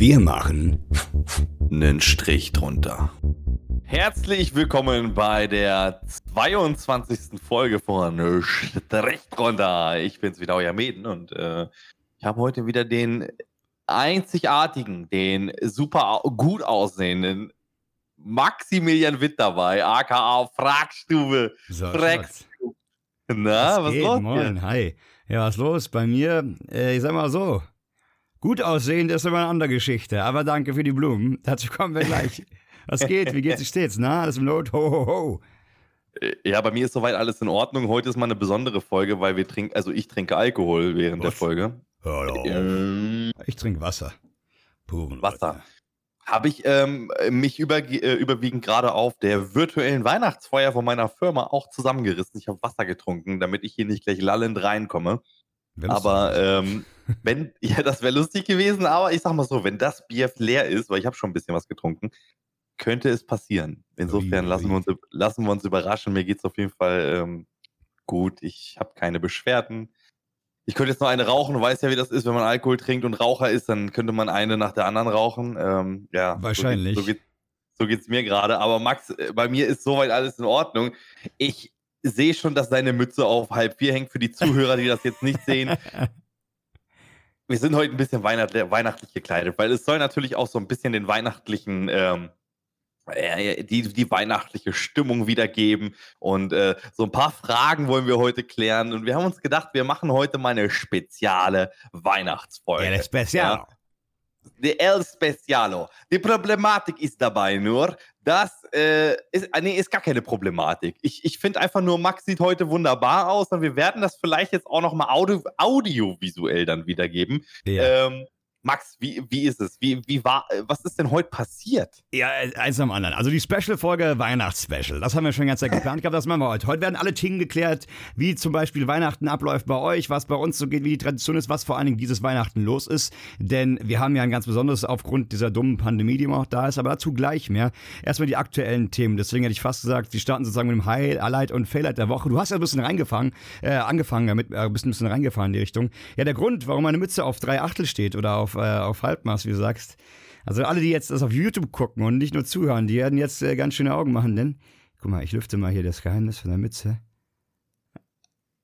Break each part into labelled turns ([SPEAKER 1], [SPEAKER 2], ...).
[SPEAKER 1] Wir machen
[SPEAKER 2] einen Strich drunter. Herzlich willkommen bei der 22. Folge von Strich drunter. Ich bin's wieder, euer Meden und äh, ich habe heute wieder den einzigartigen, den super gut aussehenden Maximilian Witt dabei, aka Fragstube.
[SPEAKER 1] So.
[SPEAKER 2] Na, was, was
[SPEAKER 1] geht?
[SPEAKER 2] los?
[SPEAKER 1] Moin, hi. Ja, was los? Bei mir, äh, ich sag mal so, gut aussehen, das ist immer eine andere Geschichte. Aber danke für die Blumen. Dazu kommen wir gleich. Was geht? Wie geht's, wie steht's? Na, alles im Not? Ho, ho, ho.
[SPEAKER 2] Ja, bei mir ist soweit alles in Ordnung. Heute ist mal eine besondere Folge, weil wir trinken, also ich trinke Alkohol während der
[SPEAKER 1] Was?
[SPEAKER 2] Folge.
[SPEAKER 1] Hör doch auf.
[SPEAKER 2] Ähm,
[SPEAKER 1] Ich trinke Wasser. Puren
[SPEAKER 2] Wasser. Habe ich ähm, mich überge- äh, überwiegend gerade auf der virtuellen Weihnachtsfeier von meiner Firma auch zusammengerissen. Ich habe Wasser getrunken, damit ich hier nicht gleich lallend reinkomme. Aber ähm, wenn, ja, das wäre lustig gewesen, aber ich sag mal so, wenn das Bier leer ist, weil ich habe schon ein bisschen was getrunken, könnte es passieren. Insofern lassen wir, uns, lassen wir uns überraschen. Mir geht es auf jeden Fall ähm, gut. Ich habe keine Beschwerden. Ich könnte jetzt noch eine rauchen, du weißt ja, wie das ist, wenn man Alkohol trinkt und Raucher ist, dann könnte man eine nach der anderen rauchen. Ähm, ja,
[SPEAKER 1] Wahrscheinlich.
[SPEAKER 2] So, geht, so, geht, so geht's mir gerade. Aber Max, äh, bei mir ist soweit alles in Ordnung. Ich sehe schon, dass deine Mütze auf halb vier hängt für die Zuhörer, die das jetzt nicht sehen. Wir sind heute ein bisschen weihnacht weihnachtlich gekleidet, weil es soll natürlich auch so ein bisschen den weihnachtlichen, ähm, äh, die, die weihnachtliche Stimmung wiedergeben. Und äh, so ein paar Fragen wollen wir heute klären. Und wir haben uns gedacht, wir machen heute mal eine spezielle Weihnachtsfolge.
[SPEAKER 1] Das Spezial.
[SPEAKER 2] Ja. Die El Specialo. Die Problematik ist dabei nur, dass, äh, ist, äh, nee, ist gar keine Problematik. Ich, ich finde einfach nur, Max sieht heute wunderbar aus und wir werden das vielleicht jetzt auch nochmal audio, audiovisuell dann wiedergeben.
[SPEAKER 1] Ja.
[SPEAKER 2] Ähm, Max, wie, wie ist es? Wie, wie war, äh, was ist denn heute passiert?
[SPEAKER 1] Ja, äh, eins am anderen. Also die Special-Folge Weihnachtsspecial. Das haben wir schon ganz Zeit geplant gehabt. Das machen wir heute. Heute werden alle Themen geklärt, wie zum Beispiel Weihnachten abläuft bei euch, was bei uns so geht, wie die Tradition ist, was vor allen Dingen dieses Weihnachten los ist. Denn wir haben ja ein ganz besonderes aufgrund dieser dummen Pandemie, die immer noch da ist, aber dazu gleich mehr. Erstmal die aktuellen Themen. Deswegen hätte ich fast gesagt, wir starten sozusagen mit dem Highlight und Faillight der Woche. Du hast ja ein bisschen reingefangen, äh, angefangen damit, äh, bist ein bisschen reingefahren in die Richtung. Ja, der Grund, warum meine Mütze auf drei Achtel steht oder auf, äh, auf Halbmaß, wie du sagst, also alle, die jetzt das auf YouTube gucken und nicht nur zuhören, die werden jetzt äh, ganz schöne Augen machen, denn guck mal, ich lüfte mal hier das Geheimnis von der Mütze.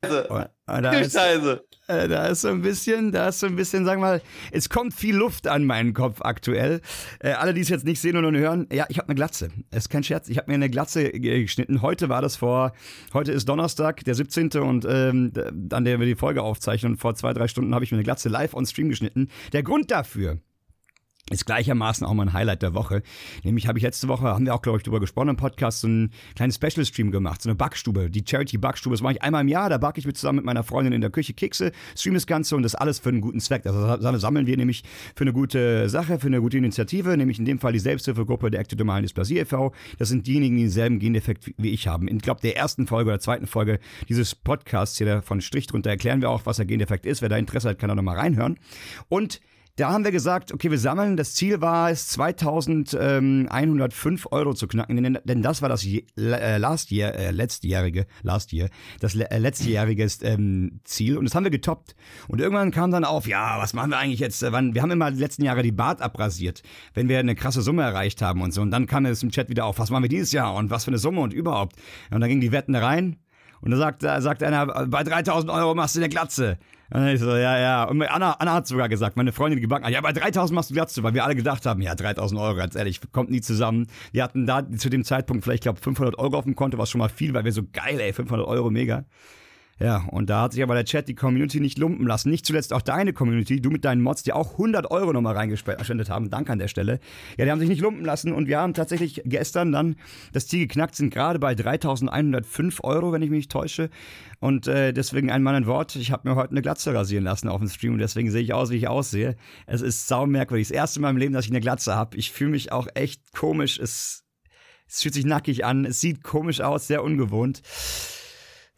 [SPEAKER 2] Also,
[SPEAKER 1] Oh, da,
[SPEAKER 2] die
[SPEAKER 1] ist,
[SPEAKER 2] Scheiße.
[SPEAKER 1] äh, da ist so ein bisschen, da ist so ein bisschen, sag mal, es kommt viel Luft an meinen Kopf aktuell. Äh, alle, die es jetzt nicht sehen und hören, ja, ich habe eine Glatze. Es ist kein Scherz, ich habe mir eine Glatze geschnitten. Heute war das vor, heute ist Donnerstag, der 17. und ähm, an der wir die Folge aufzeichnen. Und vor zwei, drei Stunden habe ich mir eine Glatze live on Stream geschnitten. Der Grund dafür, ist gleichermaßen auch mal ein Highlight der Woche. Nämlich habe ich letzte Woche, haben wir auch, glaube ich, drüber gesprochen im Podcast, so einen kleinen Special-Stream gemacht, so eine Backstube, die Charity-Backstube. Das mache ich einmal im Jahr, da backe ich mit zusammen mit meiner Freundin in der Küche Kekse, stream das Ganze und das alles für einen guten Zweck. Das sammeln wir nämlich für eine gute Sache, für eine gute Initiative, nämlich in dem Fall die Selbsthilfegruppe der Ektodermalen Dysplasie e.V. Das sind diejenigen, die denselben Gendefekt wie ich haben. Ich glaube, der ersten Folge oder zweiten Folge dieses Podcasts hier von Strich drunter erklären wir auch, was der Gendefekt ist. Wer da Interesse hat, kann da nochmal reinhören. Und da haben wir gesagt, okay, wir sammeln. Das Ziel war es, 2105 Euro zu knacken, denn, denn das war das je, äh, last year, äh, letztjährige, last year, das äh, letztjährige ähm, Ziel. Und das haben wir getoppt. Und irgendwann kam dann auf, ja, was machen wir eigentlich jetzt? Äh, wir haben immer die letzten Jahre die Bart abrasiert, wenn wir eine krasse Summe erreicht haben und so. Und dann kam es im Chat wieder auf, was machen wir dieses Jahr und was für eine Summe und überhaupt. Und dann gingen die Wetten rein. Und da sagt, sagt einer, bei 3000 Euro machst du eine Glatze. Und dann ich so, ja, ja. Und Anna, Anna hat sogar gesagt, meine Freundin, die gebacken hat, ja, bei 3000 machst du Glatze, weil wir alle gedacht haben, ja, 3000 Euro, ganz ehrlich, kommt nie zusammen. Wir hatten da zu dem Zeitpunkt vielleicht, glaube 500 Euro auf dem Konto, was schon mal viel, weil wir so geil, ey, 500 Euro, mega. Ja, und da hat sich aber der Chat die Community nicht lumpen lassen. Nicht zuletzt auch deine Community, du mit deinen Mods, die auch 100 Euro nochmal reingespendet haben. Danke an der Stelle. Ja, die haben sich nicht lumpen lassen und wir haben tatsächlich gestern dann das Ziel geknackt, sind gerade bei 3105 Euro, wenn ich mich nicht täusche. Und äh, deswegen ein Mann ein Wort. Ich habe mir heute eine Glatze rasieren lassen auf dem Stream und deswegen sehe ich aus, wie ich aussehe. Es ist sau merkwürdig. Das erste Mal im Leben, dass ich eine Glatze habe. Ich fühle mich auch echt komisch. Es, es fühlt sich nackig an. Es sieht komisch aus, sehr ungewohnt.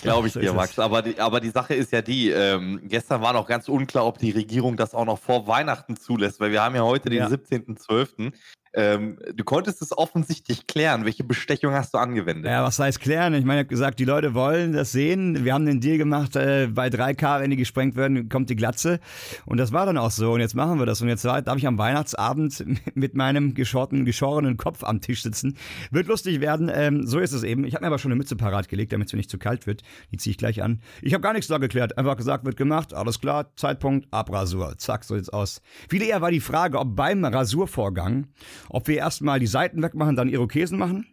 [SPEAKER 2] Glaube ich
[SPEAKER 1] So
[SPEAKER 2] dir, Max. Aber die, aber die Sache ist ja die, ähm, gestern war noch ganz unklar, ob die Regierung das auch noch vor Weihnachten zulässt, weil wir haben ja heute den
[SPEAKER 1] Ja.
[SPEAKER 2] 17.12. ähm, du konntest es offensichtlich klären. Welche Bestechung hast du angewendet?
[SPEAKER 1] Ja, was heißt klären? Ich meine, ich habe gesagt, die Leute wollen das sehen. Wir haben den Deal gemacht, äh, bei 3K, wenn die gesprengt werden, kommt die Glatze. Und das war dann auch so. Und jetzt machen wir das. Und jetzt darf ich am Weihnachtsabend mit meinem geschorten, geschorenen Kopf am Tisch sitzen. Wird lustig werden. Ähm, so ist es eben. Ich habe mir aber schon eine Mütze parat gelegt, damit es mir nicht zu kalt wird. Die ziehe ich gleich an. Ich habe gar nichts da geklärt. Einfach gesagt, wird gemacht. Alles klar. Zeitpunkt, Abrasur. Zack, so sieht's aus. Viel eher war die Frage, ob beim Rasurvorgang ob wir erstmal die Seiten wegmachen, dann Irokesen machen.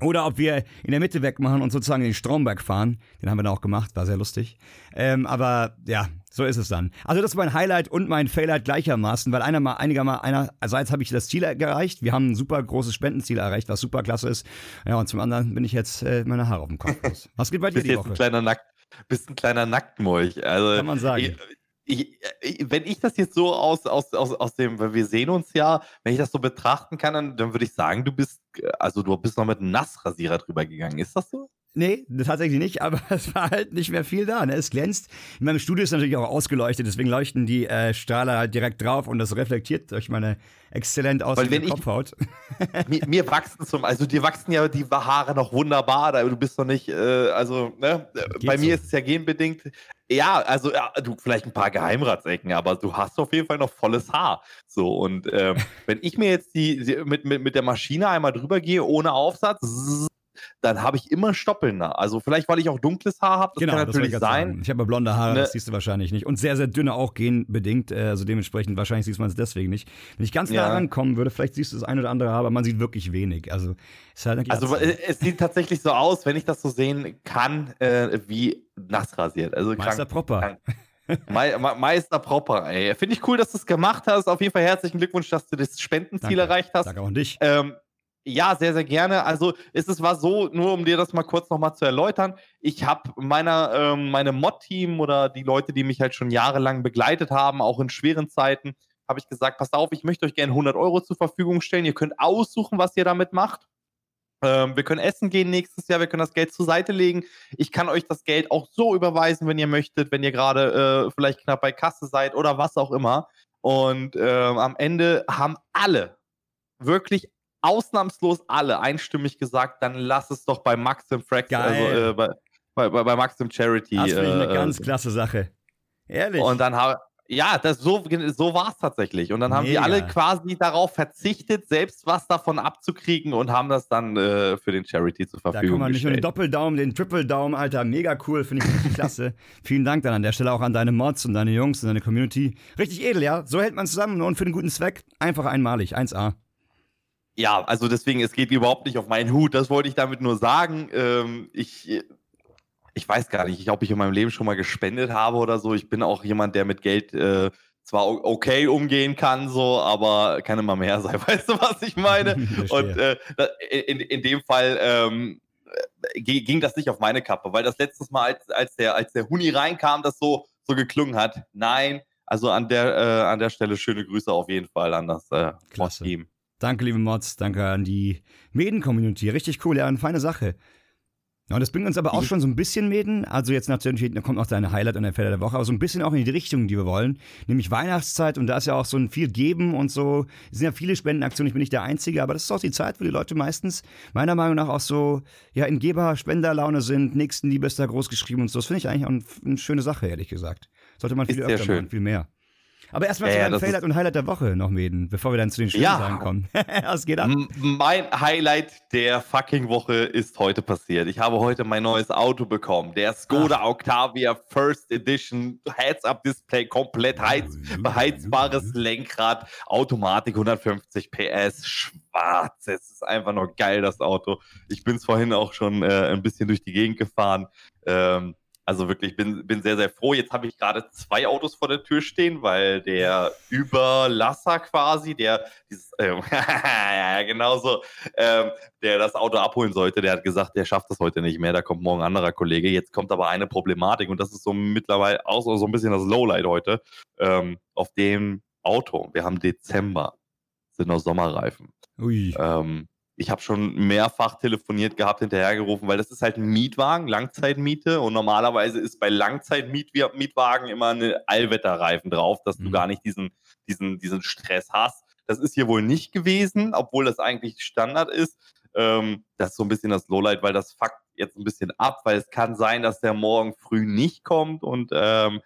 [SPEAKER 1] Oder ob wir in der Mitte wegmachen und sozusagen in den Stromberg fahren. Den haben wir dann auch gemacht, war sehr lustig. Ähm, aber ja, so ist es dann. Also das ist mein Highlight und mein Faillight gleichermaßen, weil einer mal, einiger mal, einerseits habe ich das Ziel erreicht. Wir haben ein super großes Spendenziel erreicht, was super klasse ist. Ja, und zum anderen bin ich jetzt äh, meine Haare auf dem Kopf los. Was geht bei dir
[SPEAKER 2] bist die Woche? Ein kleiner Nackt, bist ein kleiner Nacktmolch. Also,
[SPEAKER 1] Kann man sagen. Ich,
[SPEAKER 2] ich, äh, wenn ich das jetzt so aus, aus, aus, aus dem, weil wir sehen uns ja, wenn ich das so betrachten kann, dann, dann würde ich sagen, du bist, äh, also du bist noch mit einem Nassrasierer drüber gegangen. Ist das so?
[SPEAKER 1] Nee, tatsächlich nicht, aber es war halt nicht mehr viel da. Ne? Es glänzt. In meinem Studio ist natürlich auch ausgeleuchtet, deswegen leuchten die äh, Strahler halt direkt drauf und das reflektiert durch meine exzellent aussehende Kopfhaut.
[SPEAKER 2] mir, mir, wachsen zum, also dir wachsen ja die Haare noch wunderbar, du bist noch nicht, äh, also, ne? Geht Bei so. mir ist es ja genbedingt. Ja, also ja, du vielleicht ein paar Geheimratsecken, aber du hast auf jeden Fall noch volles Haar. So, und ähm, wenn ich mir jetzt die, die mit, mit, mit der Maschine einmal drüber gehe, ohne Aufsatz, dann habe ich immer Stoppeln da. Also vielleicht, weil ich auch dunkles Haar habe, das genau, kann natürlich das sein.
[SPEAKER 1] Sagen. Ich habe blonde Haare, ne? das siehst du wahrscheinlich nicht. Und sehr, sehr dünne auch genbedingt, äh, also dementsprechend wahrscheinlich siehst man es deswegen nicht. Wenn ich ganz nah ja. rankommen würde, vielleicht siehst du das eine oder andere Haar, aber man sieht wirklich wenig. Also,
[SPEAKER 2] ist halt also es sieht tatsächlich so aus, wenn ich das so sehen kann, äh, wie nass rasiert. Also
[SPEAKER 1] Meister krank. Krank.
[SPEAKER 2] Me Me Meister Propper, ey. Finde ich cool, dass du es gemacht hast. Auf jeden Fall herzlichen Glückwunsch, dass du das Spendenziel Danke. erreicht hast.
[SPEAKER 1] Danke auch an dich.
[SPEAKER 2] Ähm, ja, sehr, sehr gerne. Also ist es war so, nur um dir das mal kurz nochmal zu erläutern. Ich habe ähm, meine Mod-Team oder die Leute, die mich halt schon jahrelang begleitet haben, auch in schweren Zeiten, habe ich gesagt, passt auf, ich möchte euch gerne 100 Euro zur Verfügung stellen. Ihr könnt aussuchen, was ihr damit macht. Ähm, wir können essen gehen nächstes Jahr, wir können das Geld zur Seite legen. Ich kann euch das Geld auch so überweisen, wenn ihr möchtet, wenn ihr gerade äh, vielleicht knapp bei Kasse seid oder was auch immer. Und äh, am Ende haben alle, wirklich ausnahmslos alle einstimmig gesagt, dann lass es doch bei Maxim Frax, also äh, bei, bei, bei Maxim Charity.
[SPEAKER 1] Das finde ich eine äh, ganz klasse Sache. Ehrlich.
[SPEAKER 2] Und dann habe ja, das, so, so war es tatsächlich. Und dann haben Mega. die alle quasi darauf verzichtet, selbst was davon abzukriegen und haben das dann äh, für den Charity zur Verfügung gestellt. Da kann man nicht
[SPEAKER 1] nur den Doppeldaumen, den Triple-Daumen, Alter, mega cool, finde ich richtig klasse. Vielen Dank dann an der Stelle auch an deine Mods und deine Jungs und deine Community. Richtig edel, ja. So hält man zusammen und für den guten Zweck einfach einmalig, 1A.
[SPEAKER 2] Ja, also deswegen, es geht überhaupt nicht auf meinen Hut. Das wollte ich damit nur sagen. Ähm, ich, ich weiß gar nicht, ob ich in meinem Leben schon mal gespendet habe oder so. Ich bin auch jemand, der mit Geld äh, zwar okay umgehen kann, so, aber kann immer mehr sein. Weißt du, was ich meine? Und äh, in, in dem Fall ähm, äh, ging das nicht auf meine Kappe, weil das letztes Mal, als, als, der, als der Huni reinkam, das so, so geklungen hat. Nein, also an der, äh, an der Stelle schöne Grüße auf jeden Fall an das äh, Team.
[SPEAKER 1] Danke, liebe Mods, danke an die Meden-Community. Richtig cool, ja, eine feine Sache. Ja, und das bringt uns aber auch schon so ein bisschen Meden. Also jetzt natürlich da kommt noch deine Highlight und der Fälle der Woche, aber so ein bisschen auch in die Richtung, die wir wollen. Nämlich Weihnachtszeit und da ist ja auch so ein viel Geben und so. Es sind ja viele Spendenaktionen, ich bin nicht der Einzige, aber das ist auch die Zeit, wo die Leute meistens meiner Meinung nach auch so, ja, in Geber-Spenderlaune sind, Nächstenliebe ist da groß geschrieben und so. Das finde ich eigentlich auch eine schöne Sache, ehrlich gesagt. Sollte man viel ist öfter machen, viel mehr. Aber erstmal zu deinem Favorite und Highlight der Woche noch, Meden, bevor wir dann zu den schönen ja. Sachen kommen.
[SPEAKER 2] Was geht ab? Mein Highlight der fucking Woche ist heute passiert. Ich habe heute mein neues Auto bekommen. Der Skoda Ach. Octavia First Edition Heads-Up-Display, komplett heiz beheizbares Lenkrad, Automatik 150 PS, schwarz. Es ist einfach nur geil, das Auto. Ich bin es vorhin auch schon äh, ein bisschen durch die Gegend gefahren. Ähm, also wirklich, bin, bin sehr, sehr froh. Jetzt habe ich gerade zwei Autos vor der Tür stehen, weil der Überlasser quasi, der dieses, äh, ja, genau so, ähm, der das Auto abholen sollte, der hat gesagt, der schafft das heute nicht mehr, da kommt morgen ein anderer Kollege. Jetzt kommt aber eine Problematik und das ist so mittlerweile auch so, so ein bisschen das Lowlight heute ähm, auf dem Auto. Wir haben Dezember, sind noch Sommerreifen. Ui. Ähm, ich habe schon mehrfach telefoniert gehabt, hinterhergerufen, weil das ist halt ein Mietwagen, Langzeitmiete und normalerweise ist bei Langzeitmietwagen immer eine Allwetterreifen drauf, dass mhm. du gar nicht diesen, diesen, diesen Stress hast. Das ist hier wohl nicht gewesen, obwohl das eigentlich Standard ist. Ähm, das ist so ein bisschen das Lowlight, weil das fuckt jetzt ein bisschen ab, weil es kann sein, dass der morgen früh nicht kommt und ähm,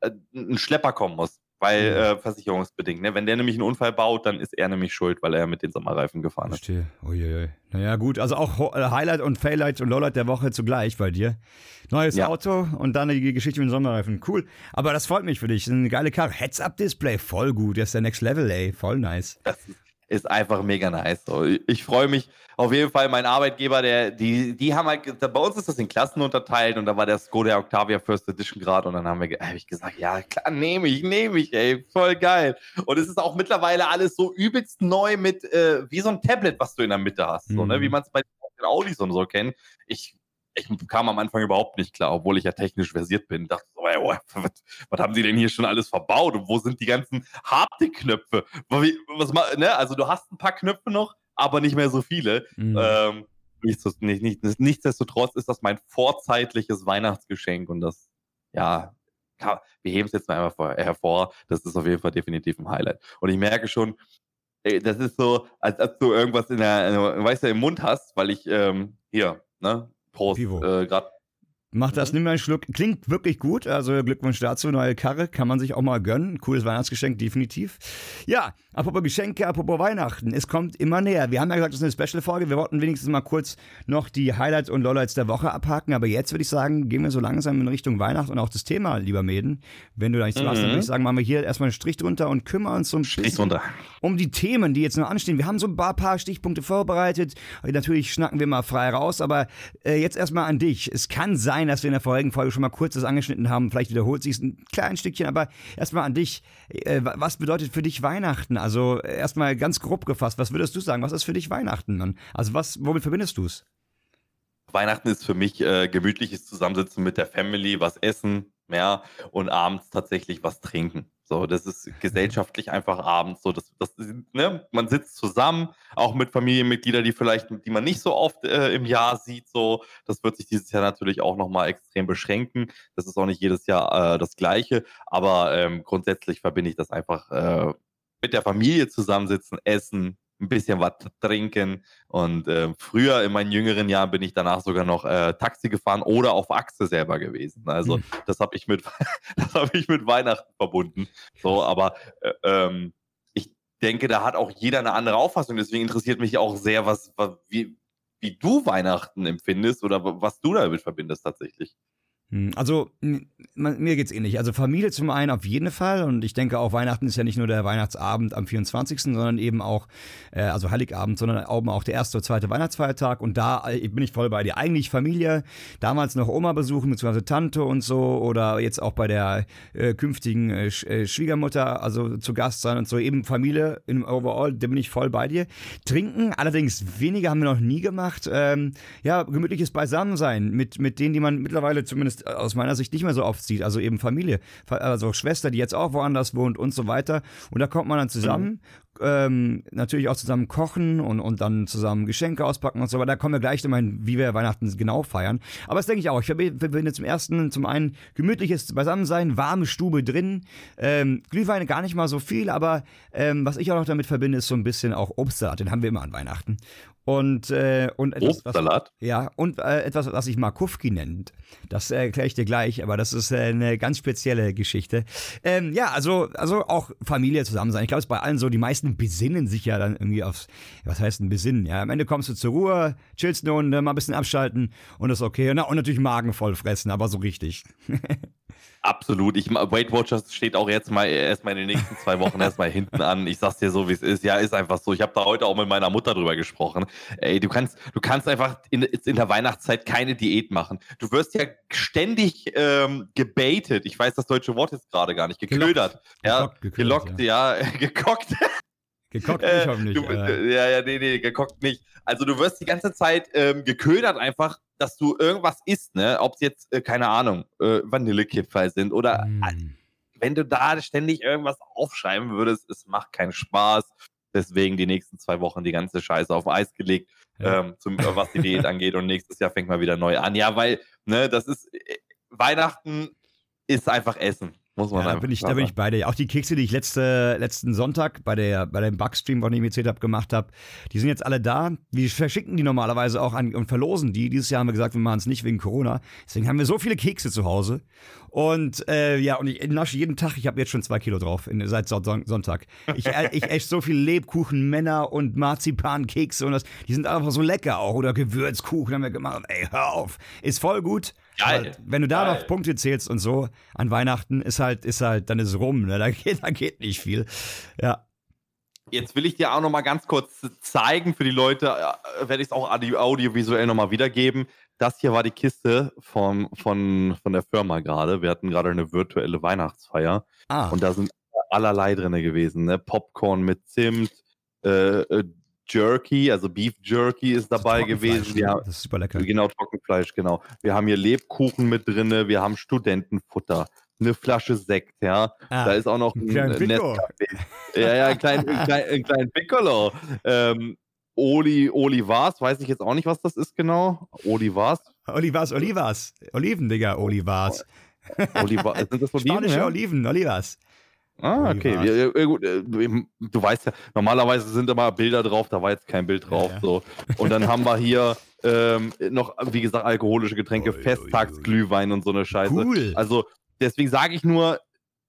[SPEAKER 2] äh, ein Schlepper kommen muss. Weil äh, versicherungsbedingt. Ne? Wenn der nämlich einen Unfall baut, dann ist er nämlich schuld, weil er mit den Sommerreifen gefahren ist.
[SPEAKER 1] Verstehe. Uiuiui. Naja, gut. Also auch äh, Highlight und Faillight und Lowlight der Woche zugleich bei dir. Neues ja. Auto und dann die Geschichte mit den Sommerreifen. Cool. Aber das freut mich für dich. Eine geile Karre. Heads-Up-Display. Voll gut. Das ist der Next Level, ey. Voll nice.
[SPEAKER 2] Das ist ist einfach mega nice. So, ich freue mich auf jeden Fall. Mein Arbeitgeber, der, die, die haben halt, bei uns ist das in Klassen unterteilt und da war der Skoda Octavia First Edition gerade und dann haben wir, hab ich gesagt, ja klar, nehme ich, nehme ich, ey, voll geil. Und es ist auch mittlerweile alles so übelst neu mit, äh, wie so ein Tablet, was du in der Mitte hast, mhm. so, ne? wie mhm. man es bei den Audis und so kennt. Ich ich kam am Anfang überhaupt nicht klar, obwohl ich ja technisch versiert bin. Dachte so, ey, oh, was, was, haben die denn hier schon alles verbaut und wo sind die ganzen Haptikknöpfe? Was, ne? Also du hast ein paar Knöpfe noch, aber nicht mehr so viele. Mhm. Ähm, nichts, nicht, nicht, nichtsdestotrotz ist das mein vorzeitliches Weihnachtsgeschenk und das, ja, wir heben es jetzt mal einmal hervor. Das ist auf jeden Fall definitiv ein Highlight. Und ich merke schon, ey, das ist so, als ob du irgendwas in der, weißt du, im Mund hast, weil ich ähm, hier, ne, Prost, äh, gerade
[SPEAKER 1] Mach das, mhm. nimm mal einen Schluck. Klingt wirklich gut. Also Glückwunsch dazu. Neue Karre kann man sich auch mal gönnen. Cooles Weihnachtsgeschenk, definitiv. Ja, apropos Geschenke, apropos Weihnachten. Es kommt immer näher. Wir haben ja gesagt, das ist eine Special-Folge. Wir wollten wenigstens mal kurz noch die Highlights und Lowlights der Woche abhaken. Aber jetzt würde ich sagen, gehen wir so langsam in Richtung Weihnachten und auch das Thema, lieber Mäden. Wenn du da nichts mhm. machst, dann würde ich sagen, machen wir hier erstmal einen Strich drunter und kümmern uns so ein
[SPEAKER 2] Strich drunter.
[SPEAKER 1] um die Themen, die jetzt noch anstehen. Wir haben so ein paar, paar Stichpunkte vorbereitet. Natürlich schnacken wir mal frei raus. Aber äh, jetzt erstmal an dich. Es kann sein, dass wir in der vorigen Folge schon mal kurz das angeschnitten haben. Vielleicht wiederholt sich es ein kleines Stückchen, aber erstmal an dich. Äh, was bedeutet für dich Weihnachten? Also erstmal ganz grob gefasst, was würdest du sagen? Was ist für dich Weihnachten? Also was, womit verbindest du es?
[SPEAKER 2] Weihnachten ist für mich äh, gemütliches Zusammensitzen mit der Family, was essen, ja, und abends tatsächlich was trinken. So, das ist gesellschaftlich einfach abends so. Das, das, ne? Man sitzt zusammen, auch mit Familienmitgliedern, die vielleicht, die man nicht so oft äh, im Jahr sieht. So, das wird sich dieses Jahr natürlich auch nochmal extrem beschränken. Das ist auch nicht jedes Jahr äh, das Gleiche, aber ähm, grundsätzlich verbinde ich das einfach äh, mit der Familie zusammensitzen, essen, ein bisschen was trinken. Und äh, früher in meinen jüngeren Jahren bin ich danach sogar noch äh, Taxi gefahren oder auf Achse selber gewesen. Also mhm. das habe ich mit das habe ich mit Weihnachten verbunden. So, aber äh, ähm, ich denke, da hat auch jeder eine andere Auffassung. Deswegen interessiert mich auch sehr, was, was wie, wie du Weihnachten empfindest oder was du damit verbindest tatsächlich.
[SPEAKER 1] Hm, also mir geht's ähnlich. Also Familie zum einen auf jeden Fall und ich denke auch Weihnachten ist ja nicht nur der Weihnachtsabend am 24., sondern eben auch, äh, also Heiligabend, sondern auch der erste oder zweite Weihnachtsfeiertag und da äh, bin ich voll bei dir. Eigentlich Familie, damals noch Oma besuchen, beziehungsweise Tante und so oder jetzt auch bei der äh, künftigen äh, äh, Schwiegermutter, also zu Gast sein und so, eben Familie im Overall, da bin ich voll bei dir. Trinken, allerdings weniger haben wir noch nie gemacht. Ähm, ja, gemütliches Beisammensein mit, mit denen, die man mittlerweile zumindest aus meiner Sicht nicht mehr so oft sieht. Also eben Familie, also Schwester, die jetzt auch woanders wohnt und so weiter. Und da kommt man dann zusammen, mhm. ähm, natürlich auch zusammen kochen und, und dann zusammen Geschenke auspacken und so weiter. Da kommen wir gleich immerhin, wie wir Weihnachten genau feiern. Aber das denke ich auch. Ich verbinde zum ersten, zum einen gemütliches Beisammensein, warme Stube drin, ähm, Glühweine gar nicht mal so viel, aber ähm, was ich auch noch damit verbinde, ist so ein bisschen auch Obstsalat. Den haben wir immer an Weihnachten. Und, äh, und
[SPEAKER 2] etwas, Obstsalat?
[SPEAKER 1] Was, ja, und äh, etwas, was sich Markowski nennt. Das erkläre ich dir gleich, aber das ist äh, eine ganz spezielle Geschichte. Ähm, ja, also, also auch Familie zusammen sein. Ich glaube, es ist bei allen so, die meisten besinnen sich ja dann irgendwie aufs, was heißt ein Besinnen? Ja, am Ende kommst du zur Ruhe, chillst eine Runde, mal ein bisschen abschalten und das ist okay. Und, und natürlich Magen voll fressen, aber so richtig.
[SPEAKER 2] Absolut. Ich, Weight Watchers steht auch jetzt mal erstmal in den nächsten zwei Wochen erstmal hinten an. Ich sag's dir so, wie es ist. Ja, ist einfach so. Ich habe da heute auch mit meiner Mutter drüber gesprochen. Ey, du kannst, du kannst einfach in, in der Weihnachtszeit keine Diät machen. Du wirst ja ständig ähm, gebaitet. Ich weiß das deutsche Wort jetzt gerade gar nicht. Geködert. Gelockt. Ja, gelockt, gelockt ja. ja. gekockt.
[SPEAKER 1] Gekockt nicht, hoffentlich. Du,
[SPEAKER 2] äh. Ja, ja, nee, nee, gekockt nicht. Also du wirst die ganze Zeit ähm, geködert einfach, dass du irgendwas isst, ne? Ob es jetzt, äh, keine Ahnung, äh, Vanillekipferl sind oder mm. wenn du da ständig irgendwas aufschreiben würdest, es macht keinen Spaß. Deswegen die nächsten zwei Wochen die ganze Scheiße auf Eis gelegt, ja. ähm, zum, was die Diät angeht. Und nächstes Jahr fängt mal wieder neu an. Ja, weil, ne, das ist, äh, Weihnachten ist einfach Essen. Muss man
[SPEAKER 1] ja, da bin ich, da bin ich bei dir. Auch die Kekse, die ich letzte, letzten Sonntag bei, der, bei dem Bugstream, von dem ich erzählt habe, gemacht habe, die sind jetzt alle da. Wir verschicken die normalerweise auch an und verlosen die. Dieses Jahr haben wir gesagt, wir machen es nicht wegen Corona. Deswegen haben wir so viele Kekse zu Hause. Und äh, ja, und ich nasche jeden Tag, ich habe jetzt schon zwei Kilo drauf in, seit Son Sonntag. Ich, ich esse so viel Lebkuchen, Männer und Marzipankekse und das, die sind einfach so lecker auch. Oder Gewürzkuchen haben wir gemacht. Ey, hör auf. Ist voll gut.
[SPEAKER 2] Geil.
[SPEAKER 1] Aber wenn du da
[SPEAKER 2] Geil.
[SPEAKER 1] noch Punkte zählst und so an Weihnachten, ist halt, ist halt, dann ist es rum. Ne? Da, geht, da geht nicht viel. Ja.
[SPEAKER 2] Jetzt will ich dir auch noch mal ganz kurz zeigen für die Leute, äh, werde ich es auch audi- audiovisuell noch mal wiedergeben. Das hier war die Kiste vom, von, von der Firma gerade. Wir hatten gerade eine virtuelle Weihnachtsfeier
[SPEAKER 1] Ah,
[SPEAKER 2] und da sind allerlei drin gewesen. Ne? Popcorn mit Zimt, äh, äh, Jerky, also Beef Jerky ist dabei
[SPEAKER 1] Trockenfleisch,
[SPEAKER 2] gewesen. Haben,
[SPEAKER 1] Das ist super lecker.
[SPEAKER 2] Genau, Trockenfleisch, genau. Wir haben hier Lebkuchen mit drinne, wir haben Studentenfutter, eine Flasche Sekt, ja.
[SPEAKER 1] Ah,
[SPEAKER 2] da ist auch noch ein,
[SPEAKER 1] ein
[SPEAKER 2] äh,
[SPEAKER 1] Piccolo.
[SPEAKER 2] Nescafé. Ja, ja, ein kleinen ein klein, ein klein Piccolo. Ähm, Oli, Olivas, weiß ich jetzt auch nicht, was das ist genau. Olivas.
[SPEAKER 1] Olivas, Olivas. Oliven, Digga, Olivas.
[SPEAKER 2] Oliva, sind das Oliven?
[SPEAKER 1] Spanische
[SPEAKER 2] Ja?
[SPEAKER 1] Oliven, Olivas.
[SPEAKER 2] Ah, okay. Ja, gut, äh, du weißt ja, normalerweise sind immer Bilder drauf, da war jetzt kein Bild drauf.
[SPEAKER 1] Ja.
[SPEAKER 2] So. Und dann haben wir hier ähm, noch, wie gesagt, alkoholische Getränke,
[SPEAKER 1] ui,
[SPEAKER 2] Festtagsglühwein und so eine Scheiße.
[SPEAKER 1] Cool.
[SPEAKER 2] Also deswegen sage ich nur,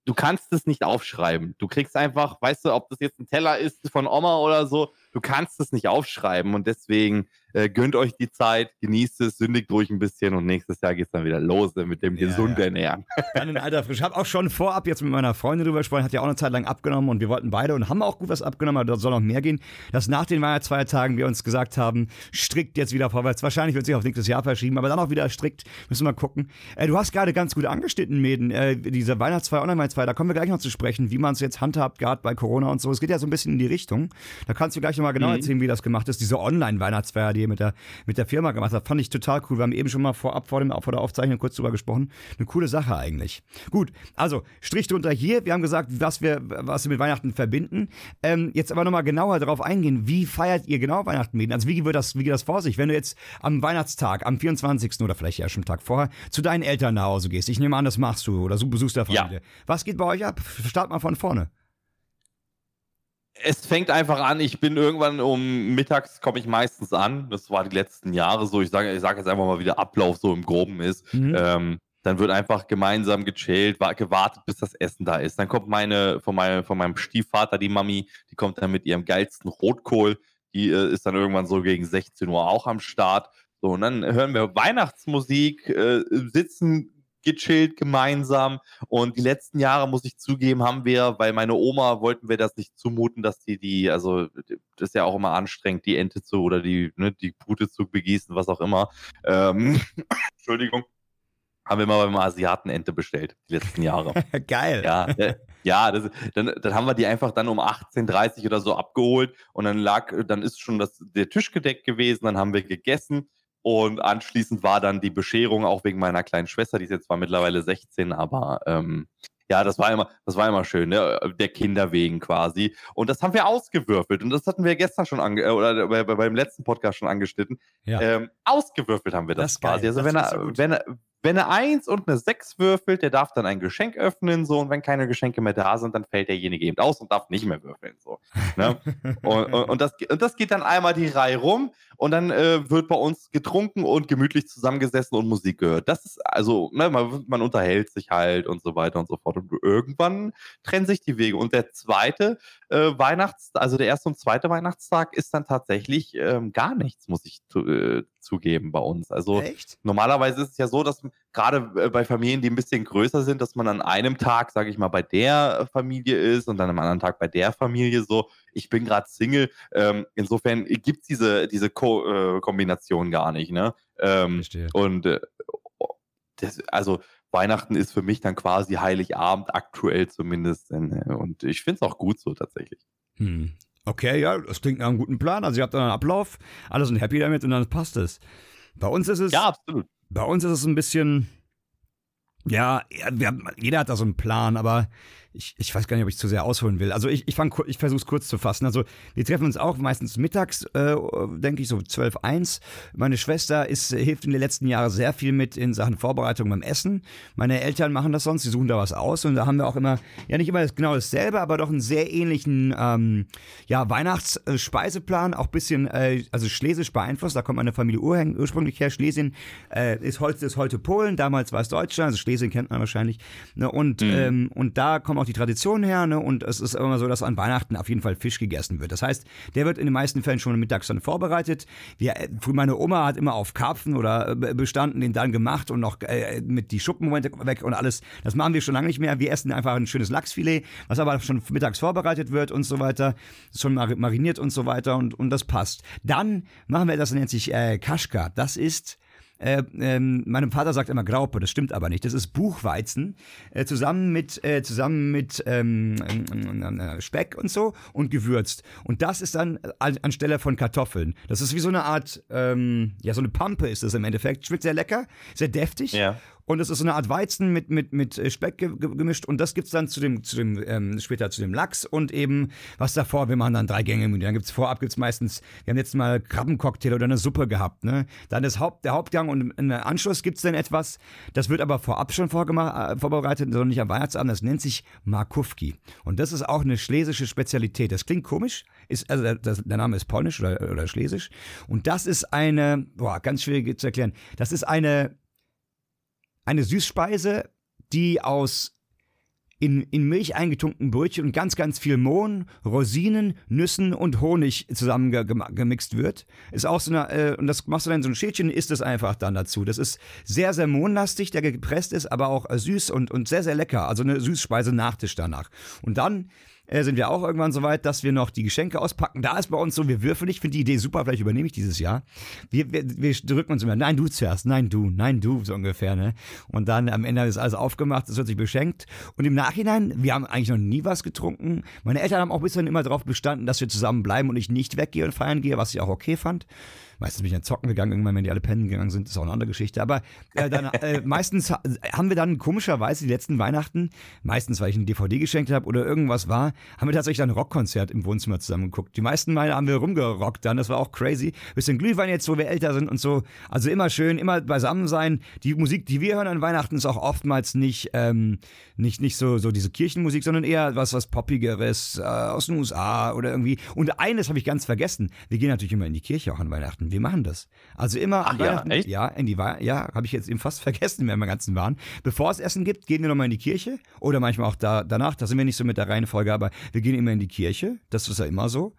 [SPEAKER 2] du kannst es nicht aufschreiben. Du kriegst einfach, weißt du, ob das jetzt ein Teller ist von Oma oder so, du kannst es nicht aufschreiben und deswegen äh, gönnt euch die Zeit, genießt es, sündigt ruhig ein bisschen und nächstes Jahr geht es dann wieder los äh, mit dem
[SPEAKER 1] Ja,
[SPEAKER 2] gesunden
[SPEAKER 1] ja.
[SPEAKER 2] Ernähren.
[SPEAKER 1] Dann in alter Frisch. Ich habe auch schon vorab jetzt mit meiner Freundin drüber gesprochen, hat ja auch eine Zeit lang abgenommen und wir wollten beide und haben auch gut was abgenommen, aber da soll noch mehr gehen, dass nach den Weihnachtsfeiertagen wir uns gesagt haben, strikt jetzt wieder vorwärts. Wahrscheinlich wird sich auf nächstes Jahr verschieben, aber dann auch wieder strikt. Müssen wir mal gucken. Äh, du hast gerade ganz gut angeschnitten, Mäden, äh, diese Weihnachtsfeier, Online-Weihnachtsfeier, da kommen wir gleich noch zu sprechen, wie man es jetzt handhabt, gerade bei Corona und so. Es geht ja so ein bisschen in die Richtung. Da kannst du gleich nochmal genau
[SPEAKER 2] Mhm.
[SPEAKER 1] erzählen, wie das gemacht ist. Diese Online-Weihnachtsfeier, ihr mit der, mit der Firma gemacht habt, fand ich total cool. Wir haben eben schon mal vorab vor, dem, vor der Aufzeichnung kurz drüber gesprochen. Eine coole Sache eigentlich. Gut, also Strich drunter hier. Wir haben gesagt, was wir, was wir mit Weihnachten verbinden. Ähm, jetzt aber nochmal genauer darauf eingehen. Wie feiert ihr genau Weihnachten mit? Also wie wird das, wie geht das vor sich? Wenn du jetzt am Weihnachtstag, am 24. oder vielleicht ja schon am Tag vorher, zu deinen Eltern nach Hause gehst. Ich nehme an, das machst du oder du besuchst der
[SPEAKER 2] Ja.
[SPEAKER 1] Familie. Was geht bei euch ab? Start mal von vorne.
[SPEAKER 2] Es fängt einfach an, ich bin irgendwann um mittags komme ich meistens an. Das war die letzten Jahre so. Ich sage ich sag jetzt einfach mal, wie der Ablauf so im Groben ist.
[SPEAKER 1] Mhm.
[SPEAKER 2] Ähm, dann wird einfach gemeinsam gechillt, wa- gewartet, bis das Essen da ist. Dann kommt meine, von, meinem, von meinem Stiefvater, die Mami, die kommt dann mit ihrem geilsten Rotkohl. Die äh, ist dann irgendwann so gegen 16 Uhr auch am Start. So, und dann hören wir Weihnachtsmusik, äh, sitzen gechillt gemeinsam. Und die letzten Jahre, muss ich zugeben, haben wir, weil meine Oma wollten wir das nicht zumuten, dass die die, also das ist ja auch immer anstrengend, die Ente zu oder die, ne, die Pute zu begießen, was auch immer. Ähm, Entschuldigung. Haben wir mal beim Asiaten Ente bestellt, die letzten Jahre.
[SPEAKER 1] Geil.
[SPEAKER 2] Ja, äh, ja das, dann, dann haben wir die einfach dann um 18.30 oder so abgeholt und dann lag, dann ist schon das, der Tisch gedeckt gewesen, dann haben wir gegessen und anschließend war dann die Bescherung auch wegen meiner kleinen Schwester, die ist jetzt zwar mittlerweile 16, aber ähm, ja, das war immer, das war immer schön, ne? der Kinder wegen quasi. Und das haben wir ausgewürfelt und das hatten wir gestern schon ange äh, oder bei, bei, beim letzten Podcast schon angeschnitten.
[SPEAKER 1] Ja.
[SPEAKER 2] Ähm, ausgewürfelt haben wir das,
[SPEAKER 1] Das ist geil,
[SPEAKER 2] quasi. Also
[SPEAKER 1] das
[SPEAKER 2] wenn
[SPEAKER 1] so
[SPEAKER 2] er,
[SPEAKER 1] gut.
[SPEAKER 2] wenn er, wenn er eins und eine sechs würfelt, der darf dann ein Geschenk öffnen, so, und wenn keine Geschenke mehr da sind, dann fällt derjenige eben aus und darf nicht mehr würfeln, so. Ne? und, und, und, das, und das geht dann einmal die Reihe rum und dann äh, wird bei uns getrunken und gemütlich zusammengesessen und Musik gehört. Das ist, also, ne, man, man unterhält sich halt und so weiter und so fort. Und irgendwann trennen sich die Wege. Und der zweite äh, Weihnachts-, also der erste und zweite Weihnachtstag ist dann tatsächlich ähm, gar nichts, muss ich äh, zugeben bei uns. Also,
[SPEAKER 1] Echt?
[SPEAKER 2] Normalerweise ist es ja so, dass gerade äh, bei Familien, die ein bisschen größer sind, dass man an einem Tag, sage ich mal, bei der Familie ist und dann am anderen Tag bei der Familie so. Ich bin gerade Single. Ähm, insofern gibt es diese, diese Ko äh, Kombination gar nicht. Ne? Ähm,
[SPEAKER 1] Verstehe.
[SPEAKER 2] und äh, das, also Weihnachten ist für mich dann quasi Heiligabend, aktuell zumindest. äh, Und ich finde es auch gut so tatsächlich.
[SPEAKER 1] Hm. Okay, ja, das klingt nach einem guten Plan. Also ihr habt dann einen Ablauf, alle sind happy damit und dann passt es. Bei uns ist es,
[SPEAKER 2] Ja, absolut.
[SPEAKER 1] bei uns ist es ein bisschen, ja, wir jeder hat da so einen Plan, aber ich, ich weiß gar nicht, ob ich zu sehr ausholen will. Also ich, ich, fang, ich versuche es kurz zu fassen. Also wir treffen uns auch meistens mittags, äh, denke ich, so 12, 1. Meine Schwester ist, hilft in den letzten Jahren sehr viel mit in Sachen Vorbereitung beim Essen. Meine Eltern machen das sonst, sie suchen da was aus und da haben wir auch immer, ja nicht immer genau dasselbe, aber doch einen sehr ähnlichen ähm, ja, Weihnachtsspeiseplan, auch ein bisschen, äh, also schlesisch beeinflusst. Da kommt meine Familie ursprünglich her. Schlesien äh, ist, heute, ist heute Polen, damals war es Deutschland, also Schlesien kennt man wahrscheinlich. Ne? Und, mhm. ähm, und da kommen auch die Traditionen her, ne? Und es ist immer so, dass an Weihnachten auf jeden Fall Fisch gegessen wird. Das heißt, der wird in den meisten Fällen schon mittags dann vorbereitet. Wir, äh, meine Oma hat immer auf Karpfen oder äh, bestanden, den dann gemacht und noch äh, mit die Schuppen weg und alles. Das machen wir schon lange nicht mehr. Wir essen einfach ein schönes Lachsfilet, was aber schon mittags vorbereitet wird und so weiter, schon mariniert und so weiter und, und das passt. Dann machen wir das, nennt sich äh, Kaschka. Das ist äh, ähm, meinem Vater sagt immer Graupe, das stimmt aber nicht. Das ist Buchweizen äh, zusammen mit äh, zusammen mit ähm, äh, Speck und so und gewürzt. Und das ist dann an, anstelle von Kartoffeln. Das ist wie so eine Art ähm, ja so eine Pampe ist das im Endeffekt. Schmeckt sehr lecker, sehr deftig. Ja. Und es ist so eine Art Weizen mit, mit, mit äh, Speck gemischt. Und das gibt's dann zu dem, zu dem, ähm, später zu dem Lachs und eben was davor. Wir machen dann drei Gänge Menü. Dann gibt's vorab gibt's meistens, wir haben jetzt mal Krabbencocktail oder eine Suppe gehabt, ne? Dann das Haupt, der Hauptgang und im Anschluss gibt's dann etwas, das wird aber vorab schon äh, vorbereitet, sondern nicht am Weihnachtsabend. Das nennt sich Markówki. Und das ist auch eine schlesische Spezialität. Das klingt komisch, ist, also der, der Name ist polnisch oder, oder schlesisch. Und das ist eine, boah, ganz schwierig zu erklären. Das ist eine eine Süßspeise, die aus in, in Milch eingetunkten Brötchen und ganz, ganz viel Mohn, Rosinen, Nüssen und Honig zusammen gemixt wird. Ist auch so eine, äh, und das machst du dann in so ein Schälchen, isst es einfach dann dazu. Das ist sehr, sehr mohnlastig, der gepresst ist, aber auch süß und, und sehr, sehr lecker. Also eine Süßspeise Nachtisch danach. Und dann äh, sind wir auch irgendwann so weit, dass wir noch die Geschenke auspacken. Da ist bei uns so, wir würfeln. Ich finde die Idee super, vielleicht übernehme ich dieses Jahr. Wir, wir, wir drücken uns immer, nein, du zuerst, nein, du, nein, du, so ungefähr, ne? Und dann am Ende ist alles aufgemacht, es wird sich beschenkt. Und im Nachhinein, wir haben eigentlich noch nie was getrunken. Meine Eltern haben auch bis dann immer darauf bestanden, dass wir zusammen bleiben und ich nicht weggehe und feiern gehe, was ich auch okay fand. Meistens bin ich dann zocken gegangen, irgendwann, wenn die alle pennen gegangen sind, ist auch eine andere Geschichte. Aber äh, dann, äh, meistens haben wir dann komischerweise die letzten Weihnachten, meistens weil ich eine DVD geschenkt habe oder irgendwas war, haben wir tatsächlich ein Rockkonzert im Wohnzimmer zusammen geguckt. Die meisten Male haben wir rumgerockt dann, das war auch crazy. Bisschen Glühwein jetzt, wo wir älter sind und so. Also immer schön, immer beisammen sein. Die Musik, die wir hören an Weihnachten, ist auch oftmals nicht, ähm, nicht, nicht so, so diese Kirchenmusik, sondern eher was, was Poppigeres äh, aus den USA oder irgendwie. Und eines habe ich ganz vergessen. Wir gehen natürlich immer in die Kirche auch an Weihnachten. Wir machen das. Also immer
[SPEAKER 2] Ach, ja, echt?
[SPEAKER 1] ja, in die ja, habe ich jetzt eben fast vergessen, wenn wir ganzen waren. Bevor es Essen gibt, gehen wir nochmal in die Kirche oder manchmal auch da, danach. Da sind wir nicht so mit der Reihenfolge, aber wir gehen immer in die Kirche. Das ist ja immer so.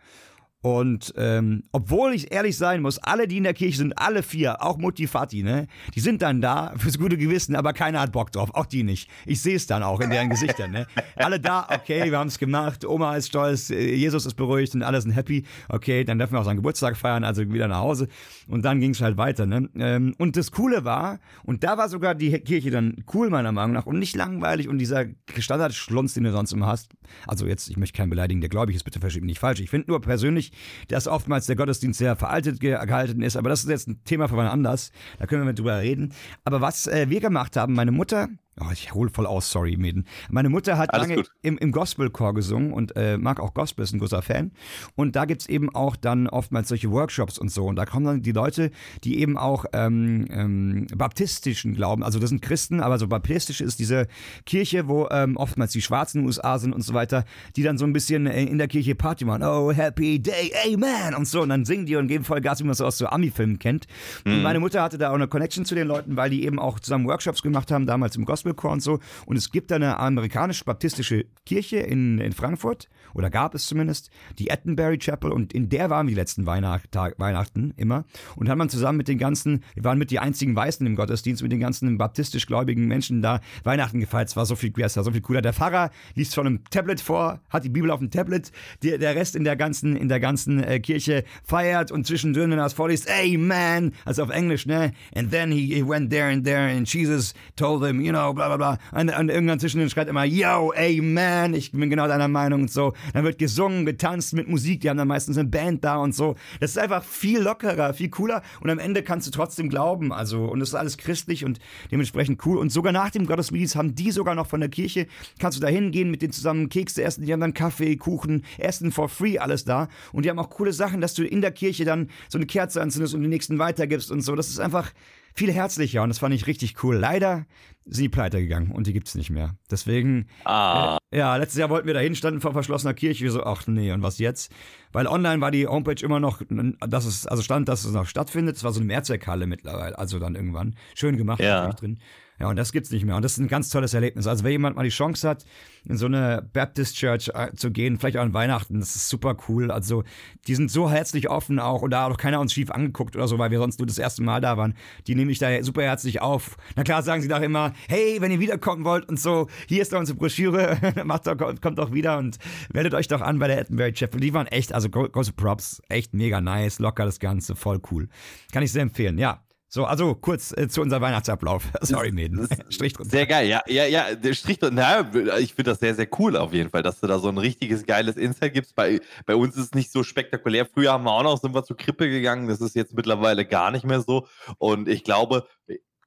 [SPEAKER 1] Und ähm, obwohl ich ehrlich sein muss, alle, die in der Kirche sind, alle vier, auch Mutti Fati, ne, die sind dann da fürs gute Gewissen, aber keiner hat Bock drauf, auch die nicht. Ich sehe es dann auch in deren Gesichtern, ne. Alle da, okay, wir haben es gemacht, Oma ist stolz, Jesus ist beruhigt und alle sind happy, okay, dann dürfen wir auch seinen Geburtstag feiern, also wieder nach Hause. Und dann ging es halt weiter, ne. Ähm, und das Coole war, und da war sogar die Kirche dann cool, meiner Meinung nach, und nicht langweilig und dieser Standardschlunz, den du sonst immer hast. Also jetzt, ich möchte keinen beleidigen, der gläubig ist, bitte mich nicht falsch. Ich finde nur persönlich, dass oftmals der Gottesdienst sehr veraltet gehalten ist. Aber das ist jetzt ein Thema für wann anders. Da können wir mit drüber reden. Aber was äh, wir gemacht haben, meine Mutter, Oh, ich hole voll aus, sorry, Mäden. Meine Mutter hat Alles lange im, im Gospelchor gesungen und äh, mag auch Gospel, ist ein großer Fan. Und da gibt es eben auch dann oftmals solche Workshops und so. Und da kommen dann die Leute, die eben auch ähm, ähm, baptistischen Glauben, also das sind Christen, aber so baptistisch ist diese Kirche, wo ähm, oftmals die Schwarzen in den USA sind und so weiter, die dann so ein bisschen äh, in der Kirche Party machen. Oh, happy day, amen und so. Und dann singen die und geben voll Gas, wie man es aus so Ami-Filmen kennt. Mhm. Und meine Mutter hatte da auch eine Connection zu den Leuten, weil die eben auch zusammen Workshops gemacht haben, damals im Gospel Gospelchor und so. Und es gibt eine amerikanisch-baptistische Kirche in, in Frankfurt, oder gab es zumindest, die Attenbury Chapel. Und in der waren wir die letzten Weihnacht, Weihnachten immer. Und hat man zusammen mit den ganzen, wir waren mit die einzigen Weißen im Gottesdienst, mit den ganzen baptistisch gläubigen Menschen da Weihnachten gefeiert. Es war so viel besser, so viel cooler. Der Pfarrer liest von einem Tablet vor, hat die Bibel auf dem Tablet. Der, der Rest in der ganzen, in der ganzen äh, Kirche feiert und zwischendrin, wenn er es vorliest, Amen, also auf Englisch, ne? And then he, he went there and there and Jesus told him, you know, bla bla bla. Und, und irgendwann zwischen den schreit immer, yo, man, ich bin genau deiner Meinung und so. Dann wird gesungen, getanzt mit Musik, die haben dann meistens eine Band da und so. Das ist einfach viel lockerer, viel cooler und am Ende kannst du trotzdem glauben. Also, und es ist alles christlich und dementsprechend cool. Und sogar nach dem Gottesdienst haben die sogar noch von der Kirche, kannst du da hingehen, mit denen zusammen Kekse essen, die haben dann Kaffee, Kuchen, Essen for free, alles da. Und die haben auch coole Sachen, dass du in der Kirche dann so eine Kerze anzündest und den nächsten weitergibst und so. Das ist einfach viel herzlicher und das fand ich richtig cool. Leider sind die pleite gegangen und die gibt's nicht mehr. Deswegen,
[SPEAKER 2] Ah.
[SPEAKER 1] äh, ja, letztes Jahr wollten wir da standen vor verschlossener Kirche. Wir so, ach nee, und was jetzt? Weil online war die Homepage immer noch, dass es, also stand, dass es noch stattfindet. Es war so eine Mehrzweckhalle mittlerweile, also dann irgendwann. Schön gemacht,
[SPEAKER 2] Ja.
[SPEAKER 1] drin. Ja, und das gibt's nicht mehr. Und das ist ein ganz tolles Erlebnis. Also, wenn jemand mal die Chance hat, in so eine Baptist Church äh, zu gehen, vielleicht auch an Weihnachten, das ist super cool. Also, die sind so herzlich offen auch und da hat auch keiner uns schief angeguckt oder so, weil wir sonst nur das erste Mal da waren. Die nehmen mich da super herzlich auf. Na klar sagen sie doch immer, hey, wenn ihr wiederkommen wollt und so, hier ist doch unsere Broschüre, macht doch, kommt doch wieder und meldet euch doch an bei der Attenberry Chapel. Die waren echt, also gro- große Props, echt mega nice, locker das Ganze, voll cool. Kann ich sehr empfehlen, ja. So, also kurz äh, zu unserem Weihnachtsablauf. Sorry, Mäden. Strich drunter.
[SPEAKER 2] Sehr geil, ja, ja, ja, der Strich, na, ich finde das sehr, sehr cool auf jeden Fall, dass du da so ein richtiges geiles Insight gibst. Bei, bei uns ist es nicht so spektakulär. Früher haben wir auch noch, sind wir zur Krippe gegangen, das ist jetzt mittlerweile gar nicht mehr so. Und ich glaube,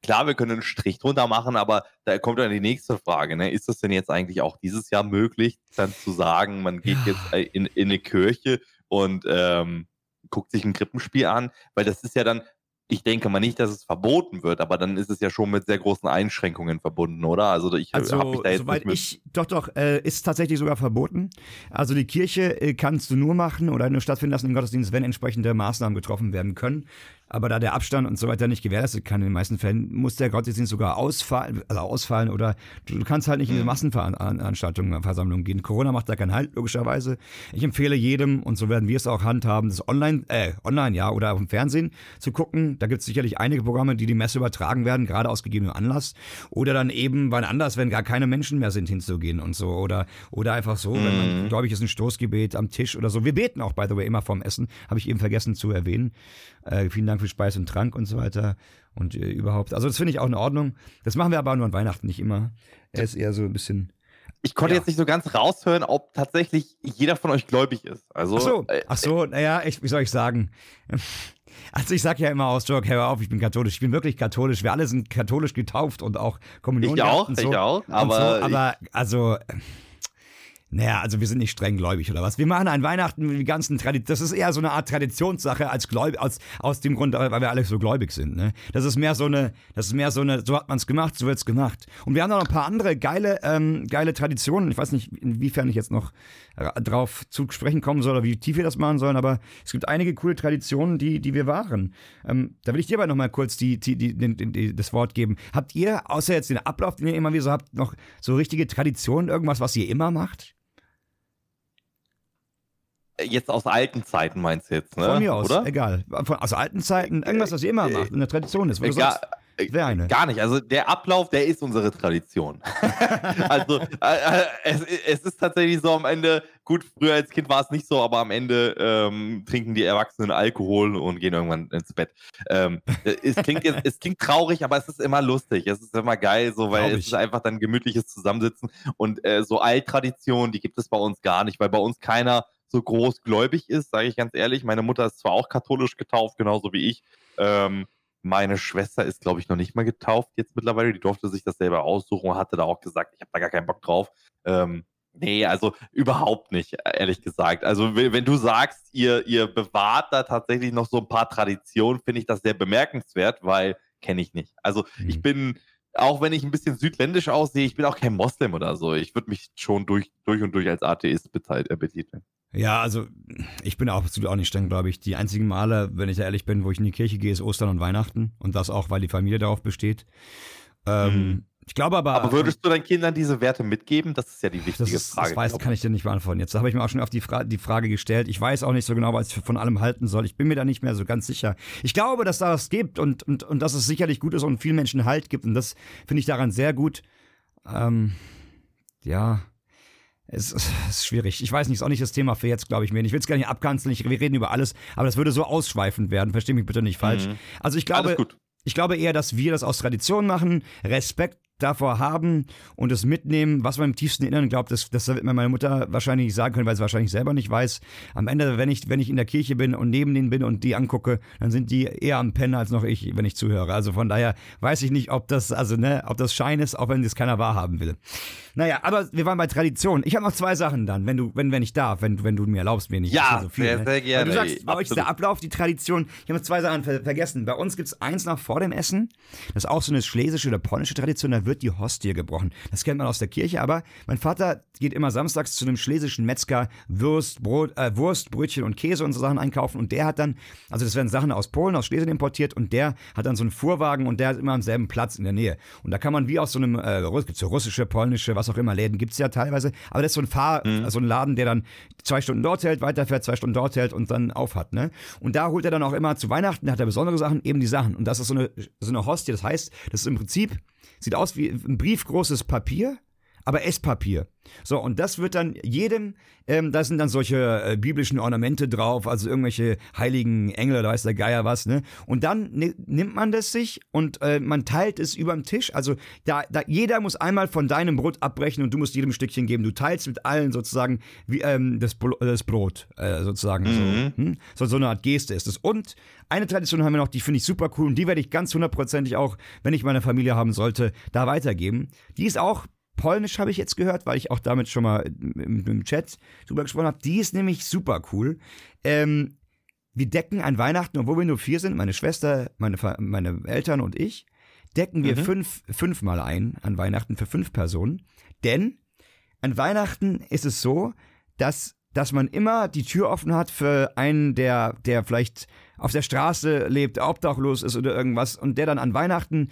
[SPEAKER 2] klar, wir können einen Strich drunter machen, aber da kommt dann die nächste Frage, ne? Ist das denn jetzt eigentlich auch dieses Jahr möglich, dann zu sagen, man geht
[SPEAKER 1] Ja.
[SPEAKER 2] jetzt äh, in, in eine Kirche und ähm, guckt sich ein Krippenspiel an? Weil das ist ja dann, ich denke mal nicht, dass es verboten wird, aber dann ist es ja schon mit sehr großen Einschränkungen verbunden, oder? Also ich habe mich
[SPEAKER 1] Also,
[SPEAKER 2] da jetzt
[SPEAKER 1] soweit
[SPEAKER 2] nicht
[SPEAKER 1] ich, doch, doch, äh, ist tatsächlich sogar verboten. Also die Kirche äh, kannst du nur machen oder nur stattfinden lassen im Gottesdienst, wenn entsprechende Maßnahmen getroffen werden können. Aber da der Abstand und so weiter nicht gewährleistet kann, in den meisten Fällen muss der Gottesdienst sogar ausfallen, also ausfallen oder du, du kannst halt nicht in eine
[SPEAKER 2] Mhm.
[SPEAKER 1] Massenveranstaltungen, Versammlungen gehen. Corona macht da keinen Halt, logischerweise. Ich empfehle jedem, und so werden wir es auch handhaben, das online, äh, online, ja, oder auf dem Fernsehen zu gucken. Da gibt es sicherlich einige Programme, die die Messe übertragen werden, gerade aus gegebenem Anlass. Oder dann eben wann anders, wenn gar keine Menschen mehr sind, hinzugehen und so. Oder, oder einfach so, wenn man
[SPEAKER 2] Mhm.
[SPEAKER 1] gläubig ist, ein Stoßgebet am Tisch oder so. Wir beten auch, by the way, immer vorm Essen. Habe ich eben vergessen zu erwähnen. Äh, vielen Dank für Speis und Trank und so weiter. Und äh, überhaupt. Also das finde ich auch in Ordnung. Das machen wir aber nur an Weihnachten nicht immer. Er ist eher so ein bisschen.
[SPEAKER 2] Ich konnte
[SPEAKER 1] Ja.
[SPEAKER 2] jetzt nicht so ganz raushören, ob tatsächlich jeder von euch gläubig ist. Also,
[SPEAKER 1] Ach so,
[SPEAKER 2] äh,
[SPEAKER 1] ach so, naja, ich, wie soll ich sagen? Also ich sag ja immer aus Joke, hör auf, ich bin katholisch. Ich bin wirklich katholisch. Wir alle sind katholisch getauft und auch Kommunion.
[SPEAKER 2] ich auch,
[SPEAKER 1] so.
[SPEAKER 2] ich auch. Aber,
[SPEAKER 1] so, aber also, äh, naja, also wir sind nicht streng gläubig oder was. Wir machen an Weihnachten die ganzen Traditionen. Das ist eher so eine Art Traditionssache als gläubig, aus, aus dem Grund, weil wir alle so gläubig sind. Ne? Das ist mehr so eine, das ist mehr so eine, so hat man es gemacht, so wird's gemacht. Und wir haben noch ein paar andere geile, ähm, geile Traditionen. Ich weiß nicht, inwiefern ich jetzt noch drauf zu sprechen kommen soll oder wie tief wir das machen sollen, aber es gibt einige coole Traditionen, die, die wir wahren. Ähm, da will ich dir aber noch mal kurz die, die, die, die, das Wort geben. Habt ihr, außer jetzt den Ablauf, den ihr immer wieder so habt, noch so richtige Traditionen, irgendwas, was ihr immer macht?
[SPEAKER 2] Jetzt aus alten Zeiten meinst du jetzt, ne?
[SPEAKER 1] Von mir aus,
[SPEAKER 2] Oder?
[SPEAKER 1] egal. Von, aus alten Zeiten, irgendwas, was ihr immer
[SPEAKER 2] Äh,
[SPEAKER 1] macht, eine Tradition ist. Wo du
[SPEAKER 2] Gar,
[SPEAKER 1] sagst, eine.
[SPEAKER 2] gar nicht. Also der Ablauf, der ist unsere Tradition. also äh, äh, es, es ist tatsächlich so am Ende, gut, früher als Kind war es nicht so, aber am Ende ähm, trinken die Erwachsenen Alkohol und gehen irgendwann ins Bett. Ähm, äh, es, klingt jetzt, es klingt traurig, aber es ist immer lustig. Es ist immer geil, so, weil
[SPEAKER 1] Glaub
[SPEAKER 2] es ist einfach dann gemütliches Zusammensitzen. Und äh, so Alttraditionen, die gibt es bei uns gar nicht, weil bei uns keiner so groß gläubig ist, sage ich ganz ehrlich. Meine Mutter ist zwar auch katholisch getauft, genauso wie ich. Ähm, meine Schwester ist, glaube ich, noch nicht mal getauft jetzt mittlerweile. Die durfte sich das selber aussuchen und hatte da auch gesagt, ich habe da gar keinen Bock drauf. Ähm, nee, also überhaupt nicht, ehrlich gesagt. Also we- wenn du sagst, ihr, ihr bewahrt da tatsächlich noch so ein paar Traditionen, finde ich das sehr bemerkenswert, weil kenne ich nicht. Also ich
[SPEAKER 1] Mhm.
[SPEAKER 2] bin, auch wenn ich ein bisschen südländisch aussehe, ich bin auch kein Moslem oder so. Ich würde mich schon durch, durch und durch als Atheist beteiligt, äh, betiteln.
[SPEAKER 1] Ja, also ich bin auch absolut auch nicht streng, glaube ich. Die einzigen Male, wenn ich ehrlich bin, wo ich in die Kirche gehe, ist Ostern und Weihnachten. Und das auch, weil die Familie darauf besteht. Ähm,
[SPEAKER 2] Mhm.
[SPEAKER 1] Ich glaube aber.
[SPEAKER 2] Aber würdest du deinen Kindern diese Werte mitgeben? Das ist ja die
[SPEAKER 1] das,
[SPEAKER 2] wichtige
[SPEAKER 1] ist,
[SPEAKER 2] Frage.
[SPEAKER 1] das weiß, kann ich dir nicht beantworten. Jetzt habe ich mir auch schon auf die, Fra die Frage gestellt. Ich weiß auch nicht so genau, was ich von allem halten soll. Ich bin mir da nicht mehr so ganz sicher. Ich glaube, dass da was gibt und, und, und dass es sicherlich gut ist und vielen Menschen Halt gibt. Und das finde ich daran sehr gut. Ähm, ja. Es ist, es ist schwierig. Ich weiß nicht, ist auch nicht das Thema für jetzt, glaube ich mir. Ich will es gar nicht abkanzeln. Ich, wir reden über alles, aber das würde so ausschweifend werden. Versteh mich bitte nicht falsch.
[SPEAKER 2] Mhm.
[SPEAKER 1] Also ich glaube, ich glaube eher, dass wir das aus Tradition machen, Respekt davor haben und es mitnehmen, was man im tiefsten Inneren glaubt, das, das wird mir meine Mutter wahrscheinlich nicht sagen können, weil sie wahrscheinlich selber nicht weiß. Am Ende, wenn ich, wenn ich in der Kirche bin und neben denen bin und die angucke, dann sind die eher am Pennen als noch ich, wenn ich zuhöre. Also von daher weiß ich nicht, ob das, also ne, ob das Schein ist, auch wenn das keiner wahrhaben will. Naja, aber wir waren bei Tradition. Ich habe noch zwei Sachen dann, wenn du, wenn, wenn ich darf, wenn, wenn du mir erlaubst, mir nicht.
[SPEAKER 2] Ja,
[SPEAKER 1] so viel,
[SPEAKER 2] sehr,
[SPEAKER 1] ne?
[SPEAKER 2] sehr gerne.
[SPEAKER 1] Weil du sagst, bei euch ist der. Ablauf, die Tradition. Ich habe noch zwei Sachen ver vergessen. Bei uns gibt es eins noch vor dem Essen. Das ist auch so eine schlesische oder polnische Tradition. Da wird die Hostie gebrochen. Das kennt man aus der Kirche, aber mein Vater geht immer samstags zu einem schlesischen Metzger Wurst, Brot, äh, Wurst, Brötchen und Käse und so Sachen einkaufen. Und der hat dann, also das werden Sachen aus Polen, aus Schlesien importiert. Und der hat dann so einen Fuhrwagen und der hat immer am selben Platz in der Nähe. Und da kann man wie aus so einem, äh, es gibt so russische, polnische, was auch immer, Läden gibt es ja teilweise. Aber das ist so ein Fahr, so ein Laden, der dann zwei Stunden dort hält, weiterfährt, zwei Stunden dort hält und dann auf hat. Ne? Und da holt er dann auch immer zu Weihnachten, da hat er besondere Sachen, eben die Sachen. Und das ist so eine, so eine Hostie. Das heißt, das ist im Prinzip, sieht aus wie ein briefgroßes Papier, aber Esspapier. So, und das wird dann jedem, ähm, da sind dann solche äh, biblischen Ornamente drauf, also irgendwelche heiligen Engel oder weiß der Geier was, ne? Und dann ni- nimmt man das sich und äh, man teilt es überm Tisch. Also da, da jeder muss einmal von deinem Brot abbrechen und du musst jedem Stückchen geben. Du teilst mit allen sozusagen wie, ähm, das, Bro- das Brot, äh, sozusagen.
[SPEAKER 2] Mhm.
[SPEAKER 1] So, hm? so, so eine Art Geste ist es. Und eine Tradition haben wir noch, die finde ich super cool und die werde ich ganz hundertprozentig auch, wenn ich meine Familie haben sollte, da weitergeben. Die ist auch Polnisch habe ich jetzt gehört, weil ich auch damit schon mal im, im Chat drüber gesprochen habe. Die ist nämlich super cool. Ähm, wir decken an Weihnachten, obwohl wir nur vier sind, meine Schwester, meine, meine Eltern und ich, decken wir
[SPEAKER 2] Mhm.
[SPEAKER 1] fünf, fünfmal ein an Weihnachten für fünf Personen. Denn an Weihnachten ist es so, dass, dass man immer die Tür offen hat für einen, der, der vielleicht auf der Straße lebt, obdachlos ist oder irgendwas und der dann an Weihnachten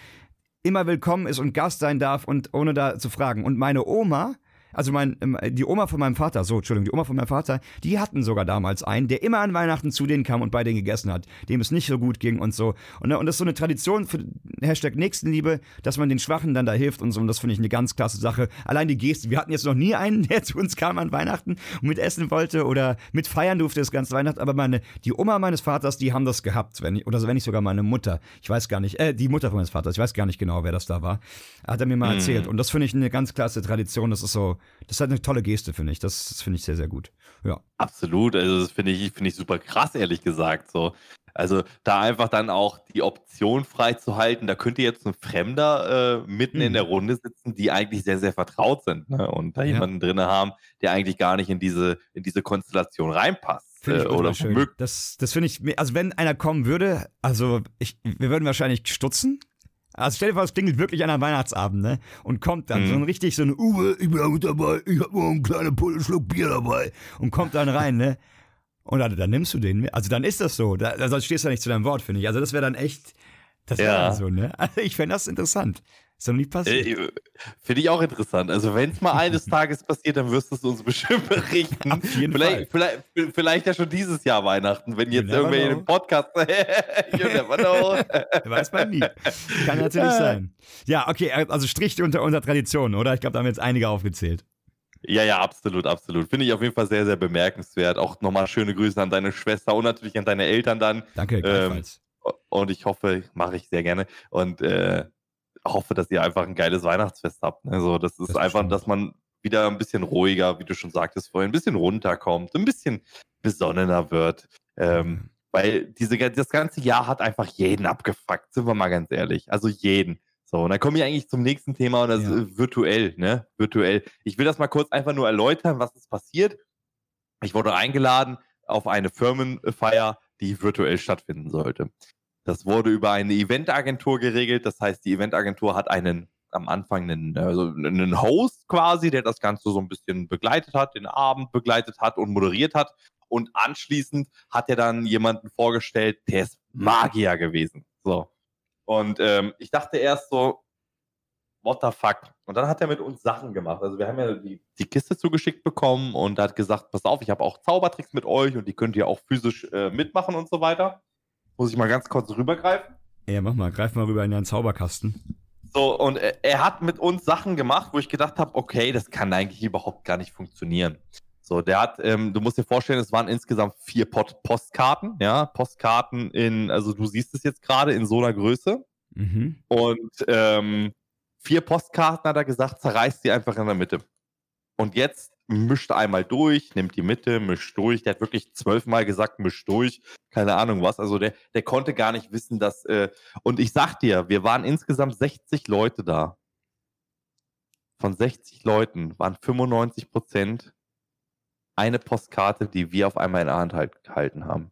[SPEAKER 1] immer willkommen ist und Gast sein darf und ohne da zu fragen. Und meine Oma, also mein, ähm, die Oma von meinem Vater, so, Entschuldigung, die Oma von meinem Vater, die hatten sogar damals einen, der immer an Weihnachten zu denen kam und bei denen gegessen hat, dem es nicht so gut ging und so. Und, und das ist so eine Tradition für Hashtag Nächstenliebe, dass man den Schwachen dann da hilft und so. Und das finde ich eine ganz klasse Sache. Allein die Geste. Wir hatten jetzt noch nie einen, der zu uns kam an Weihnachten und mit essen wollte oder mit feiern durfte das ganze Weihnachten. Aber meine, die Oma meines Vaters, die haben das gehabt, wenn ich, oder wenn nicht sogar meine Mutter. Ich weiß gar nicht, äh, die Mutter von meines Vaters, ich weiß gar nicht genau, wer das da war. Hat er mir mal
[SPEAKER 2] Mhm.
[SPEAKER 1] erzählt. Und das finde ich eine ganz klasse Tradition. Das ist so, das ist halt eine tolle Geste, finde ich. Das, das finde ich sehr, sehr gut. Ja.
[SPEAKER 2] Absolut, also das finde ich, finde ich super krass, ehrlich gesagt. So. Also da einfach dann auch die Option freizuhalten, da könnte jetzt ein Fremder äh, mitten
[SPEAKER 1] Mhm.
[SPEAKER 2] in der Runde sitzen, die eigentlich sehr, sehr vertraut sind ne? und da
[SPEAKER 1] Ja.
[SPEAKER 2] jemanden drin haben, der eigentlich gar nicht in diese, in diese Konstellation reinpasst.
[SPEAKER 1] Finde ich
[SPEAKER 2] äh, oder
[SPEAKER 1] schön. Das, das finde ich, also wenn einer kommen würde, also ich, wir würden wahrscheinlich stutzen. Also stell dir vor, es klingelt wirklich an einem Weihnachtsabend, ne? Und kommt dann
[SPEAKER 2] Mhm.
[SPEAKER 1] so ein richtig so ein Uwe, ich bin auch mit dabei, ich hab noch einen kleinen Pulle Schluck Bier dabei. Und kommt dann rein, ne? Und dann, dann nimmst du den. Also dann ist das so. Da, da stehst du ja nicht zu deinem Wort, finde ich. Also das wäre dann echt, das wäre
[SPEAKER 2] Ja.
[SPEAKER 1] dann so, ne? Also ich fände das interessant. Ist doch nie passiert.
[SPEAKER 2] Äh, Finde ich auch interessant. Also wenn es mal eines Tages passiert, dann wirst du es uns bestimmt berichten.
[SPEAKER 1] Auf jeden
[SPEAKER 2] vielleicht, Vielleicht, vielleicht ja schon dieses Jahr Weihnachten, wenn jetzt irgendwer
[SPEAKER 1] know.
[SPEAKER 2] den Podcast. you never know.
[SPEAKER 1] Weiß man nie. Kann natürlich sein. Ja, okay, also Strich unter unserer Tradition, oder? Ich glaube, da haben jetzt einige aufgezählt.
[SPEAKER 2] Ja, ja, absolut, absolut. Finde ich auf jeden Fall sehr, sehr bemerkenswert. Auch nochmal schöne Grüße an deine Schwester und natürlich an deine Eltern dann.
[SPEAKER 1] Danke, gleichfalls.
[SPEAKER 2] Und ich hoffe, mache ich sehr gerne. Und äh, hoffe, dass ihr einfach ein geiles Weihnachtsfest habt. Also, das ist
[SPEAKER 1] Das
[SPEAKER 2] einfach, dass man wieder ein bisschen ruhiger, wie du schon sagtest vorhin, ein bisschen runterkommt, ein bisschen besonnener wird. Ähm, weil diese, das ganze Jahr hat einfach jeden abgefuckt, sind wir mal ganz ehrlich. Also jeden. So, und dann komme ich eigentlich zum nächsten Thema und das
[SPEAKER 1] Ja.
[SPEAKER 2] ist virtuell, ne? Virtuell. Ich will das mal kurz einfach nur erläutern, was ist passiert. Ich wurde eingeladen auf eine Firmenfeier, die virtuell stattfinden sollte. Das wurde über eine Eventagentur geregelt. Das heißt, die Eventagentur hat einen am Anfang einen, also einen Host quasi, der das Ganze so ein bisschen begleitet hat, den Abend begleitet hat und moderiert hat. Und anschließend hat er dann jemanden vorgestellt, der ist Magier gewesen. So. Und ähm, ich dachte erst so, what the fuck? Und dann hat er mit uns Sachen gemacht. Also wir haben ja die, die Kiste zugeschickt bekommen und hat gesagt, pass auf, ich habe auch Zaubertricks mit euch und die könnt ihr auch physisch äh, mitmachen und so weiter. Muss ich mal ganz kurz rübergreifen.
[SPEAKER 1] Ja, mach mal, greif mal rüber in deinen Zauberkasten.
[SPEAKER 2] So, und er, er hat mit uns Sachen gemacht, wo ich gedacht habe, okay, das kann eigentlich überhaupt gar nicht funktionieren. So, der hat, ähm, du musst dir vorstellen, es waren insgesamt vier Pot Postkarten, ja, Postkarten in, also du siehst es jetzt gerade in so einer Größe.
[SPEAKER 1] Mhm.
[SPEAKER 2] Und ähm, Vier Postkarten hat er gesagt, zerreißt die einfach in der Mitte. Und jetzt mischt einmal durch, nimmt die Mitte, mischt durch. Der hat wirklich zwölfmal gesagt, mischt durch. Keine Ahnung was. Also der, der konnte gar nicht wissen, dass. Äh, und ich sag dir, wir waren insgesamt 60 Leute da. Von 60 Leuten waren 95 Prozent eine Postkarte, die wir auf einmal in der Hand halt, gehalten haben.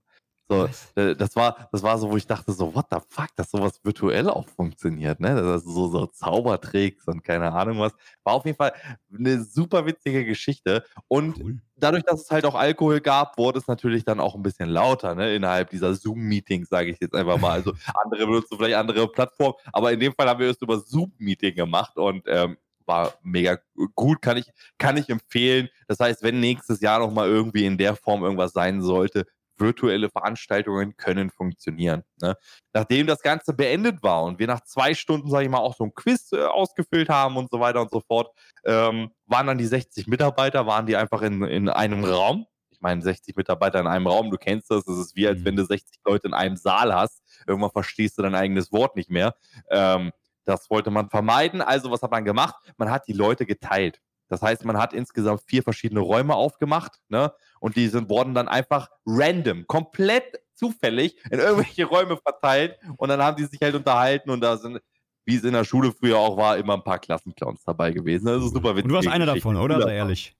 [SPEAKER 2] So, äh, das war, das war so, wo ich dachte so, what the fuck, dass sowas virtuell auch funktioniert, ne? Dass du so, so Zaubertricks und keine Ahnung was. War auf jeden Fall eine super witzige Geschichte. Und cool. dadurch, dass es halt auch Alkohol gab, wurde es natürlich dann auch ein bisschen lauter, ne? Innerhalb dieser Zoom-Meetings, sage ich jetzt einfach mal. Also andere benutzen vielleicht andere Plattformen, aber in dem Fall haben wir es über Zoom-Meeting gemacht und ähm, war mega gut, kann ich, kann ich empfehlen. Das heißt, wenn nächstes Jahr noch mal irgendwie in der Form irgendwas sein sollte, virtuelle Veranstaltungen können funktionieren. Ne? Nachdem das Ganze beendet war und wir nach zwei Stunden, sage ich mal, auch so ein Quiz äh, ausgefüllt haben und so weiter und so fort, ähm, waren dann die 60 Mitarbeiter, waren die einfach in, in einem Raum. Ich meine, 60 Mitarbeiter in einem Raum, du kennst das, das ist wie, als wenn du 60 Leute in einem Saal hast. Irgendwann verstehst du dein eigenes Wort nicht mehr. Ähm, das wollte man vermeiden. Also, was hat man gemacht? Man hat die Leute geteilt. Das heißt, man hat insgesamt vier verschiedene Räume aufgemacht, ne? Und die sind, wurden dann einfach random, komplett zufällig in irgendwelche Räume verteilt. Und dann haben die sich halt unterhalten und da sind, wie es in der Schule früher auch war, immer ein paar Klassenclowns dabei gewesen. Das ist super witzig.
[SPEAKER 1] Und du warst einer davon, oder? Sei ehrlich.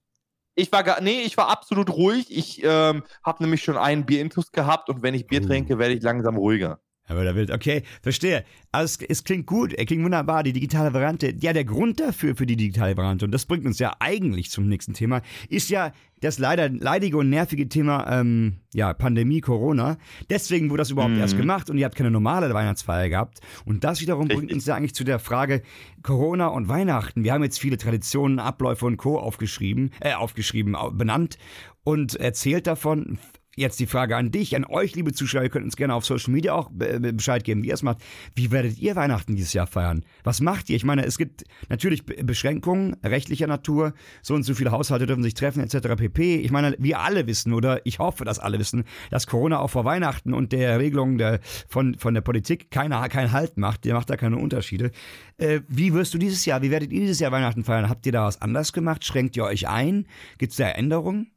[SPEAKER 2] Ich war gar, nee, ich war absolut ruhig. Ich ähm, habe nämlich schon einen Bierintus gehabt und wenn ich Bier uh. trinke, werde ich langsam ruhiger.
[SPEAKER 1] Aber da wild, okay, verstehe. Also es, es, klingt gut, es klingt wunderbar, die digitale Variante. Ja, der Grund dafür, für die digitale Variante, und das bringt uns ja eigentlich zum nächsten Thema, ist ja das leider leidige und nervige Thema, ähm, ja, Pandemie, Corona. Deswegen wurde das überhaupt mhm. erst gemacht und ihr habt keine normale Weihnachtsfeier gehabt. Und das wiederum Richtig. bringt uns ja eigentlich zu der Frage Corona und Weihnachten. Wir haben jetzt viele Traditionen, Abläufe und Co. aufgeschrieben, äh, aufgeschrieben, benannt und erzählt davon. Jetzt die Frage an dich, an euch, liebe Zuschauer, ihr könnt uns gerne auf Social Media auch Bescheid geben, wie ihr es macht. Wie werdet ihr Weihnachten dieses Jahr feiern? Was macht ihr? Ich meine, es gibt natürlich Beschränkungen rechtlicher Natur, so und so viele Haushalte dürfen sich treffen, etc. pp. Ich meine, wir alle wissen, oder ich hoffe, dass alle wissen, dass Corona auch vor Weihnachten und der Regelung der, von, von der Politik keinen kein Halt macht, der macht da keine Unterschiede. Äh, wie wirst du dieses Jahr, wie werdet ihr dieses Jahr Weihnachten feiern? Habt ihr da was anders gemacht? Schränkt ihr euch ein? Gibt es da Änderungen?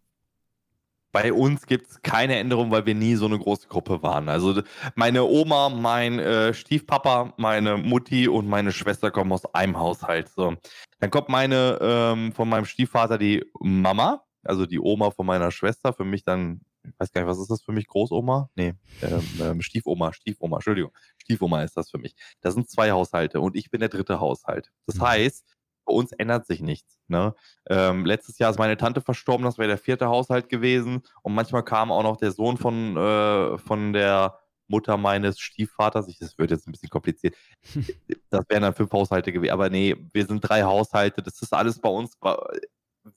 [SPEAKER 2] Bei uns gibt es keine Änderung, weil wir nie so eine große Gruppe waren. Also meine Oma, mein äh, Stiefpapa, meine Mutti und meine Schwester kommen aus einem Haushalt. So. Dann kommt meine ähm, von meinem Stiefvater die Mama, also die Oma von meiner Schwester, für mich dann, ich weiß gar nicht, was ist das für mich? Großoma? Nee, ähm, ähm, Stiefoma, Stiefoma, Entschuldigung. Stiefoma ist das für mich. Das sind zwei Haushalte und ich bin der dritte Haushalt. Das mhm. heißt, bei uns ändert sich nichts. Ne? Ähm, letztes Jahr ist meine Tante verstorben, das wäre der vierte Haushalt gewesen. Und manchmal kam auch noch der Sohn von, äh, von der Mutter meines Stiefvaters. Ich, das wird jetzt ein bisschen kompliziert. Das wären dann fünf Haushalte gewesen. Aber nee, wir sind drei Haushalte. Das ist alles bei uns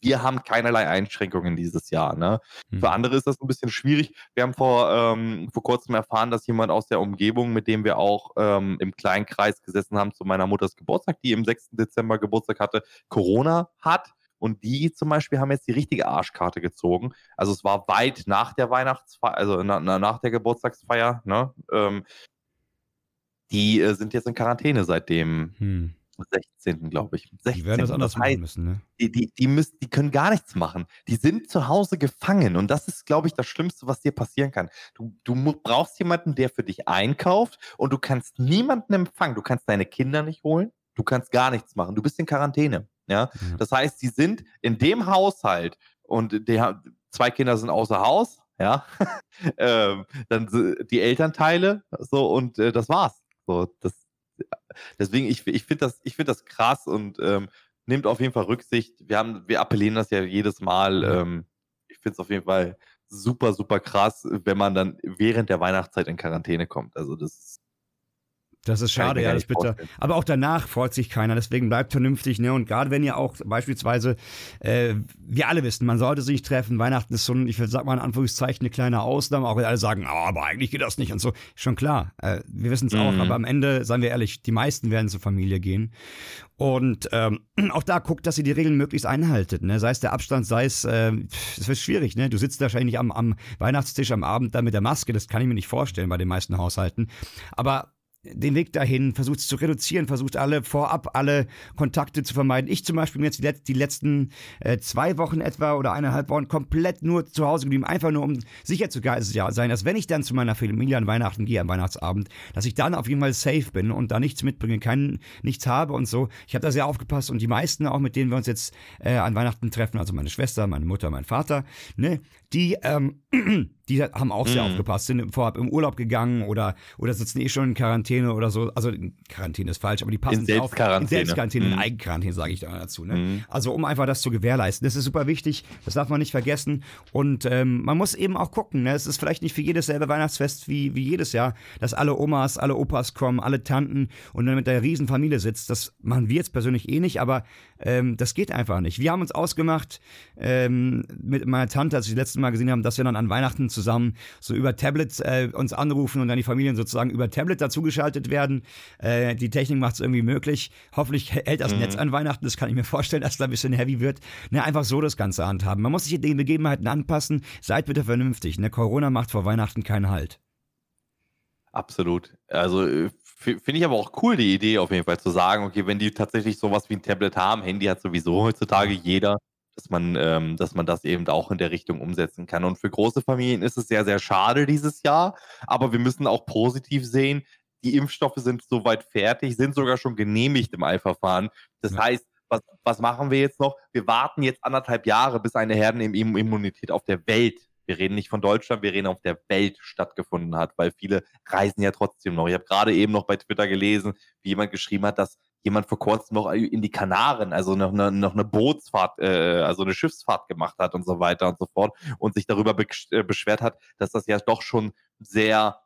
[SPEAKER 2] wir haben keinerlei Einschränkungen dieses Jahr. Ne? Mhm. Für andere ist das ein bisschen schwierig. Wir haben vor, ähm, vor kurzem erfahren, dass jemand aus der Umgebung, mit dem wir auch ähm, im kleinen Kreis gesessen haben, zu meiner Mutters Geburtstag, die im 6. Dezember Geburtstag hatte, Corona hat. Und die zum Beispiel haben jetzt die richtige Arschkarte gezogen. Also es war weit nach der Weihnachtsfeier, also na, nach der Geburtstagsfeier. Ne? Ähm, die äh, sind jetzt in Quarantäne seitdem. Hm. 16. glaube ich. 16.
[SPEAKER 1] Die werden das anders das heißt, machen müssen, ne?
[SPEAKER 2] Die, die, die, müssen, die können gar nichts machen. Die sind zu Hause gefangen. Und das ist, glaube ich, das Schlimmste, was dir passieren kann. Du, du brauchst jemanden, der für dich einkauft und du kannst niemanden empfangen. Du kannst deine Kinder nicht holen. Du kannst gar nichts machen. Du bist in Quarantäne. Ja? ja. Das heißt, die sind in dem Haushalt und der, zwei Kinder sind außer Haus. Ja, ähm, dann die Elternteile, so und äh, das war's. So, das, deswegen, ich, ich finde das, find das krass und ähm, nimmt auf jeden Fall Rücksicht. Wir, haben, wir appellieren das ja jedes Mal. Ähm, ich finde es auf jeden Fall super, super krass, wenn man dann während der Weihnachtszeit in Quarantäne kommt. Also das ist
[SPEAKER 1] das ist schade, ja, das ist bitter. Aber auch danach freut sich keiner, deswegen bleibt vernünftig, ne? Und gerade wenn ihr auch beispielsweise, äh, wir alle wissen, man sollte sich treffen, Weihnachten ist so ein, ich sag mal in Anführungszeichen, eine kleine Ausnahme, auch wenn alle sagen, oh, aber eigentlich geht das nicht und so. Schon klar, äh, wir wissen es mhm. auch, aber am Ende, seien wir ehrlich, die meisten werden zur Familie gehen. Und ähm, auch da guckt, dass ihr die Regeln möglichst einhaltet, ne? Sei es der Abstand, sei es, äh, es wird schwierig, ne? Du sitzt wahrscheinlich am, am Weihnachtstisch am Abend da mit der Maske, das kann ich mir nicht vorstellen bei den meisten Haushalten. Aber den Weg dahin, versucht es zu reduzieren, versucht alle vorab alle Kontakte zu vermeiden. Ich zum Beispiel bin jetzt die, Let die letzten äh, zwei Wochen etwa oder eineinhalb Wochen komplett nur zu Hause geblieben, einfach nur um sicher zu sein, dass wenn ich dann zu meiner Familie an Weihnachten gehe, am Weihnachtsabend, dass ich dann auf jeden Fall safe bin und da nichts mitbringe, kein, nichts habe und so. Ich habe da sehr aufgepasst und die meisten auch, mit denen wir uns jetzt äh, an Weihnachten treffen, also meine Schwester, meine Mutter, mein Vater, ne, die, ähm, die haben auch sehr mhm. aufgepasst, sind vorab im Urlaub gegangen oder, oder sitzen eh schon in Quarantäne oder so. Also Quarantäne ist falsch, aber die passen in
[SPEAKER 2] Selbstquarantäne.
[SPEAKER 1] In Selbstquarantäne, mhm. in Eigenquarantäne, sage ich da dazu. Ne? Mhm. Also um einfach das zu gewährleisten. Das ist super wichtig, das darf man nicht vergessen. Und ähm, man muss eben auch gucken, ne? es ist vielleicht nicht für jedes selbe Weihnachtsfest wie, wie jedes Jahr, dass alle Omas, alle Opas kommen, alle Tanten und dann mit der Riesenfamilie sitzt. Das machen wir jetzt persönlich eh nicht, aber ähm, das geht einfach nicht. Wir haben uns ausgemacht ähm, mit meiner Tante, als wir das letzte Mal gesehen haben, dass wir dann an Weihnachten zusammen so über Tablets äh, uns anrufen und dann die Familien sozusagen über Tablet dazugeschaltet werden. Äh, die Technik macht es irgendwie möglich. Hoffentlich hält das mhm. Netz an Weihnachten. Das kann ich mir vorstellen, dass da ein bisschen heavy wird. Ne, einfach so das Ganze handhaben. Man muss sich den Begebenheiten anpassen. Seid bitte vernünftig. Ne? Corona macht vor Weihnachten keinen Halt.
[SPEAKER 2] Absolut. Also äh, finde ich aber auch cool, die Idee auf jeden Fall zu sagen, okay, wenn die tatsächlich sowas wie ein Tablet haben, Handy hat sowieso heutzutage jeder, dass man, ähm, dass man das eben auch in der Richtung umsetzen kann. Und für große Familien ist es sehr, sehr schade dieses Jahr, aber wir müssen auch positiv sehen, die Impfstoffe sind soweit fertig, sind sogar schon genehmigt im Eilverfahren. Das ja. heißt, was, was machen wir jetzt noch? Wir warten jetzt anderthalb Jahre, bis eine Herdenimmunität auf der Welt wir reden nicht von Deutschland, wir reden auf der Welt stattgefunden hat, weil viele reisen ja trotzdem noch. Ich habe gerade eben noch bei Twitter gelesen, wie jemand geschrieben hat, dass jemand vor kurzem noch in die Kanaren, also noch eine, noch eine Bootsfahrt, äh, also eine Schiffsfahrt gemacht hat und so weiter und so fort und sich darüber äh, beschwert hat, dass das ja doch schon sehr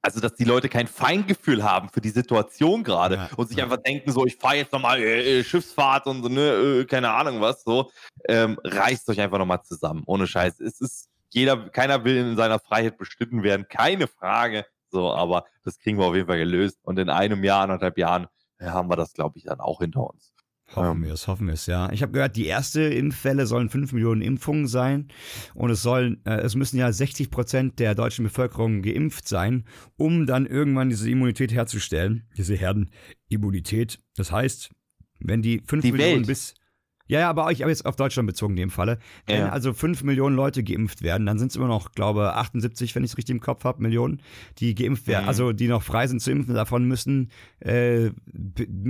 [SPEAKER 2] also dass die Leute kein Feingefühl haben für die Situation gerade ja, und sich ja. einfach denken, so, ich fahre jetzt nochmal äh, äh, Schiffsfahrt und so, ne, äh, keine Ahnung was, so, ähm, reißt euch einfach nochmal zusammen, ohne Scheiß. Es ist, jeder, keiner will in seiner Freiheit beschnitten werden, keine Frage, so, aber das kriegen wir auf jeden Fall gelöst und in einem Jahr, anderthalb Jahren haben wir das, glaube ich, dann auch hinter uns.
[SPEAKER 1] Hoffen wir es, hoffen wir es, ja. Ich habe gehört, die erste Impfwelle sollen 5 Millionen Impfungen sein und es sollen, äh, es müssen ja 60 Prozent der deutschen Bevölkerung geimpft sein, um dann irgendwann diese Immunität herzustellen, diese Herdenimmunität. Das heißt, wenn die 5 die Millionen Welt. bis ja, ja, aber ich habe jetzt auf Deutschland bezogen in dem Falle. Wenn ja. also 5 Millionen Leute geimpft werden, dann sind es immer noch, glaube 78, wenn ich es richtig im Kopf habe, Millionen, die geimpft werden, mhm. also die noch frei sind zu impfen. Davon müssen äh,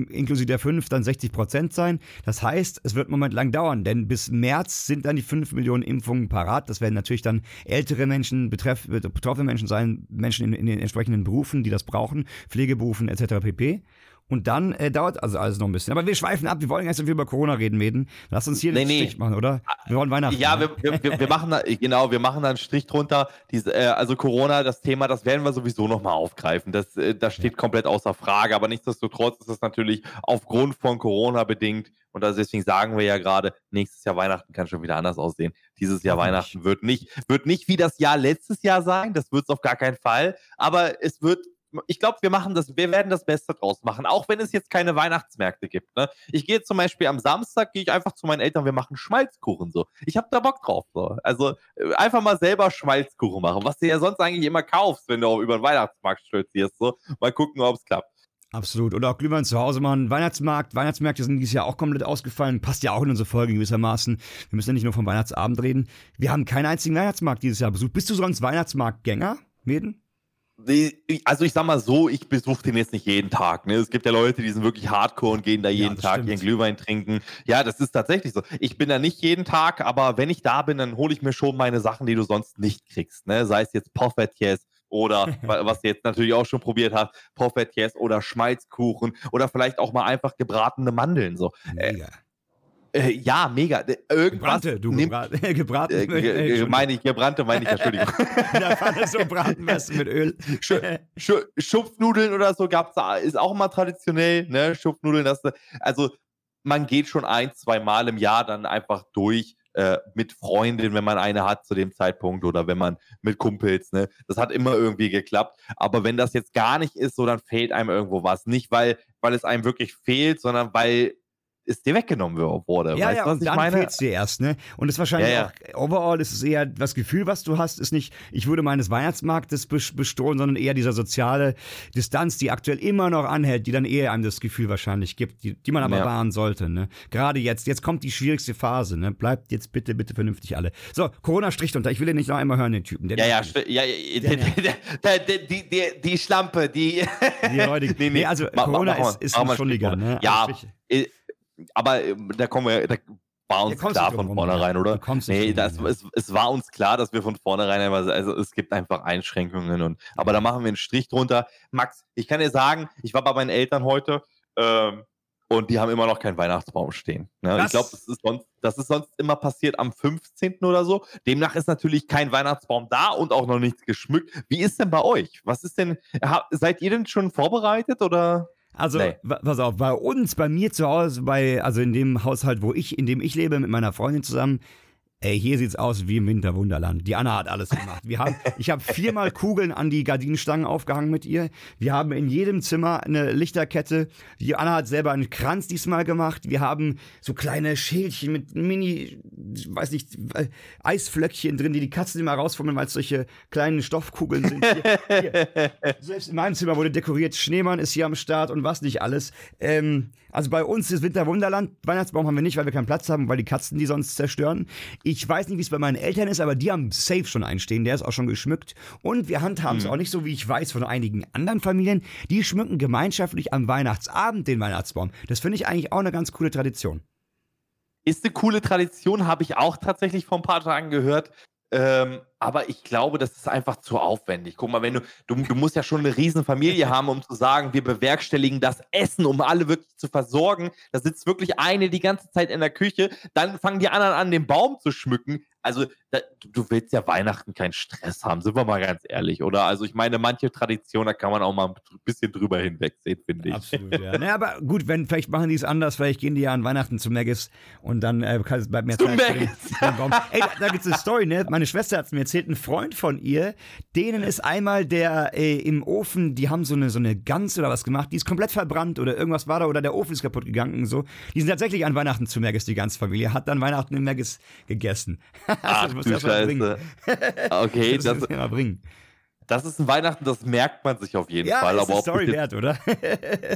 [SPEAKER 1] inklusive der 5 dann 60 Prozent sein. Das heißt, es wird einen Moment lang dauern, denn bis März sind dann die 5 Millionen Impfungen parat. Das werden natürlich dann ältere Menschen, betreff, betroffene Menschen sein, Menschen in, in den entsprechenden Berufen, die das brauchen, Pflegeberufen etc. pp. Und dann äh, dauert also alles noch ein bisschen. Aber wir schweifen ab. Wir wollen ganz so viel über Corona reden, Meden. Lass uns hier nee, den nee. Strich machen, oder?
[SPEAKER 2] Wir wollen Weihnachten. Ja, ne? wir, wir, wir, machen da, genau, wir machen da einen Strich drunter. Diese, äh, also Corona, das Thema, das werden wir sowieso nochmal aufgreifen. Das, äh, das steht komplett außer Frage. Aber nichtsdestotrotz ist das natürlich aufgrund von Corona bedingt. Und also deswegen sagen wir ja gerade, nächstes Jahr Weihnachten kann schon wieder anders aussehen. Dieses Jahr Weihnachten wird nicht, wird nicht wie das Jahr letztes Jahr sein. Das wird es auf gar keinen Fall. Aber es wird ich glaube, wir machen das, wir werden das Beste draus machen, auch wenn es jetzt keine Weihnachtsmärkte gibt. Ne? Ich gehe zum Beispiel am Samstag, gehe ich einfach zu meinen Eltern, wir machen Schmalzkuchen so. Ich habe da Bock drauf. So. Also äh, einfach mal selber Schmalzkuchen machen, was du ja sonst eigentlich immer kaufst, wenn du über den Weihnachtsmarkt stolzierst. So. Mal gucken, ob es klappt.
[SPEAKER 1] Absolut. Oder auch Glühwein zu Hause machen. Weihnachtsmarkt. Weihnachtsmärkte sind dieses Jahr auch komplett ausgefallen. Passt ja auch in unsere Folge gewissermaßen. Wir müssen ja nicht nur vom Weihnachtsabend reden. Wir haben keinen einzigen Weihnachtsmarkt dieses Jahr besucht. Bist du sonst Weihnachtsmarktgänger, Meden?
[SPEAKER 2] Also ich sag mal so, ich besuche den jetzt nicht jeden Tag. Ne? Es gibt ja Leute, die sind wirklich hardcore und gehen da jeden ja, Tag stimmt. ihren Glühwein trinken. Ja, das ist tatsächlich so. Ich bin da nicht jeden Tag, aber wenn ich da bin, dann hole ich mir schon meine Sachen, die du sonst nicht kriegst. Ne? Sei es jetzt Poffertjes oder was du jetzt natürlich auch schon probiert hast, Poffertjes oder Schmalzkuchen oder vielleicht auch mal einfach gebratene Mandeln. So. Äh, äh, ja, mega. Äh, irgendwas
[SPEAKER 1] gebrannte, du nimmt, gebrat, gebraten. Äh,
[SPEAKER 2] ge, ge, meine ich, gebrannte meine ich, Entschuldigung.
[SPEAKER 1] da war das so braten mit Öl. Sch,
[SPEAKER 2] Sch, Schupfnudeln oder so gab's da, ist auch mal traditionell, ne? Schupfnudeln, das, also man geht schon ein, zwei Mal im Jahr dann einfach durch äh, mit Freundin, wenn man eine hat zu dem Zeitpunkt oder wenn man mit Kumpels, ne? Das hat immer irgendwie geklappt. Aber wenn das jetzt gar nicht ist, so dann fehlt einem irgendwo was. Nicht, weil, weil es einem wirklich fehlt, sondern weil es dir weggenommen wurde.
[SPEAKER 1] Ja,
[SPEAKER 2] weißt
[SPEAKER 1] ja,
[SPEAKER 2] was
[SPEAKER 1] und
[SPEAKER 2] ich
[SPEAKER 1] dann
[SPEAKER 2] meine?
[SPEAKER 1] fehlt's dir erst, ne? Und es ist wahrscheinlich
[SPEAKER 2] Ja, ja.
[SPEAKER 1] auch, overall ist es eher, das Gefühl, was du hast, ist nicht, ich würde meines Weihnachtsmarktes bes- bestohlen, sondern eher dieser soziale Distanz, die aktuell immer noch anhält, die dann eher einem das Gefühl wahrscheinlich gibt, die, die man aber
[SPEAKER 2] Ja.
[SPEAKER 1] wahren sollte, ne? Gerade jetzt, jetzt kommt die schwierigste Phase, ne? Bleibt jetzt bitte, bitte vernünftig alle. So, Corona stricht unter, ich will den nicht noch einmal hören, den Typen. Der
[SPEAKER 2] Ja, ja, ja, ja, der, der, die, die, die Schlampe, die.
[SPEAKER 1] Die Leute, nee, nee, also
[SPEAKER 2] Ma- ma-
[SPEAKER 1] Corona
[SPEAKER 2] mach mal-
[SPEAKER 1] ist, ist Schuldiger,
[SPEAKER 2] Stichwort.
[SPEAKER 1] ne?
[SPEAKER 2] Ja,
[SPEAKER 1] Also
[SPEAKER 2] äh, aber äh, da kommen wir, da war uns
[SPEAKER 1] kommst
[SPEAKER 2] klar von
[SPEAKER 1] rum,
[SPEAKER 2] vornherein,
[SPEAKER 1] ja.
[SPEAKER 2] oder? Nee, das,
[SPEAKER 1] rum, ja.
[SPEAKER 2] es, es war uns klar, dass wir von vornherein einfach, also es gibt einfach Einschränkungen und, aber da machen wir einen Strich drunter. Max, ich kann dir sagen, ich war bei meinen Eltern heute, ähm, und die haben immer noch keinen Weihnachtsbaum stehen. Ne? Ich glaube, das, ist sonst- das ist sonst immer passiert am 15. oder so. Demnach ist natürlich kein Weihnachtsbaum da und auch noch nichts geschmückt. Wie ist denn bei euch? Was ist denn, seid ihr denn schon vorbereitet oder?
[SPEAKER 1] Also,
[SPEAKER 2] Nee.
[SPEAKER 1] pass auf, bei uns, bei mir zu Hause, bei, also in dem Haushalt, wo ich, in dem ich lebe, mit meiner Freundin zusammen, ey, hier sieht's aus wie im Winterwunderland. Die Anna hat alles gemacht. Wir haben, ich habe viermal Kugeln an die Gardinenstangen aufgehangen mit ihr. Wir haben in jedem Zimmer eine Lichterkette. Die Anna hat selber einen Kranz diesmal gemacht. Wir haben so kleine Schälchen mit Mini, ich weiß nicht, äh, Eisflöckchen drin, die die Katzen immer rausfummeln, weil es solche kleinen Stoffkugeln sind. Hier, hier. Selbst in meinem Zimmer wurde dekoriert. Schneemann ist hier am Start und was nicht alles. Ähm, also bei uns ist Winterwunderland. Weihnachtsbaum haben wir nicht, weil wir keinen Platz haben, weil die Katzen die sonst zerstören. Ich weiß nicht, wie es bei meinen Eltern ist, aber die haben safe schon einstehen. Der ist auch schon geschmückt. Und wir handhaben es auch nicht so, wie ich weiß von einigen anderen Familien. Die schmücken gemeinschaftlich am Weihnachtsabend den Weihnachtsbaum. Das finde ich eigentlich auch eine ganz coole Tradition.
[SPEAKER 2] Ist eine coole Tradition, habe ich auch tatsächlich vor ein paar Tagen gehört. Ähm, aber ich glaube, das ist einfach zu aufwendig. Guck mal, wenn du, du, du musst ja schon eine riesen Familie haben, um zu sagen, wir bewerkstelligen das Essen, um alle wirklich zu versorgen. Da sitzt wirklich eine die ganze Zeit in der Küche. Dann fangen die anderen an, den Baum zu schmücken. Also, da, du, willst ja Weihnachten keinen Stress haben, sind wir mal ganz ehrlich, oder? Also, ich meine, manche Traditionen, da kann man auch mal ein bisschen drüber hinwegsehen, finde ich.
[SPEAKER 1] Absolut, ja. naja, aber gut, wenn, vielleicht machen die es anders, vielleicht gehen die ja an Weihnachten zu Maggis und dann äh, kann, bleibt
[SPEAKER 2] Zu
[SPEAKER 1] Zeit
[SPEAKER 2] Maggis.
[SPEAKER 1] Baum. Ey, da, da gibt's eine Story, ne? Meine Schwester hat es mir erzählt, ein Freund von ihr, denen ist einmal der äh, im Ofen, die haben so eine, so eine Gans oder was gemacht, die ist komplett verbrannt oder irgendwas war da oder der Ofen ist kaputt gegangen und so. Die sind tatsächlich an Weihnachten zu Maggis, die ganze Familie, hat dann Weihnachten in Maggis gegessen.
[SPEAKER 2] Ach
[SPEAKER 1] das muss
[SPEAKER 2] du
[SPEAKER 1] erst mal bringen.
[SPEAKER 2] Okay,
[SPEAKER 1] Das,
[SPEAKER 2] das,
[SPEAKER 1] mal bringen.
[SPEAKER 2] Das ist ein Weihnachten, das merkt man sich auf jeden
[SPEAKER 1] Ja,
[SPEAKER 2] Fall.
[SPEAKER 1] ist
[SPEAKER 2] Aber das
[SPEAKER 1] Story
[SPEAKER 2] jetzt
[SPEAKER 1] wert, oder?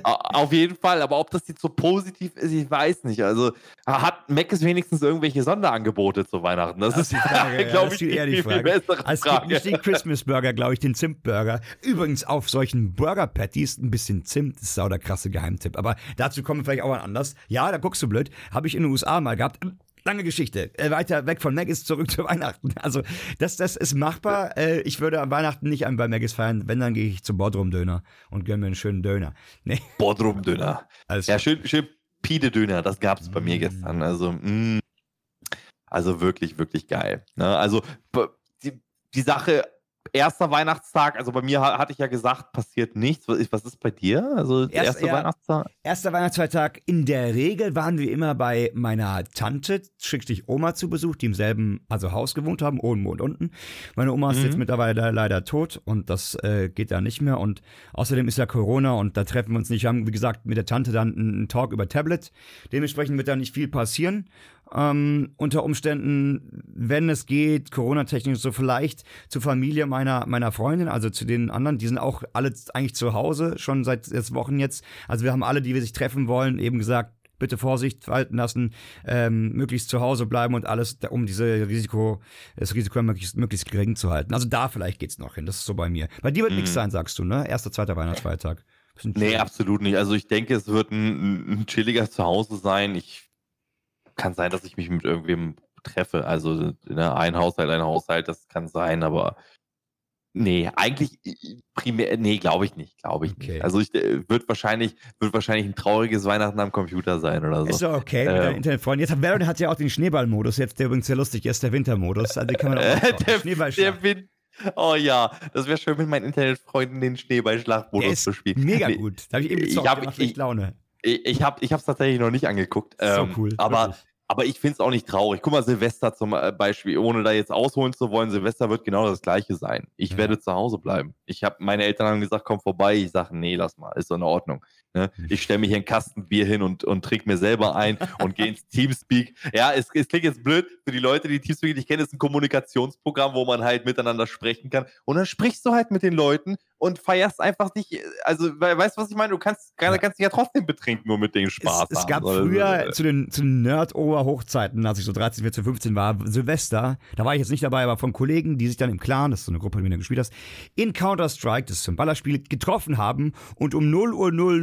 [SPEAKER 2] Au- Auf jeden Fall, aber ob das jetzt so positiv ist, ich weiß nicht. Also hat Meckes wenigstens irgendwelche Sonderangebote zu Weihnachten? Das, ist,
[SPEAKER 1] die Frage,
[SPEAKER 2] glaube
[SPEAKER 1] das
[SPEAKER 2] ich, die
[SPEAKER 1] eher die
[SPEAKER 2] viel, viel
[SPEAKER 1] Frage.
[SPEAKER 2] bessere
[SPEAKER 1] Also es gibt
[SPEAKER 2] Frage.
[SPEAKER 1] nicht den Christmas Burger, glaube ich, den Zimt-Burger. Übrigens auf solchen Burger Patties ein bisschen Zimt ist sau der krasse Geheimtipp. Aber dazu kommen wir vielleicht auch mal anders. Ja, da guckst du blöd. Habe ich in den USA mal gehabt. Lange Geschichte. Äh, weiter weg von Maggis zurück zu Weihnachten. Also, das, das ist machbar. Äh, ich würde am Weihnachten nicht an bei Maggis feiern. Wenn, dann gehe ich zum Bodrum-Döner und gönne mir einen schönen Döner. Nee,
[SPEAKER 2] Bodrum-Döner.
[SPEAKER 1] alles
[SPEAKER 2] Ja, schön, schön Pide-Döner, das gab es bei mir
[SPEAKER 1] Mm.
[SPEAKER 2] gestern. Also, mm, also wirklich, wirklich geil. Ne? Also die, die Sache, erster Weihnachtstag, also bei mir ha- hatte ich ja gesagt, passiert nichts. Was ist, was ist bei dir? Also
[SPEAKER 1] Erst-
[SPEAKER 2] erster
[SPEAKER 1] ja.
[SPEAKER 2] Weihnachtstag?
[SPEAKER 1] Erster Weihnachtsfeiertag. In der Regel waren wir immer bei meiner Tante, Schrägstrich Oma zu Besuch, die im selben also Haus gewohnt haben, oben und unten. Meine Oma ist
[SPEAKER 2] Mhm.
[SPEAKER 1] jetzt mittlerweile leider tot und das äh, geht da nicht mehr. Und außerdem ist ja Corona und da treffen wir uns nicht. Wir haben, wie gesagt, mit der Tante dann einen Talk über Tablet. Dementsprechend wird da nicht viel passieren. Ähm, unter Umständen, wenn es geht, Corona-technisch so vielleicht zur Familie meiner, meiner Freundin, also zu den anderen, die sind auch alle eigentlich zu Hause, schon seit sechs Wochen jetzt. Also wir haben alle, die wir sich treffen wollen, eben gesagt, bitte Vorsicht walten lassen, ähm, möglichst zu Hause bleiben und alles, um diese Risiko, das Risiko möglichst, möglichst gering zu halten. Also da vielleicht geht's noch hin, das ist so bei mir. Bei dir wird
[SPEAKER 2] Mhm.
[SPEAKER 1] nichts sein, sagst du, ne? Erster, zweiter Weihnachtsfeiertag.
[SPEAKER 2] Nee, absolut nicht. Also ich denke, es wird ein, ein chilliger Zuhause sein. Ich kann sein, dass ich mich mit irgendwem treffe. Also ne, ein Haushalt, ein Haushalt, das kann sein, aber nee, eigentlich äh, primär, nee, glaube ich nicht, glaube ich
[SPEAKER 1] Okay.
[SPEAKER 2] nicht. Also ich äh, wird wahrscheinlich, wird wahrscheinlich ein trauriges Weihnachten am Computer sein oder so.
[SPEAKER 1] Ist doch okay mit
[SPEAKER 2] Ähm.
[SPEAKER 1] deinen Internetfreunden. Jetzt hat Baron hat ja auch den Schneeballmodus, jetzt der übrigens sehr lustig ist, der Wintermodus. Also den kann man auch
[SPEAKER 2] der,
[SPEAKER 1] Schneeballschlag.
[SPEAKER 2] der Wind. Oh ja, das wäre schön, mit meinen Internetfreunden den
[SPEAKER 1] ist
[SPEAKER 2] zu spielen.
[SPEAKER 1] mega
[SPEAKER 2] Nee,
[SPEAKER 1] gut. Da habe ich eben
[SPEAKER 2] ich
[SPEAKER 1] gezockt,
[SPEAKER 2] hab-
[SPEAKER 1] der macht
[SPEAKER 2] ich-
[SPEAKER 1] echt Laune.
[SPEAKER 2] Ich, ich habe es tatsächlich noch nicht angeguckt.
[SPEAKER 1] So
[SPEAKER 2] ähm,
[SPEAKER 1] cool.
[SPEAKER 2] Aber
[SPEAKER 1] wirklich.
[SPEAKER 2] Aber ich finde es auch nicht traurig. Guck mal, Silvester zum äh, Beispiel, ohne da jetzt ausholen zu wollen, Silvester wird genau das gleiche sein. Ich
[SPEAKER 1] Ja.
[SPEAKER 2] werde zu Hause bleiben. Ich habe meine Eltern haben gesagt, komm vorbei. Ich sage, nee, lass mal, ist so in Ordnung. Ne?
[SPEAKER 1] Hm.
[SPEAKER 2] Ich stelle mir hier einen Kasten Bier hin und, und trinke mir selber ein und gehe ins Teamspeak. Ja, es, es klingt jetzt blöd für die Leute, die Teamspeak nicht kennen, ist ein Kommunikationsprogramm, wo man halt miteinander sprechen kann. Und dann sprichst du halt mit den Leuten und feierst einfach nicht, also we- weißt du, was ich meine? Du kannst, kannst dich ja trotzdem betrinken und mit denen Spaß
[SPEAKER 1] es, es
[SPEAKER 2] haben.
[SPEAKER 1] gab
[SPEAKER 2] Also,
[SPEAKER 1] früher zu den, zu den Nerd-Ober-Hochzeiten, als ich so 13, 14, 15 war, Silvester, da war ich jetzt nicht dabei, aber von Kollegen, die sich dann im Clan, das ist so eine Gruppe, die du gespielt hast, in Counter-Strike, das ist ein Ballerspiel, getroffen haben und um 0 Uhr 00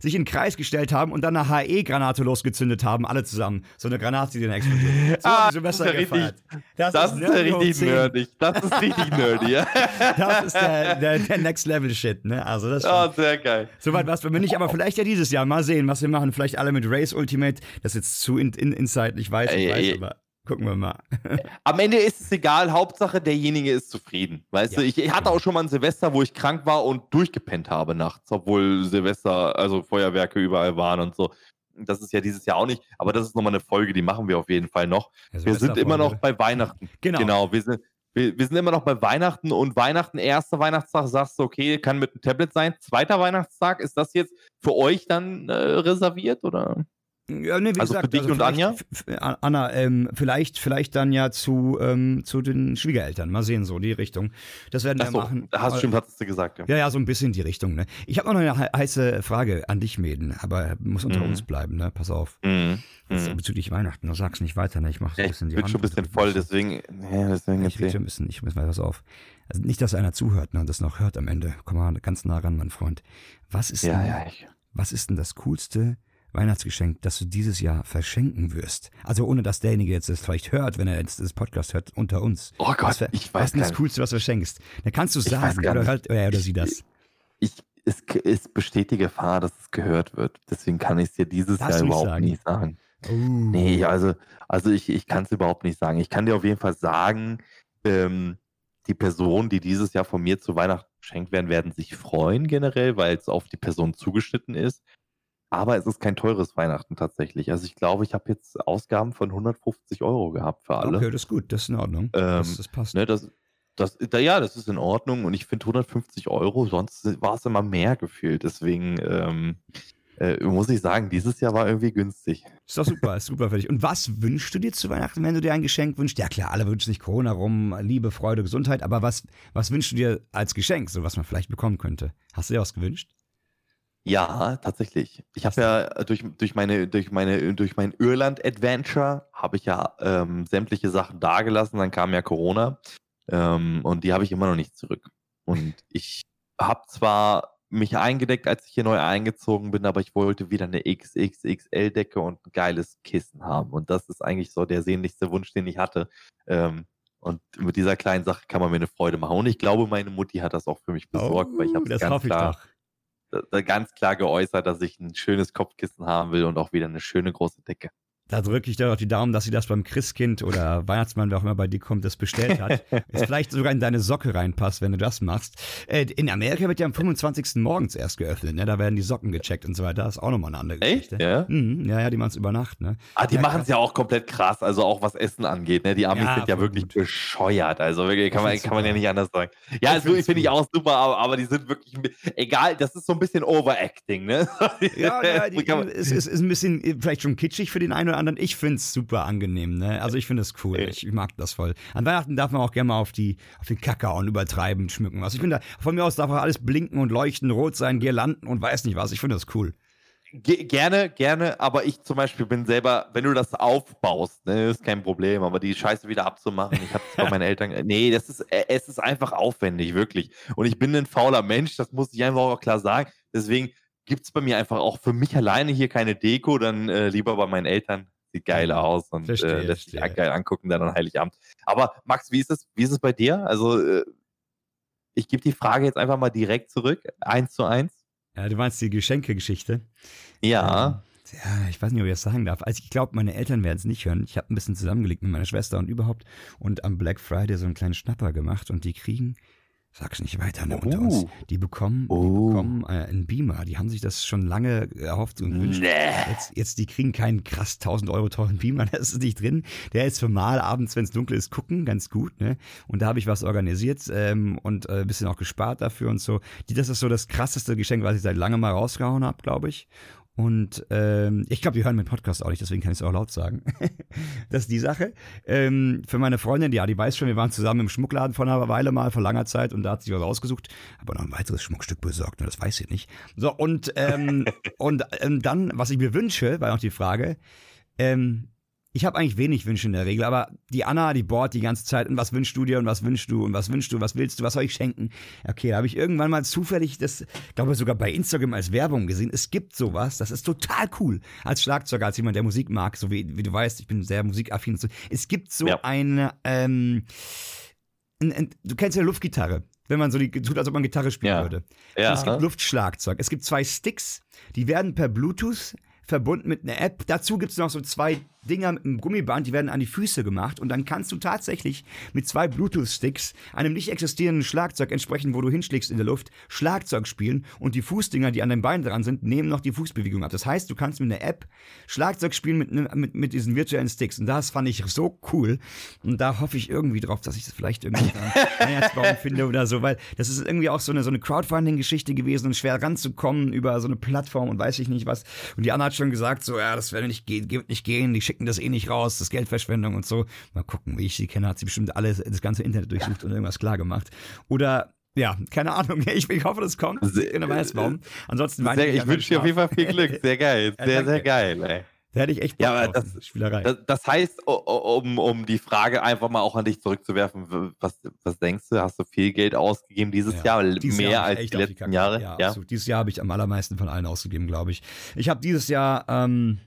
[SPEAKER 1] sich in den Kreis gestellt haben und dann eine HE-Granate losgezündet haben, alle zusammen. So eine Granate, die dann explodiert. So
[SPEAKER 2] Ah,
[SPEAKER 1] haben Silvester
[SPEAKER 2] das ist ja
[SPEAKER 1] gefeiert.
[SPEAKER 2] Das, ist
[SPEAKER 1] hoch
[SPEAKER 2] richtig
[SPEAKER 1] 10.
[SPEAKER 2] nerdig. Das ist richtig nerdy, ja.
[SPEAKER 1] Das ist der, der, der Next-Level-Shit, ne? Also das ist
[SPEAKER 2] Oh, sehr geil.
[SPEAKER 1] Soweit was für mich nicht, aber vielleicht ja dieses Jahr. Mal sehen, was wir machen. Vielleicht alle mit Race Ultimate. Das ist jetzt zu in, in, inside, ich weiß, ich weiß, aber gucken wir mal.
[SPEAKER 2] Am Ende ist es egal, Hauptsache derjenige ist zufrieden. Weißt
[SPEAKER 1] Ja,
[SPEAKER 2] du, ich, ich hatte auch schon mal ein Silvester, wo ich krank war und durchgepennt habe nachts, obwohl Silvester, also Feuerwerke überall waren und so. Das ist ja dieses Jahr auch nicht, aber das ist nochmal eine Folge, die machen wir auf jeden Fall noch.
[SPEAKER 1] Also
[SPEAKER 2] Wir sind immer noch bei Weihnachten.
[SPEAKER 1] Genau.
[SPEAKER 2] Genau, wir sind, wir, wir sind immer noch bei Weihnachten und Weihnachten, erster Weihnachtstag, sagst du, okay, kann mit einem Tablet sein. Zweiter Weihnachtstag, ist das jetzt für euch dann äh, reserviert oder?
[SPEAKER 1] Ja, nee, wie
[SPEAKER 2] Also
[SPEAKER 1] gesagt,
[SPEAKER 2] für dich und
[SPEAKER 1] vielleicht-
[SPEAKER 2] Anja?
[SPEAKER 1] Anna, ähm, vielleicht, vielleicht dann ja zu, ähm, zu den Schwiegereltern. Mal sehen, so die Richtung. Das werden wir
[SPEAKER 2] Achso,
[SPEAKER 1] machen.
[SPEAKER 2] hast, stimmt, hattest du gesagt, ja.
[SPEAKER 1] Ja, ja, so ein bisschen die Richtung. Ne? Ich habe noch eine he- heiße Frage an dich, Mäden, aber muss unter
[SPEAKER 2] Mhm.
[SPEAKER 1] uns bleiben. Ne? Pass auf.
[SPEAKER 2] Mhm.
[SPEAKER 1] Jetzt
[SPEAKER 2] Mhm.
[SPEAKER 1] Bezüglich Weihnachten, du sagst nicht weiter. Ne? Ich mache so ein
[SPEAKER 2] ich
[SPEAKER 1] bisschen die
[SPEAKER 2] bin
[SPEAKER 1] Hand.
[SPEAKER 2] schon ein bisschen voll, deswegen, ja, deswegen
[SPEAKER 1] Ich rede schon ein bisschen, ich muss mal was auf. Also nicht, dass einer zuhört ne, und das noch hört am Ende. Komm mal ganz nah ran, mein Freund. Was ist,
[SPEAKER 2] Ja,
[SPEAKER 1] denn,
[SPEAKER 2] ja, ich.
[SPEAKER 1] was ist denn das coolste Weihnachtsgeschenk, das du dieses Jahr verschenken wirst? Also ohne, dass derjenige jetzt das vielleicht hört, wenn er jetzt das Podcast hört, unter uns.
[SPEAKER 2] Oh Gott,
[SPEAKER 1] was,
[SPEAKER 2] ich
[SPEAKER 1] was
[SPEAKER 2] weiß
[SPEAKER 1] ist denn
[SPEAKER 2] gar
[SPEAKER 1] das
[SPEAKER 2] nicht.
[SPEAKER 1] Coolste, was du schenkst? Dann kannst du sagen, oder hört er oder sie das.
[SPEAKER 2] Ich, es, es besteht die Gefahr, dass es gehört wird. Deswegen kann ich es dir dieses
[SPEAKER 1] Darfst
[SPEAKER 2] Jahr
[SPEAKER 1] nicht
[SPEAKER 2] überhaupt
[SPEAKER 1] sagen.
[SPEAKER 2] nicht sagen.
[SPEAKER 1] Oh.
[SPEAKER 2] Nee, also, also ich, ich kann es überhaupt nicht sagen. Ich kann dir auf jeden Fall sagen, ähm, die Personen, die dieses Jahr von mir zu Weihnachten geschenkt werden, werden sich freuen generell, weil es auf die Person zugeschnitten ist. Aber es ist kein teures Weihnachten tatsächlich. Also ich glaube, ich habe jetzt Ausgaben von 150 Euro gehabt für alle.
[SPEAKER 1] Okay, das ist gut, das ist in Ordnung.
[SPEAKER 2] Ähm,
[SPEAKER 1] das, das passt.
[SPEAKER 2] Ne, das, das, da, ja, das ist in Ordnung und ich finde 150 Euro, sonst war es immer mehr gefühlt. Deswegen ähm, äh, muss ich sagen, dieses Jahr war irgendwie günstig.
[SPEAKER 1] Ist doch super, ist super für dich. Und was wünschst du dir zu Weihnachten, wenn du dir ein Geschenk wünschst? Ja klar, alle wünschen sich Corona rum, Liebe, Freude, Gesundheit, aber was, was wünschst du dir als Geschenk, so was man vielleicht bekommen könnte? Hast du dir was gewünscht?
[SPEAKER 2] Ja, tatsächlich. Ich habe ja durch, durch meine, durch meine, durch mein Irland-Adventure habe ich ja ähm, sämtliche Sachen dagelassen, dann kam ja Corona ähm, und die habe ich immer noch nicht zurück. Und ich habe zwar mich eingedeckt, als ich hier neu eingezogen bin, aber ich wollte wieder eine XXXL-Decke und ein geiles Kissen haben. Und das ist eigentlich so der sehnlichste Wunsch, den ich hatte. Ähm, und mit dieser kleinen Sache kann man mir eine Freude machen. Und ich glaube, meine Mutti hat das auch für mich besorgt, weil ich habe
[SPEAKER 1] Oh, das
[SPEAKER 2] ganz
[SPEAKER 1] hoffe ich
[SPEAKER 2] klar
[SPEAKER 1] doch.
[SPEAKER 2] Da ganz klar geäußert, dass ich ein schönes Kopfkissen haben will und auch wieder eine schöne große Decke.
[SPEAKER 1] Da drücke ich dir doch die Daumen, dass sie das beim Christkind oder Weihnachtsmann, wer auch immer bei dir kommt, das bestellt hat. es vielleicht sogar in deine Socke reinpasst, wenn du das machst. Äh, in Amerika wird ja am 25. morgens erst geöffnet, ne? Da werden die Socken gecheckt und so weiter. Das ist auch nochmal eine andere
[SPEAKER 2] Echt?
[SPEAKER 1] Geschichte.
[SPEAKER 2] Ja?
[SPEAKER 1] Mhm, ja, ja, die machen es über Nacht, ne?
[SPEAKER 2] Ah, die
[SPEAKER 1] Ja,
[SPEAKER 2] machen es ja auch komplett krass, also auch was Essen angeht. Ne? Die Amis
[SPEAKER 1] Ja,
[SPEAKER 2] sind ja wirklich
[SPEAKER 1] gut.
[SPEAKER 2] bescheuert. Also wirklich, kann,
[SPEAKER 1] Ich
[SPEAKER 2] man, kann man ja nicht anders sagen. Ja,
[SPEAKER 1] Ich
[SPEAKER 2] also, finde ich
[SPEAKER 1] gut.
[SPEAKER 2] auch super, aber, aber die sind wirklich, egal, das ist so ein bisschen Overacting, ne?
[SPEAKER 1] Ja, ja die, es ist, ist ein bisschen äh, vielleicht schon kitschig für den einen oder anderen. Ich finde es super angenehm, ne? Also ich finde es cool.
[SPEAKER 2] Ja.
[SPEAKER 1] Ich mag das voll. An Weihnachten darf man auch gerne mal auf die auf den Kakao und übertreiben schmücken. Also ich finde, von mir aus darf auch alles blinken und leuchten, rot sein, Girlanden und weiß nicht was. Ich finde das cool.
[SPEAKER 2] Ge gerne, gerne, aber ich zum Beispiel bin selber, wenn du das aufbaust, ne, ist kein Problem, aber die Scheiße wieder abzumachen, ich habe es bei meinen Eltern, nee, das ist, äh, es ist einfach aufwendig, wirklich. Und ich bin ein fauler Mensch, das muss ich einfach auch klar sagen. Deswegen gibt es bei mir einfach auch für mich alleine hier keine Deko, dann äh, lieber bei meinen Eltern. Sieht geil aus und
[SPEAKER 1] Verstehe,
[SPEAKER 2] äh, lässt sich
[SPEAKER 1] verstehe.
[SPEAKER 2] geil angucken dann an Heiligabend. Aber Max, wie ist es, wie ist es bei dir? Also, äh, ich gebe die Frage jetzt einfach mal direkt zurück, eins zu eins.
[SPEAKER 1] Ja, du meinst die Geschenkegeschichte?
[SPEAKER 2] Ja.
[SPEAKER 1] Ähm, Ja, ich weiß nicht, ob ich das sagen darf. Also ich glaube, meine Eltern werden es nicht hören. Ich habe ein bisschen zusammengelegt mit meiner Schwester und überhaupt und am Black Friday so einen kleinen Schnapper gemacht und die kriegen Sag's nicht weiter, ne, unter uns.
[SPEAKER 2] Oh.
[SPEAKER 1] Die bekommen, die
[SPEAKER 2] Oh.
[SPEAKER 1] bekommen äh, einen Beamer. Die haben sich das schon lange erhofft und gewünscht.
[SPEAKER 2] Nee.
[SPEAKER 1] Jetzt, jetzt, die kriegen keinen krass 1000 Euro teuren Beamer, das ist nicht drin. Der ist für mal abends, wenn es dunkel ist, gucken, ganz gut, ne? Und da habe ich was organisiert ähm, und äh, ein bisschen auch gespart dafür und so. Die, das ist so das krasseste Geschenk, was ich seit langem mal rausgehauen habe, glaube ich. Und ähm, ich glaube, die hören meinen Podcast auch nicht, deswegen kann ich es auch laut sagen. das ist die Sache. Ähm, für meine Freundin, ja, die weiß schon, wir waren zusammen im Schmuckladen vor einer Weile mal, vor langer Zeit, und da hat sie was ausgesucht, aber noch ein weiteres Schmuckstück besorgt, ne, das weiß sie nicht. So, und, ähm, und ähm, dann, was ich mir wünsche, war noch die Frage, ähm, ich habe eigentlich wenig Wünsche in der Regel, aber die Anna, die bohrt die ganze Zeit, und was wünschst du dir und was wünschst du und was wünschst du, was willst du, was soll ich schenken? Okay, da habe ich irgendwann mal zufällig das, glaube sogar bei Instagram als Werbung gesehen. Es gibt sowas, das ist total cool. Als Schlagzeuger, als jemand, der Musik mag, so wie, wie du weißt, ich bin sehr musikaffin. So. Es gibt so
[SPEAKER 2] Ja.
[SPEAKER 1] eine, ähm, ein, ein, du kennst ja Luftgitarre. Wenn man so die, tut, als ob man Gitarre spielen
[SPEAKER 2] Ja.
[SPEAKER 1] würde.
[SPEAKER 2] Ja.
[SPEAKER 1] Es gibt Luftschlagzeug. Es gibt zwei Sticks, die werden per Bluetooth verbunden mit einer App. Dazu gibt es noch so zwei Dinger mit einem Gummiband, die werden an die Füße gemacht und dann kannst du tatsächlich mit zwei Bluetooth-Sticks einem nicht existierenden Schlagzeug entsprechend, wo du hinschlägst in der Luft, Schlagzeug spielen und die Fußdinger, die an deinem Bein dran sind, nehmen noch die Fußbewegung ab. Das heißt, du kannst mit einer App Schlagzeug spielen mit, ne- mit, mit diesen virtuellen Sticks und das fand ich so cool und da hoffe ich irgendwie drauf, dass ich das vielleicht irgendwie am Weihnachtsbaum finde oder so, weil das ist irgendwie auch so eine, so eine Crowdfunding-Geschichte gewesen und schwer ranzukommen über so eine Plattform und weiß ich nicht was. Und die Anna hat schon gesagt, so, ja, das werde nicht gehen, wird nicht gehen, die schicken das eh nicht raus, das Geldverschwendung und so. Mal gucken, wie ich sie kenne, hat sie bestimmt alles, das ganze Internet durchsucht und irgendwas klar gemacht. Oder, ja, keine Ahnung, ich, ich hoffe, das kommt
[SPEAKER 2] Sehr-
[SPEAKER 1] in der Weihnachtsbaum. Ansonsten
[SPEAKER 2] Sehr, ich
[SPEAKER 1] an
[SPEAKER 2] wünsche dir auf jeden Fall viel. Glück. Sehr geil.
[SPEAKER 1] Ja,
[SPEAKER 2] Sehr, sehr geil, ey.
[SPEAKER 1] Da hätte ich echt
[SPEAKER 2] Ja,
[SPEAKER 1] Bock
[SPEAKER 2] aber
[SPEAKER 1] drauf,
[SPEAKER 2] das-
[SPEAKER 1] Spielerei.
[SPEAKER 2] Das, das heißt, um, um die Frage einfach mal auch an dich zurückzuwerfen, was, was denkst du? Hast du viel Geld ausgegeben dieses
[SPEAKER 1] Ja,
[SPEAKER 2] Jahr?
[SPEAKER 1] Dieses
[SPEAKER 2] Mehr
[SPEAKER 1] Jahr ich
[SPEAKER 2] als die letzten
[SPEAKER 1] Kacke.
[SPEAKER 2] Jahre?
[SPEAKER 1] Ja, absolut. Dieses Jahr habe ich am allermeisten von allen ausgegeben, glaube ich. Ich habe dieses Jahr, ähm,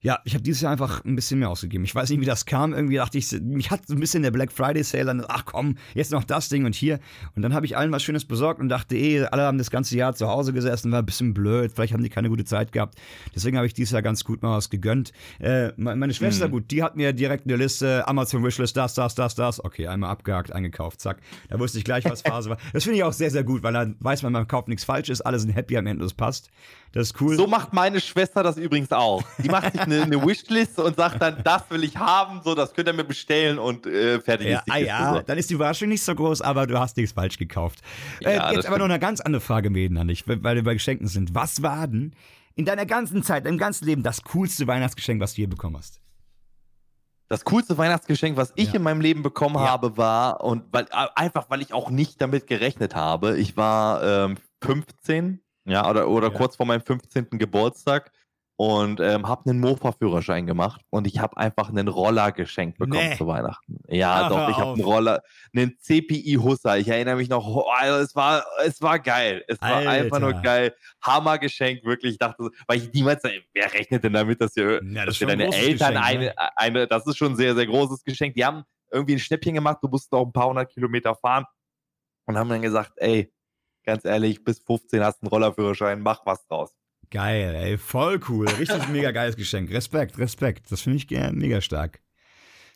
[SPEAKER 1] ja, ich habe dieses Jahr einfach ein bisschen mehr ausgegeben. Ich weiß nicht, wie das kam. Irgendwie dachte ich, mich hat so ein bisschen der Black Friday Sale dann, ach komm, jetzt noch das Ding und hier. Und dann habe ich allen was Schönes besorgt und dachte, eh, alle haben das ganze Jahr zu Hause gesessen, war ein bisschen blöd, vielleicht haben die keine gute Zeit gehabt. Deswegen habe ich dieses Jahr ganz gut mal was gegönnt. Äh, me- meine Schwester,
[SPEAKER 2] Mhm.
[SPEAKER 1] gut, die hat mir direkt eine Liste, Amazon Wishlist, das, das, das, das. Okay, einmal abgehakt, eingekauft, zack. Da wusste ich gleich, was Phase war. Das finde ich auch sehr, sehr gut, weil dann weiß man, man kauft nichts Falsches, alle sind happy am Ende, das passt. Das ist cool.
[SPEAKER 2] So macht meine Schwester das übrigens auch. Die macht sich eine, eine Wishlist und sagt dann, das will ich haben, so, das könnt ihr mir bestellen und äh, fertig
[SPEAKER 1] Ja,
[SPEAKER 2] ist die
[SPEAKER 1] ah, ja,
[SPEAKER 2] so.
[SPEAKER 1] dann ist die Überraschung nicht so groß, aber du hast nichts falsch gekauft. Äh,
[SPEAKER 2] Ja,
[SPEAKER 1] jetzt
[SPEAKER 2] das
[SPEAKER 1] aber noch eine ganz andere Frage, Mäden, an dich, weil weil wir bei Geschenken sind. Was war denn in deiner ganzen Zeit, deinem ganzen Leben das coolste Weihnachtsgeschenk, was du je bekommen hast?
[SPEAKER 2] Das coolste Weihnachtsgeschenk, was ich
[SPEAKER 1] Ja.
[SPEAKER 2] in meinem Leben bekommen
[SPEAKER 1] Ja.
[SPEAKER 2] habe, war, und weil, äh, einfach weil ich auch nicht damit gerechnet habe, ich war ähm, 15, ja, oder, oder
[SPEAKER 1] Ja.
[SPEAKER 2] kurz vor meinem 15. Geburtstag und ähm, habe einen Mofa-Führerschein gemacht und ich habe einfach einen Roller geschenkt bekommen
[SPEAKER 1] Nee.
[SPEAKER 2] zu Weihnachten. Ja,
[SPEAKER 1] Ach,
[SPEAKER 2] doch, ich habe einen Roller, einen CPI Husser. Ich erinnere mich noch, oh, also es war, es war geil. Es war einfach nur
[SPEAKER 1] Alter.
[SPEAKER 2] geil. Hammergeschenk, wirklich. Ich dachte, weil ich niemals, wer rechnet denn damit, dass ihr
[SPEAKER 1] Ja,
[SPEAKER 2] dass dir
[SPEAKER 1] schon ein
[SPEAKER 2] deine Eltern
[SPEAKER 1] Geschenk,
[SPEAKER 2] eine,
[SPEAKER 1] ne?
[SPEAKER 2] eine, das ist schon ein sehr, sehr großes Geschenk. Die haben irgendwie ein Schnäppchen gemacht, du musst noch ein paar hundert Kilometer fahren und haben dann gesagt, ey, ganz ehrlich, bis 15 hast du einen Rollerführerschein, mach was draus.
[SPEAKER 1] Geil, ey, voll cool. Richtig mega geiles Geschenk. Respekt, Respekt. Das finde ich mega stark.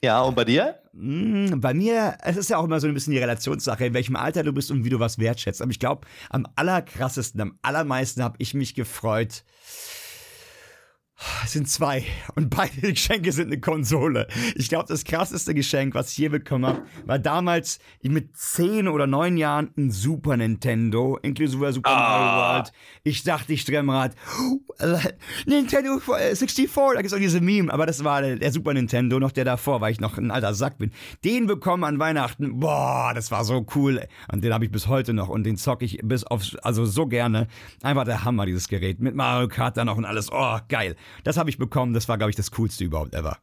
[SPEAKER 2] Ja, und bei dir?
[SPEAKER 1] Mm, Bei mir, es ist ja auch immer so ein bisschen die Relationssache, in welchem Alter du bist und wie du was wertschätzt. Aber ich glaube, am allerkrassesten, am allermeisten habe ich mich gefreut. Es sind zwei und beide Geschenke sind eine Konsole. Ich glaube, das krasseste Geschenk, was ich je bekommen habe, war damals mit zehn oder neun Jahren ein Super Nintendo, inklusive Super
[SPEAKER 2] Ah.
[SPEAKER 1] Mario World. Ich dachte, ich drehe am Rad. äh, Nintendo 64, da gibt es auch diese Meme, aber das war der, der Super Nintendo, noch der davor, weil ich noch ein alter Sack bin. Den bekommen an Weihnachten, boah, das war so cool. Und den habe ich bis heute noch und den zocke ich bis auf, also so gerne. Einfach der Hammer, dieses Gerät. Mit Mario Kart dann noch und alles, oh, geil. Das habe ich bekommen, das war, glaube ich, das coolste überhaupt ever.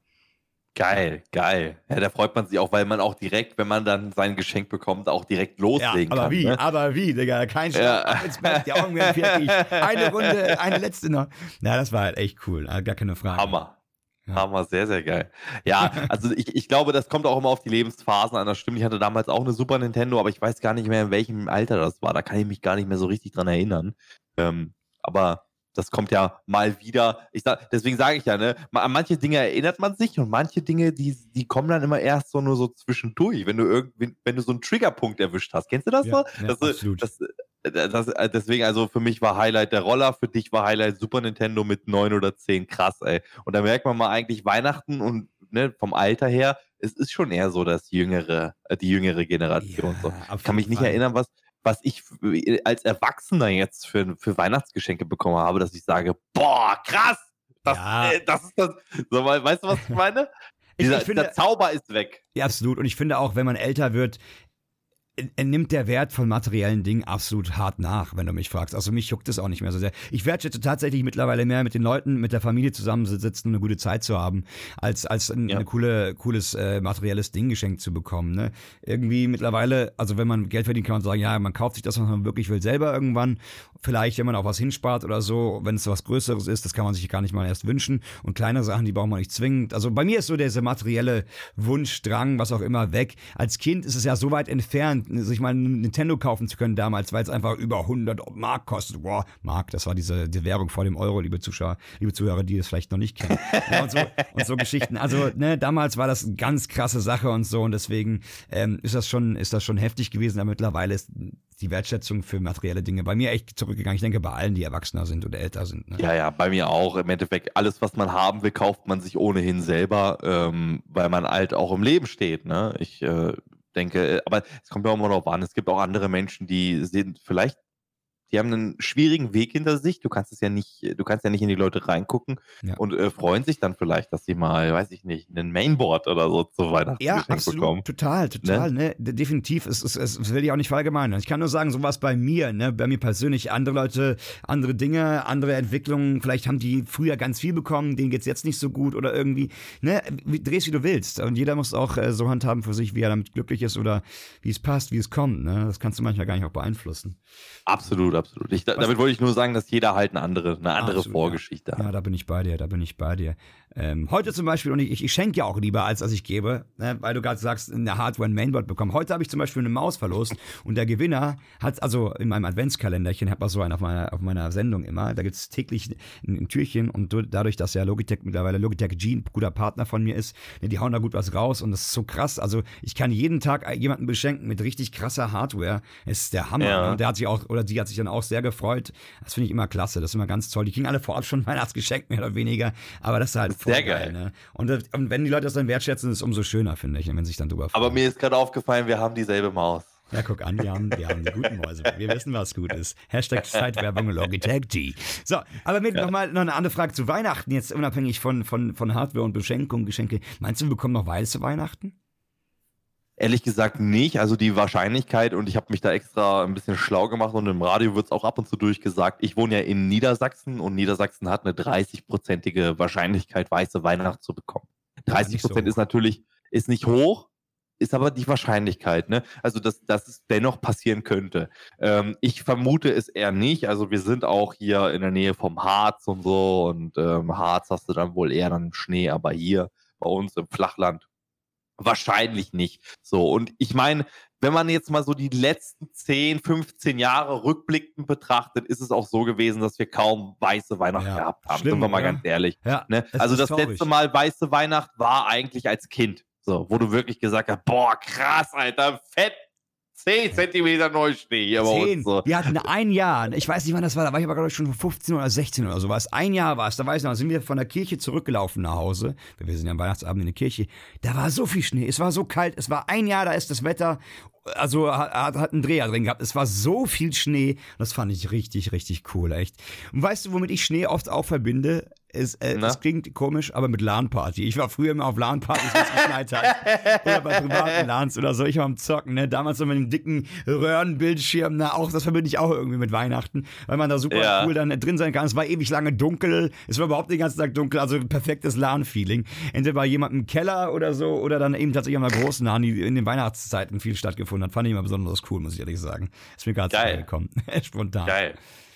[SPEAKER 2] Geil, geil. Ja, da freut man sich auch, weil man auch direkt, wenn man dann sein Geschenk bekommt, auch direkt
[SPEAKER 1] Ja,
[SPEAKER 2] loslegen
[SPEAKER 1] aber
[SPEAKER 2] kann.
[SPEAKER 1] wie,
[SPEAKER 2] Ne?
[SPEAKER 1] aber wie, Digga, kein Schlaf,
[SPEAKER 2] Ja.
[SPEAKER 1] ab ins Bett, die Augen werden fertig, eine Runde, eine letzte noch. Na, das war halt echt cool, äh, gar keine Frage.
[SPEAKER 2] Hammer.
[SPEAKER 1] Ja.
[SPEAKER 2] Hammer, sehr, sehr geil. Ja, also ich, ich glaube, das kommt auch immer auf die Lebensphasen an. Das stimmt. Ich hatte damals auch eine Super Nintendo, aber ich weiß gar nicht mehr, in welchem Alter das war. Da kann ich mich gar nicht mehr so richtig dran erinnern. Ähm, aber das kommt ja mal wieder. Ich sag, deswegen sage ich ja, ne, an manche Dinge erinnert man sich und manche Dinge, die, die kommen dann immer erst so nur so zwischendurch, wenn du irgendwie, wenn du so einen Triggerpunkt erwischt hast. Kennst du das
[SPEAKER 1] Ja,
[SPEAKER 2] noch?
[SPEAKER 1] ja,
[SPEAKER 2] das,
[SPEAKER 1] absolut.
[SPEAKER 2] Das, das, das, deswegen, also für mich war Highlight der Roller, für dich war Highlight Super Nintendo mit 9 oder 10. Krass, ey. Und da merkt man mal eigentlich Weihnachten und ne, vom Alter her, es ist schon eher so das jüngere, äh, die jüngere Generation. so. Ich kann mich nicht erinnern, was, was ich f- als Erwachsener jetzt für, für Weihnachtsgeschenke bekommen habe, dass ich sage, boah, krass! Das,
[SPEAKER 1] Ja.
[SPEAKER 2] äh, das ist das. So, weißt du, was ich meine?
[SPEAKER 1] Ich-
[SPEAKER 2] Dieser,
[SPEAKER 1] ich finde-
[SPEAKER 2] der Zauber ist weg.
[SPEAKER 1] Ja, absolut. Und ich finde auch, wenn man älter wird, äh, äh, nimmt der Wert von materiellen Dingen absolut hart nach, wenn du mich fragst. Also mich juckt es auch nicht mehr so sehr. Ich wertschätze tatsächlich mittlerweile mehr mit den Leuten, mit der Familie zusammensitzen und eine gute Zeit zu haben, als, als ein
[SPEAKER 2] Ja.
[SPEAKER 1] eine coole, cooles äh, materielles Ding geschenkt zu bekommen. Ne? Irgendwie mittlerweile, also wenn man Geld verdient, kann man sagen, ja, man kauft sich das, was man wirklich will, selber irgendwann. Vielleicht, wenn man auch was hinspart oder so, wenn es was Größeres ist, das kann man sich gar nicht mal erst wünschen. Und kleine Sachen, die braucht man nicht zwingend. Also bei mir ist so dieser materielle Wunsch, Drang, was auch immer, weg. Als Kind ist es ja so weit entfernt, sich mal ein Nintendo kaufen zu können damals, weil es einfach über 100 Mark kostet. Boah, Mark, das war diese die Währung vor dem Euro, liebe Zuschauer, liebe Zuhörer, die es vielleicht noch nicht kennen. Ja, und, so, und so Geschichten. Also, ne, damals war das eine ganz krasse Sache und so und deswegen ähm, ist das schon, ist das schon heftig gewesen, aber mittlerweile ist die Wertschätzung für materielle Dinge bei mir echt zurückgegangen. Ich denke, bei allen, die erwachsener sind oder älter sind. Ne?
[SPEAKER 2] Ja, ja, bei mir auch. Im Endeffekt, alles, was man haben will, kauft man sich ohnehin selber, ähm, weil man halt auch im Leben steht. Ne? Ich äh, denke, äh, aber es kommt ja auch immer noch an. Es gibt auch andere Menschen, die sind vielleicht, die haben einen schwierigen Weg hinter sich. Du kannst es ja nicht, du kannst ja nicht in die Leute reingucken
[SPEAKER 1] Ja.
[SPEAKER 2] und äh, freuen sich dann vielleicht, dass sie mal, weiß ich nicht, einen Mainboard oder so zu Weihnachten
[SPEAKER 1] Ja, absolut,
[SPEAKER 2] bekommen.
[SPEAKER 1] total, total, ne? De- Definitiv, es, es, es es will ich auch nicht verallgemeinern. Ich kann nur sagen, sowas bei mir, ne, bei mir persönlich, andere Leute, andere Dinge, andere Entwicklungen, vielleicht haben die früher ganz viel bekommen, denen geht's jetzt nicht so gut oder irgendwie, ne, drehst wie du willst. Und jeder muss auch äh, so handhaben für sich, wie er damit glücklich ist oder wie es passt, wie es kommt, ne? Das kannst du manchmal gar nicht auch beeinflussen.
[SPEAKER 2] Absolut, absolut. Ich, damit wollte ich nur sagen, dass jeder halt eine andere, eine andere
[SPEAKER 1] Absolut,
[SPEAKER 2] Vorgeschichte hat.
[SPEAKER 1] Ja, da bin ich bei dir, da bin ich bei dir. Ähm, heute zum Beispiel, und ich, ich, ich schenke ja auch lieber, als dass ich gebe, ne, weil du gerade sagst, eine Hardware, ein Mainboard bekommen. Heute habe ich zum Beispiel eine Maus verlost und der Gewinner hat, also in meinem Adventskalenderchen, hat man so einen auf meiner, auf meiner Sendung immer, da gibt's täglich ein, ein Türchen und du- dadurch, dass ja Logitech mittlerweile Logitech G ein guter Partner von mir ist, ne, die hauen da gut was raus und das ist so krass. Also ich kann jeden Tag jemanden beschenken mit richtig krasser Hardware. Es ist der Hammer.
[SPEAKER 2] Ja.
[SPEAKER 1] ne? Und der hat sich auch, oder die hat sich dann auch sehr gefreut. Das finde ich immer klasse. Das ist immer ganz toll. Die kriegen alle vorab schon Weihnachtsgeschenk, mehr oder weniger. Aber das ist halt
[SPEAKER 2] Sehr
[SPEAKER 1] voll
[SPEAKER 2] geil.
[SPEAKER 1] Ne? Und, und wenn die Leute das dann wertschätzen, ist es umso schöner, finde ich, wenn sich dann drüber freuen.
[SPEAKER 2] Aber mir ist gerade aufgefallen, wir haben dieselbe Maus.
[SPEAKER 1] Ja, guck an, wir haben, wir haben die guten Mäuse. Wir wissen, was gut ist. Hashtag Zeitwerbung Logitech G. So, aber mit nochmal noch eine andere Frage zu Weihnachten, jetzt unabhängig von, von, von Hardware und Beschenkung, Geschenke. Meinst du, wir bekommen noch Weiß zu Weihnachten?
[SPEAKER 2] Ehrlich gesagt nicht. Also die Wahrscheinlichkeit, und ich habe mich da extra ein bisschen schlau gemacht und im Radio wird es auch ab und zu durchgesagt, ich wohne ja in Niedersachsen und Niedersachsen hat eine 30-prozentige Wahrscheinlichkeit, weiße Weihnacht zu bekommen. 30
[SPEAKER 1] nicht so
[SPEAKER 2] Prozent
[SPEAKER 1] hoch.
[SPEAKER 2] ist natürlich, ist nicht hoch, ist aber die Wahrscheinlichkeit, ne? Also, dass, dass es dennoch passieren könnte. Ähm, ich vermute es eher nicht. Also, wir sind auch hier in der Nähe vom Harz und so und ähm, Harz hast du dann wohl eher dann Schnee, aber hier bei uns im Flachland wahrscheinlich nicht. So, und ich meine, wenn man jetzt mal so die letzten 10, 15 Jahre rückblickend betrachtet, ist es auch so gewesen, dass wir kaum weiße Weihnachten
[SPEAKER 1] Ja,
[SPEAKER 2] gehabt haben.
[SPEAKER 1] schlimm,
[SPEAKER 2] sind wir mal
[SPEAKER 1] oder?
[SPEAKER 2] ganz ehrlich.
[SPEAKER 1] Ja.
[SPEAKER 2] Ne? Also das
[SPEAKER 1] traurig.
[SPEAKER 2] letzte Mal weiße Weihnacht war eigentlich als Kind. So, wo du wirklich gesagt hast, boah, krass, Alter, fett, 10 Zentimeter Neuschnee hier bei
[SPEAKER 1] Zehn.
[SPEAKER 2] uns. So.
[SPEAKER 1] Wir hatten ein Jahr, ich weiß nicht, wann das war, da war ich aber, ich, schon 15 oder 16 oder so was. Ein Jahr war es, da weiß ich noch, sind wir von der Kirche zurückgelaufen nach Hause. Wir sind ja am Weihnachtsabend in der Kirche. Da war so viel Schnee, es war so kalt, es war ein Jahr, da ist das Wetter, also hat, hat, hat einen Dreher drin gehabt. Es war so viel Schnee, das fand ich richtig, richtig cool, echt. Und weißt du, womit ich Schnee oft auch verbinde? Es, äh, das klingt komisch, aber mit LAN-Party. Ich war früher immer auf LAN-Partys, wenn es geschneit hat. Oder bei privaten LANs oder so. Ich war am Zocken, ne? Damals so mit dem dicken Röhrenbildschirm, na, auch, das verbinde ich auch irgendwie mit Weihnachten, weil man da super
[SPEAKER 2] Ja.
[SPEAKER 1] cool dann drin sein kann. Es war ewig lange dunkel, es war überhaupt den ganzen Tag dunkel, also perfektes LAN-Feeling. Entweder bei jemandem im Keller oder so, oder dann eben tatsächlich an der großen LAN, die in den Weihnachtszeiten viel stattgefunden hat. Fand ich immer besonders cool, muss ich ehrlich sagen. Ist mir gerade
[SPEAKER 2] Geil.
[SPEAKER 1] gekommen. Spontan.
[SPEAKER 2] Geil.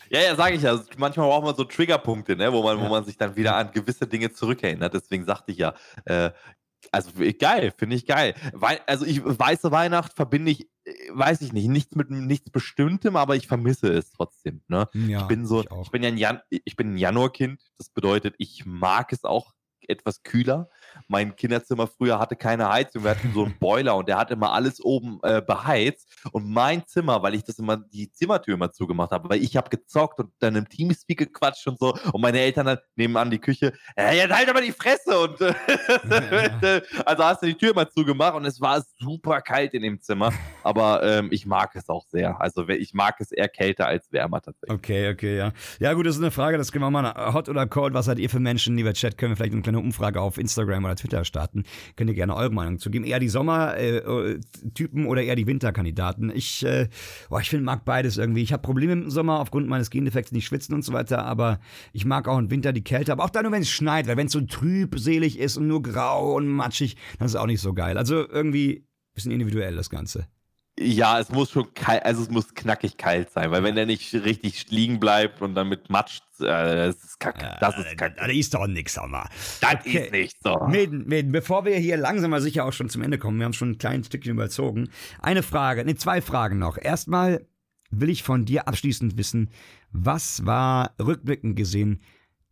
[SPEAKER 2] Ja, ja, sage ich ja. Manchmal braucht man so Triggerpunkte, ne, wo man, wo
[SPEAKER 1] Ja.
[SPEAKER 2] man sich dann wieder an gewisse Dinge zurückerinnert. Deswegen sagte ich ja, äh, also geil, finde ich geil. Wei also ich weiße Weihnacht verbinde ich weiß ich nicht, nichts mit nichts Bestimmtem, aber ich vermisse es trotzdem. Ne?
[SPEAKER 1] Ja,
[SPEAKER 2] ich bin so,
[SPEAKER 1] ich
[SPEAKER 2] ich, bin ja ein Jan ich bin ein Januarkind. Das bedeutet, ich mag es auch etwas kühler. Mein Kinderzimmer früher hatte keine Heizung. Wir hatten so einen Boiler und der hat immer alles oben äh, beheizt. Und mein Zimmer, weil ich das immer die Zimmertür immer zugemacht habe, weil ich habe gezockt und dann im Teamspeak gequatscht und so. Und meine Eltern dann nebenan die Küche, äh, jetzt halt aber die Fresse. Und äh, also hast du die Tür immer zugemacht und es war super kalt in dem Zimmer. Aber ähm, ich mag es auch sehr. Also ich mag es eher kälter als wärmer tatsächlich.
[SPEAKER 1] Okay, okay, ja. Ja, gut, das ist eine Frage, das können wir mal hot oder cold. Was seid ihr für Menschen? Lieber Chat, können wir vielleicht eine kleine Umfrage auf Instagram oder Twitter starten. Könnt ihr gerne eure Meinung zu geben. Eher die Sommertypen oder eher die Winterkandidaten. Ich, äh, ich finde, mag beides irgendwie. Ich habe Probleme im Sommer aufgrund meines Gendefekts, nicht schwitzen und so weiter, aber ich mag auch im Winter die Kälte, aber auch dann nur, wenn es schneit, weil wenn es so trübselig ist und nur grau und matschig, dann ist es auch nicht so geil. Also irgendwie bisschen individuell das Ganze.
[SPEAKER 2] Ja, es muss schon kalt, also es muss knackig kalt sein, weil wenn der nicht richtig liegen bleibt und dann mit matscht, äh, das ist kacke. Das ist kacke.
[SPEAKER 1] Das ist doch nix, sag mal.
[SPEAKER 2] Das
[SPEAKER 1] Okay.
[SPEAKER 2] ist nicht so.
[SPEAKER 1] Mäden, Mäden, bevor wir hier langsam aber sicher auch schon zum Ende kommen, wir haben schon ein kleines Stückchen überzogen. Eine Frage, ne, zwei Fragen noch. Erstmal will ich von dir abschließend wissen, was war rückblickend gesehen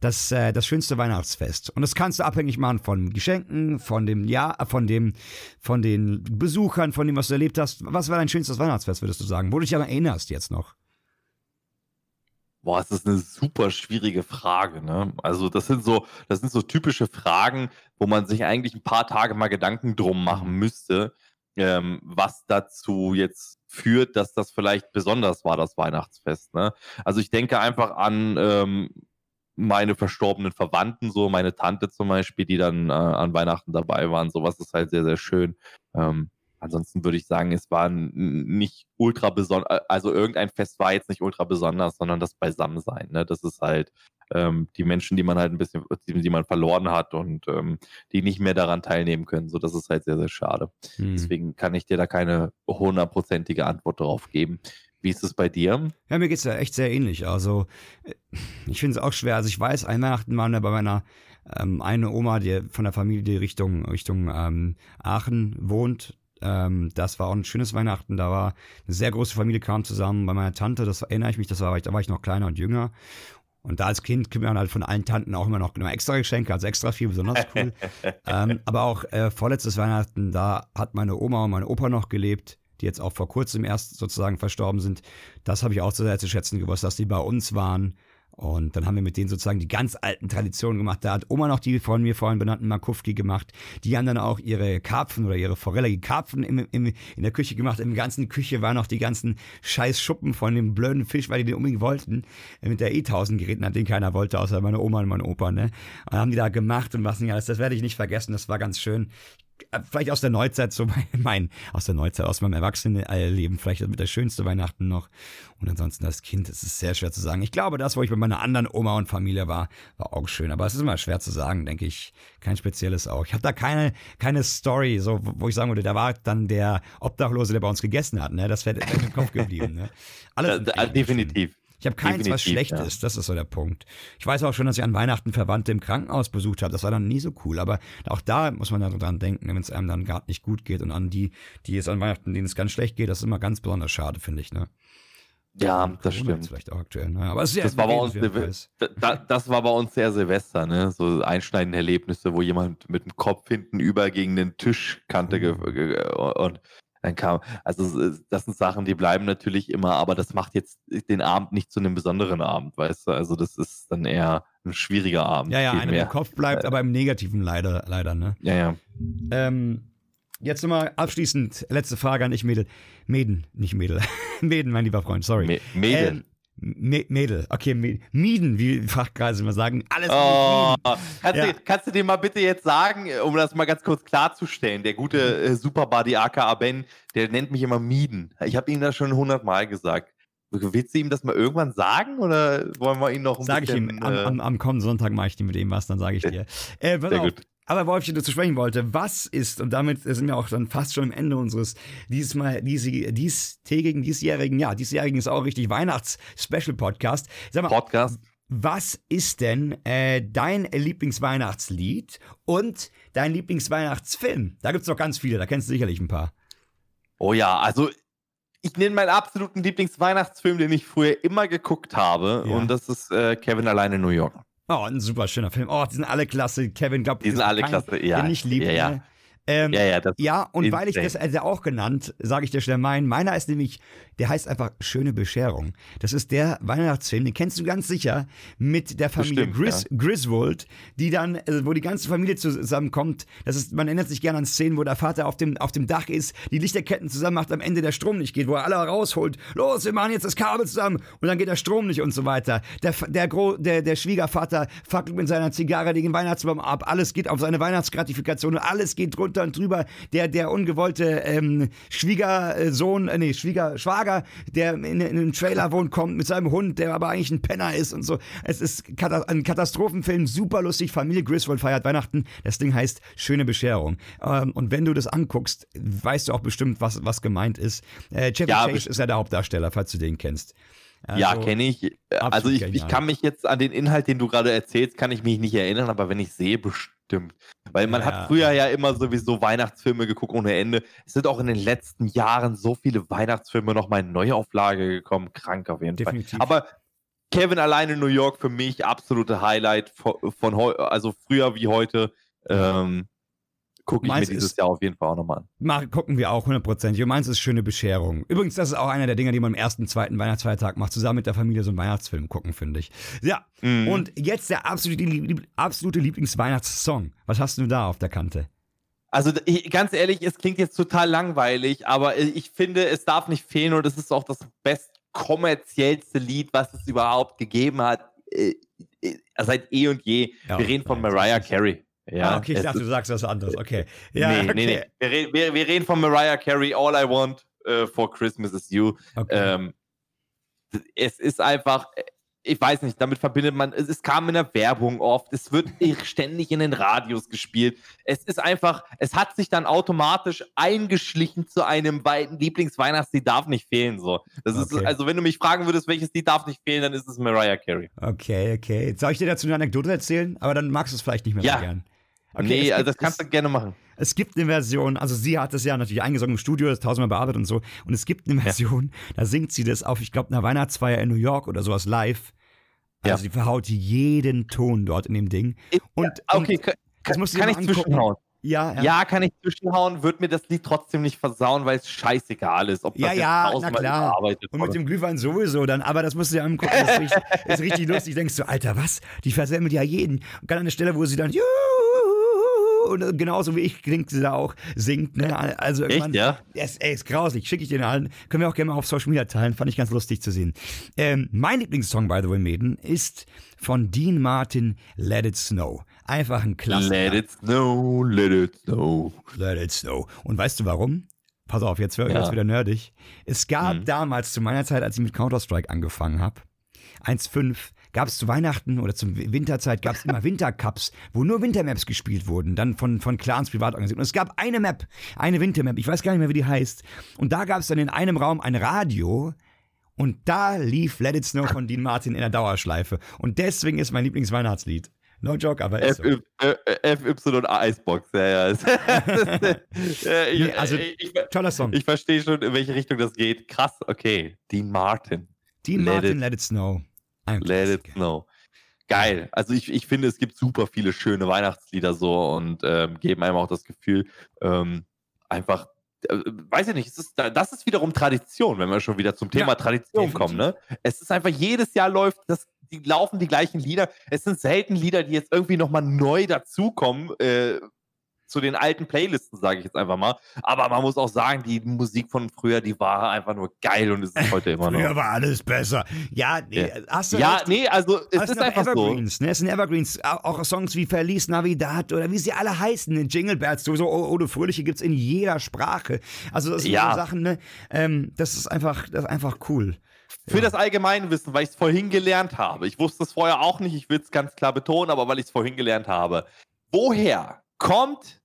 [SPEAKER 1] das, äh, das schönste Weihnachtsfest? Und das kannst du abhängig machen von Geschenken, von dem Jahr, äh, von dem, von den Besuchern, von dem, was du erlebt hast. Was war dein schönstes Weihnachtsfest, würdest du sagen? Wo du dich aber erinnerst jetzt noch?
[SPEAKER 2] Boah, es ist eine super schwierige Frage, ne? Also das sind so, das sind so typische Fragen, wo man sich eigentlich ein paar Tage mal Gedanken drum machen müsste, ähm, was dazu jetzt führt, dass das vielleicht besonders war, das Weihnachtsfest, ne? Also ich denke einfach an ähm, meine verstorbenen Verwandten, so meine Tante zum Beispiel, die dann äh, an Weihnachten dabei waren. Sowas ist halt sehr, sehr schön. Ähm, ansonsten würde ich sagen, es war nicht ultra besonders, also irgendein Fest war jetzt nicht ultra besonders, sondern das Beisammensein. Ne? Das ist halt ähm, die Menschen, die man halt ein bisschen, die, die man verloren hat und ähm, die nicht mehr daran teilnehmen können. So, das ist halt sehr, sehr schade.
[SPEAKER 1] Hm.
[SPEAKER 2] Deswegen kann ich dir da keine hundertprozentige Antwort darauf geben. Wie ist es bei dir?
[SPEAKER 1] Ja, mir geht's ja echt sehr ähnlich. Also, äh, ich finde es auch schwer. Also, ich weiß, ein Weihnachten waren wir bei meiner ähm, eine Oma, die von der Familie, die Richtung, Richtung ähm, Aachen wohnt. Ähm, das war auch ein schönes Weihnachten. Da war eine sehr große Familie, kam zusammen bei meiner Tante. Das erinnere ich mich, das war, da war ich noch kleiner und jünger. Und da als Kind kriegt man halt von allen Tanten auch immer noch immer extra Geschenke, also extra viel, besonders cool. ähm, aber auch äh, vorletztes Weihnachten, da hat meine Oma und mein Opa noch gelebt, die jetzt auch vor kurzem erst sozusagen verstorben sind. Das habe ich auch sehr zu schätzen gewusst, dass die bei uns waren. Und dann haben wir mit denen sozusagen die ganz alten Traditionen gemacht. Da hat Oma noch die von mir vorhin benannten Makufki gemacht. Die haben dann auch ihre Karpfen oder ihre Forelle, die Karpfen im, im, in der Küche gemacht. Im ganzen Küche waren noch die ganzen scheiß Schuppen von dem blöden Fisch, weil die den unbedingt wollten. Mit der E-1000 geritten hat, den keiner wollte, außer meine Oma und mein Opa. Ne? Und haben die da gemacht und was nicht alles. Das werde ich nicht vergessen. Das war ganz schön vielleicht aus der Neuzeit, so mein, aus der Neuzeit, aus meinem Erwachsenenleben, vielleicht mit der schönste Weihnachten noch. Und ansonsten als Kind, es ist sehr schwer zu sagen. Ich glaube, das, wo ich bei meiner anderen Oma und Familie war, war auch schön. Aber es ist immer schwer zu sagen, denke ich. Kein spezielles auch. Ich habe da keine, keine Story, so, wo ich sagen würde, da war dann der Obdachlose, der bei uns gegessen hat. Ne? Das wäre im Kopf geblieben. Ne? Alles
[SPEAKER 2] Äh, definitiv.
[SPEAKER 1] Ich habe keins, was
[SPEAKER 2] Definitiv,
[SPEAKER 1] schlecht
[SPEAKER 2] ja.
[SPEAKER 1] ist. Das ist so der Punkt. Ich weiß auch schon, dass ich an Weihnachten Verwandte im Krankenhaus besucht habe. Das war dann nie so cool. Aber auch da muss man dann dran denken, wenn es einem dann gerade nicht gut geht. Und an die, die es an Weihnachten, denen es ganz schlecht geht, das ist immer ganz besonders schade, finde ich. Ne?
[SPEAKER 2] Ja, das stimmt.
[SPEAKER 1] Vielleicht auch aktuell. Ne? Aber es ist
[SPEAKER 2] Das war, bei uns, da, da- das war bei uns sehr Silvester, ne? So einschneidende Erlebnisse, wo jemand mit dem Kopf hinten über gegen den Tischkante ge und dann kam, also das sind Sachen, die bleiben natürlich immer, aber das macht jetzt den Abend nicht zu einem besonderen Abend, weißt du? Also das ist dann eher ein schwieriger Abend.
[SPEAKER 1] Ja, ja, einem im
[SPEAKER 2] mehr.
[SPEAKER 1] Kopf bleibt, aber im Negativen leider, leider, ne?
[SPEAKER 2] Ja, ja.
[SPEAKER 1] Ähm, jetzt nochmal abschließend, letzte Frage an dich, Mädel. Mäden, nicht Mädel. Mäden, mein lieber Freund, sorry.
[SPEAKER 2] Me Mädel.
[SPEAKER 1] Ähm, Me- Mädel, okay, Mieden, wie Fachkreise immer sagen. Alles
[SPEAKER 2] Oh, kannst,
[SPEAKER 1] Ja.
[SPEAKER 2] du, kannst du dir mal bitte jetzt sagen, um das mal ganz kurz klarzustellen, der gute
[SPEAKER 1] Mhm.
[SPEAKER 2] äh, Superbuddy aka Ben, der nennt mich immer Mieden. Ich habe ihm das schon hundertmal gesagt. Willst du ihm das mal irgendwann sagen oder wollen wir ihn noch ein
[SPEAKER 1] Sag ich
[SPEAKER 2] bisschen...
[SPEAKER 1] ihm, am,
[SPEAKER 2] äh,
[SPEAKER 1] am, am kommenden Sonntag mache ich dir mit dem was, dann sage ich dir. Äh,
[SPEAKER 2] Sehr
[SPEAKER 1] auf.
[SPEAKER 2] gut.
[SPEAKER 1] Aber Wolfchen, du zu sprechen wollte, was ist, und damit sind wir auch dann fast schon am Ende unseres diesmal, diese, diestägigen, diesjährigen, ja, diesjährigen ist auch richtig Weihnachts-Special-Podcast. Sag mal,
[SPEAKER 2] Podcast.
[SPEAKER 1] was ist denn äh, dein Lieblingsweihnachtslied und dein Lieblingsweihnachtsfilm? Da gibt's doch ganz viele, da kennst du sicherlich ein paar.
[SPEAKER 2] Oh ja, also ich nenne meinen absoluten Lieblingsweihnachtsfilm, den ich früher immer geguckt habe.
[SPEAKER 1] Ja.
[SPEAKER 2] Und das ist äh, Kevin allein in New York.
[SPEAKER 1] Oh, ein super schöner Film. Oh, die sind alle klasse. Kevin, glaub,
[SPEAKER 2] Die sind alle
[SPEAKER 1] keinen,
[SPEAKER 2] klasse, ja.
[SPEAKER 1] Den nicht liebt.
[SPEAKER 2] Ja, ja.
[SPEAKER 1] Ähm,
[SPEAKER 2] Ja, ja,
[SPEAKER 1] Ja, und weil ich das
[SPEAKER 2] insane.
[SPEAKER 1] also auch genannt, sage ich dir schnell meinen. Meiner ist nämlich, der heißt einfach Schöne Bescherung. Das ist der Weihnachtsfilm, den kennst du ganz sicher, mit der Familie
[SPEAKER 2] Bestimmt,
[SPEAKER 1] Gris, Griswold, die dann, äh, wo die ganze Familie zusammenkommt. Das ist, man erinnert sich gerne an Szenen, wo der Vater auf dem, auf dem Dach ist, die Lichterketten zusammen macht, am Ende der Strom nicht geht, wo er alle rausholt. Los, wir machen jetzt das Kabel zusammen und dann geht der Strom nicht und so weiter. Der, der, Gro der, der Schwiegervater fackelt mit seiner Zigarre den Weihnachtsbaum ab. Alles geht auf seine Weihnachtsgratifikation und alles geht drunter und drüber. Der, der ungewollte ähm, Schwiegersohn, äh, nee, Schwieger, Schwager, der in, in einem Trailer wohnt, kommt mit seinem Hund, der aber eigentlich ein Penner ist und so. Es ist ein Katastrophenfilm, super lustig. Familie Griswold feiert Weihnachten. Das Ding heißt Schöne Bescherung. Ähm, und wenn du das anguckst, weißt du auch bestimmt, was, was gemeint ist. Äh, Chevy
[SPEAKER 2] Ja,
[SPEAKER 1] Chase ist ja der Hauptdarsteller, falls du den kennst.
[SPEAKER 2] ja,
[SPEAKER 1] Also,
[SPEAKER 2] kenne ich. Also
[SPEAKER 1] absolut
[SPEAKER 2] ich, ich kann mich jetzt an den Inhalt, den du gerade erzählst, kann ich mich nicht erinnern, aber wenn ich sehe, bestimmt. Weil man
[SPEAKER 1] Ja,
[SPEAKER 2] hat
[SPEAKER 1] ja.
[SPEAKER 2] früher ja immer sowieso Weihnachtsfilme geguckt ohne Ende. Es sind auch in den letzten Jahren so viele Weihnachtsfilme nochmal in Neuauflage gekommen. Krank auf jeden
[SPEAKER 1] Definitiv.
[SPEAKER 2] Fall. Aber Kevin allein in New York für mich absolute Highlight von, von also früher wie heute. Ähm, Gucke ich mir dieses
[SPEAKER 1] ist-
[SPEAKER 2] Jahr auf jeden Fall auch nochmal an.
[SPEAKER 1] Mach, gucken wir auch hundertprozentig. Und meins ist schöne Bescherung. Übrigens, das ist auch einer der Dinge, die man am ersten, zweiten Weihnachtsfeiertag macht. Zusammen mit der Familie so einen Weihnachtsfilm gucken, finde ich. Ja.
[SPEAKER 2] Mhm.
[SPEAKER 1] Und jetzt der absolute, Lieb absolute Lieblingsweihnachtssong. Was hast du da auf der Kante?
[SPEAKER 2] Also ich, ganz ehrlich, es klingt jetzt total langweilig, aber ich finde, es darf nicht fehlen und es ist auch das bestkommerziellste Lied, was es überhaupt gegeben hat, äh, äh, seit eh und je.
[SPEAKER 1] Ja,
[SPEAKER 2] wir reden von Mariah Carey. Ja,
[SPEAKER 1] ah, okay, ich dachte,
[SPEAKER 2] ist-
[SPEAKER 1] du sagst was anderes. Okay. Ja,
[SPEAKER 2] nee,
[SPEAKER 1] okay.
[SPEAKER 2] nee, nee. Wir, re wir, wir reden von Mariah Carey, All I Want äh, for Christmas is You.
[SPEAKER 1] okay.
[SPEAKER 2] Ähm, es ist einfach, ich weiß nicht, damit verbindet man, es, es kam in der Werbung oft, es wird ständig in den Radios gespielt. Es ist einfach, es hat sich dann automatisch eingeschlichen zu einem Wei- Lieblingsweihnachtslied, darf nicht fehlen. So. Das ist,
[SPEAKER 1] Okay.
[SPEAKER 2] also wenn du mich fragen würdest, welches Lied darf nicht fehlen, dann ist es Mariah Carey.
[SPEAKER 1] Okay, okay. Soll ich dir dazu eine Anekdote erzählen? Aber dann magst du es vielleicht nicht mehr
[SPEAKER 2] Ja.
[SPEAKER 1] so gern. Okay,
[SPEAKER 2] nee, also
[SPEAKER 1] gibt-
[SPEAKER 2] das kannst du gerne machen.
[SPEAKER 1] Es gibt eine Version, also sie hat das ja natürlich eingesungen im Studio, das tausendmal bearbeitet und so. Und es gibt eine Version, da singt sie das auf, ich glaube, einer Weihnachtsfeier in New York oder sowas live. Also
[SPEAKER 2] Ja.
[SPEAKER 1] sie verhaut jeden Ton dort in dem Ding. Und,
[SPEAKER 2] Okay,
[SPEAKER 1] und
[SPEAKER 2] kann,
[SPEAKER 1] das musst du
[SPEAKER 2] kann ich
[SPEAKER 1] angucken.
[SPEAKER 2] zwischenhauen?
[SPEAKER 1] ja, ja.
[SPEAKER 2] Ja, kann ich zwischenhauen, wird mir das Lied trotzdem nicht versauen, weil es scheißegal ist, ob das
[SPEAKER 1] Ja, ja, na
[SPEAKER 2] tausendmal
[SPEAKER 1] klar. Und mit dem Glühwein sowieso dann, aber das musst du dir angucken, das ist richtig, ist richtig lustig. Denkst du, Alter, was? Die versemmelt ja jeden. Und dann an der Stelle, wo sie dann Juhu, und genauso wie ich klingt sie da auch, singt. Ne? Also
[SPEAKER 2] Echt, ja?
[SPEAKER 1] Es, ey, ist grausig. Schicke ich den allen. Können wir auch gerne mal auf Social Media teilen. Fand ich ganz lustig zu sehen. Ähm, mein Lieblingssong, by the way, Maiden, ist von Dean Martin, Let It Snow. Einfach ein Klassiker.
[SPEAKER 2] Let it snow, let it snow.
[SPEAKER 1] Let It Snow. Und weißt du warum? Pass auf, jetzt wird
[SPEAKER 2] Ja.
[SPEAKER 1] jetzt wieder nerdig. Es gab
[SPEAKER 2] Mhm.
[SPEAKER 1] damals zu meiner Zeit, als ich mit Counter-Strike angefangen habe, 1.5, gab es zu Weihnachten oder zur Winterzeit gab es immer Wintercups, wo nur Wintermaps gespielt wurden, dann von, von Clans privat organisiert. Und es gab eine Map, eine Wintermap, ich weiß gar nicht mehr, wie die heißt. Und da gab es dann in einem Raum ein Radio, und da lief Let It Snow von Dean Martin in der Dauerschleife. Und deswegen ist mein Lieblingsweihnachtslied. No joke, aber ist so.
[SPEAKER 2] FY, äh, FY Icebox, ja, ja. Ja, ich,
[SPEAKER 1] also-
[SPEAKER 2] ich, ich,
[SPEAKER 1] Toller Song.
[SPEAKER 2] ich verstehe schon, in welche Richtung das geht. Krass, okay. Dean Martin.
[SPEAKER 1] Dean
[SPEAKER 2] Let
[SPEAKER 1] Martin,
[SPEAKER 2] It-
[SPEAKER 1] Let It Snow. Ein
[SPEAKER 2] Let it snow. Geil. Also ich, ich finde, es gibt super viele schöne Weihnachtslieder so und ähm, geben einem auch das Gefühl, ähm, einfach, äh, weiß ich nicht, es ist, das ist wiederum Tradition, wenn wir schon wieder zum Thema
[SPEAKER 1] Ja,
[SPEAKER 2] Tradition
[SPEAKER 1] definitiv.
[SPEAKER 2] kommen. Ne? Es ist einfach, jedes Jahr läuft das, die laufen die gleichen Lieder. Es sind selten Lieder, die jetzt irgendwie nochmal neu dazukommen. Äh, zu den alten Playlisten, sage ich jetzt einfach mal. Aber man muss auch sagen, die Musik von früher, die war einfach nur geil und es ist heute immer noch.
[SPEAKER 1] Früher war alles besser. Ja, nee,
[SPEAKER 2] Ja.
[SPEAKER 1] hast du
[SPEAKER 2] Ja,
[SPEAKER 1] recht.
[SPEAKER 2] nee, also es ist einfach so.
[SPEAKER 1] Evergreens, ne? Es sind Evergreens. Auch, Songs wie Feliz Navidad oder wie sie alle heißen. ne? Jingle Bells, sowieso Ode Fröhliche gibt's in jeder Sprache. Also das sind
[SPEAKER 2] Ja.
[SPEAKER 1] so Sachen, ne? Ähm, das ist einfach, das ist einfach cool.
[SPEAKER 2] Für das Allgemeinwissen, weil ich es vorhin gelernt habe. Ich wusste es vorher auch nicht, ich will es ganz klar betonen, aber weil ich es vorhin gelernt habe. Woher kommt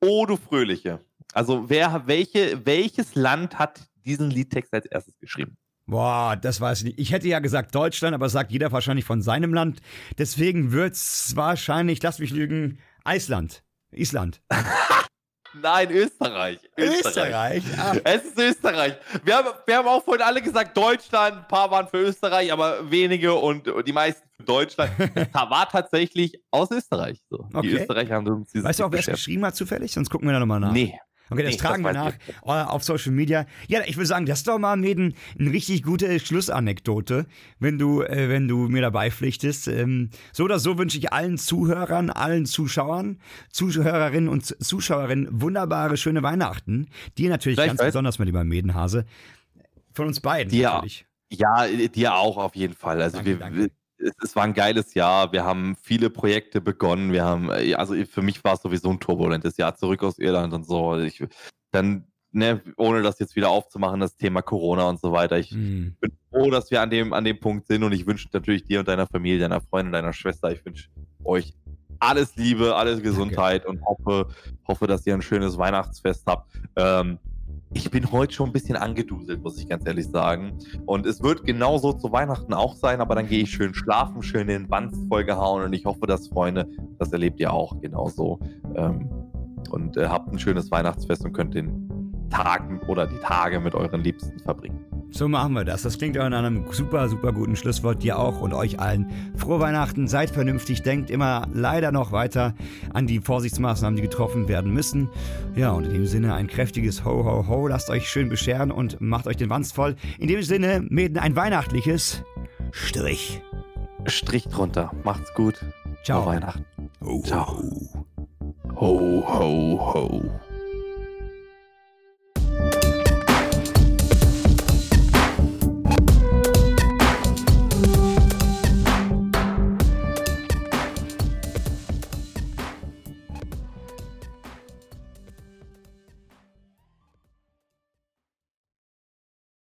[SPEAKER 2] O du Fröhliche? Also wer, welche, welches Land hat diesen Liedtext als erstes geschrieben?
[SPEAKER 1] Boah, das weiß ich nicht. Ich hätte ja gesagt Deutschland, aber das sagt jeder wahrscheinlich von seinem Land. Deswegen wird's wahrscheinlich, lass mich lügen, Island. Island.
[SPEAKER 2] Nein, Österreich.
[SPEAKER 1] Österreich? Ah.
[SPEAKER 2] Es ist Österreich. Wir haben, wir haben auch vorhin alle gesagt, Deutschland, ein paar waren für Österreich, aber wenige und, und die meisten für Deutschland. Es war tatsächlich aus Österreich. So.
[SPEAKER 1] Okay.
[SPEAKER 2] Die Österreicher haben uns dieses
[SPEAKER 1] Weißt du auch, wer es geschrieben hat zufällig? Sonst gucken wir da nochmal nach.
[SPEAKER 2] Nee.
[SPEAKER 1] Okay, das
[SPEAKER 2] Nee,
[SPEAKER 1] tragen
[SPEAKER 2] das
[SPEAKER 1] wir nach äh, auf Social Media. Ja, ich würde sagen, das ist doch mal mit ein, eine richtig gute Schlussanekdote, wenn du, äh, wenn du mir dabei pflichtest. Ähm, so oder so wünsche ich allen Zuhörern, allen Zuschauern, Zuhörerinnen und Zuschauerinnen wunderbare, schöne Weihnachten. Dir natürlich ganz
[SPEAKER 2] Gleichfalls.
[SPEAKER 1] besonders, mein lieber Medenhase. Von uns beiden
[SPEAKER 2] Dir-
[SPEAKER 1] natürlich.
[SPEAKER 2] Ja, dir auch auf jeden Fall. Also
[SPEAKER 1] Danke,
[SPEAKER 2] wir,
[SPEAKER 1] danke.
[SPEAKER 2] Es, es war ein geiles Jahr. Wir haben viele Projekte begonnen. Wir haben, äh, also für mich war es sowieso ein turbulentes Jahr zurück aus Irland und so. Ich, dann, ne, ohne das jetzt wieder aufzumachen, das Thema Corona und so weiter. Ich
[SPEAKER 1] Hm.
[SPEAKER 2] bin froh, dass wir an dem, an dem Punkt sind und ich wünsche natürlich dir und deiner Familie, deiner Freundin, deiner Schwester, ich wünsche euch alles Liebe, alles Gesundheit und hoffe, hoffe, dass ihr ein schönes Weihnachtsfest habt. Ähm, ich bin heute schon ein bisschen angeduselt, muss ich ganz ehrlich sagen. Und es wird genauso zu Weihnachten auch sein, aber dann gehe ich schön schlafen, schön den Wanst vollgehauen und ich hoffe, dass Freunde, das erlebt ihr auch genauso. Ähm, und äh, habt ein schönes Weihnachtsfest und könnt den Tag oder die Tage mit euren Liebsten verbringen.
[SPEAKER 1] So machen wir das. Das klingt auch in einem super, super guten Schlusswort. Dir auch und euch allen. Frohe Weihnachten, seid vernünftig, denkt immer leider noch weiter an die Vorsichtsmaßnahmen, die getroffen werden müssen. Ja, und in dem Sinne ein kräftiges Ho, Ho, Ho. Lasst euch schön bescheren und macht euch den Wanst voll. In dem Sinne, Mäden, ein weihnachtliches Strich.
[SPEAKER 2] Strich drunter. Macht's gut.
[SPEAKER 1] Ciao.
[SPEAKER 2] Frohe Weihnachten.
[SPEAKER 1] Ho,
[SPEAKER 2] Ciao.
[SPEAKER 1] ho.
[SPEAKER 2] Ho, ho, ho.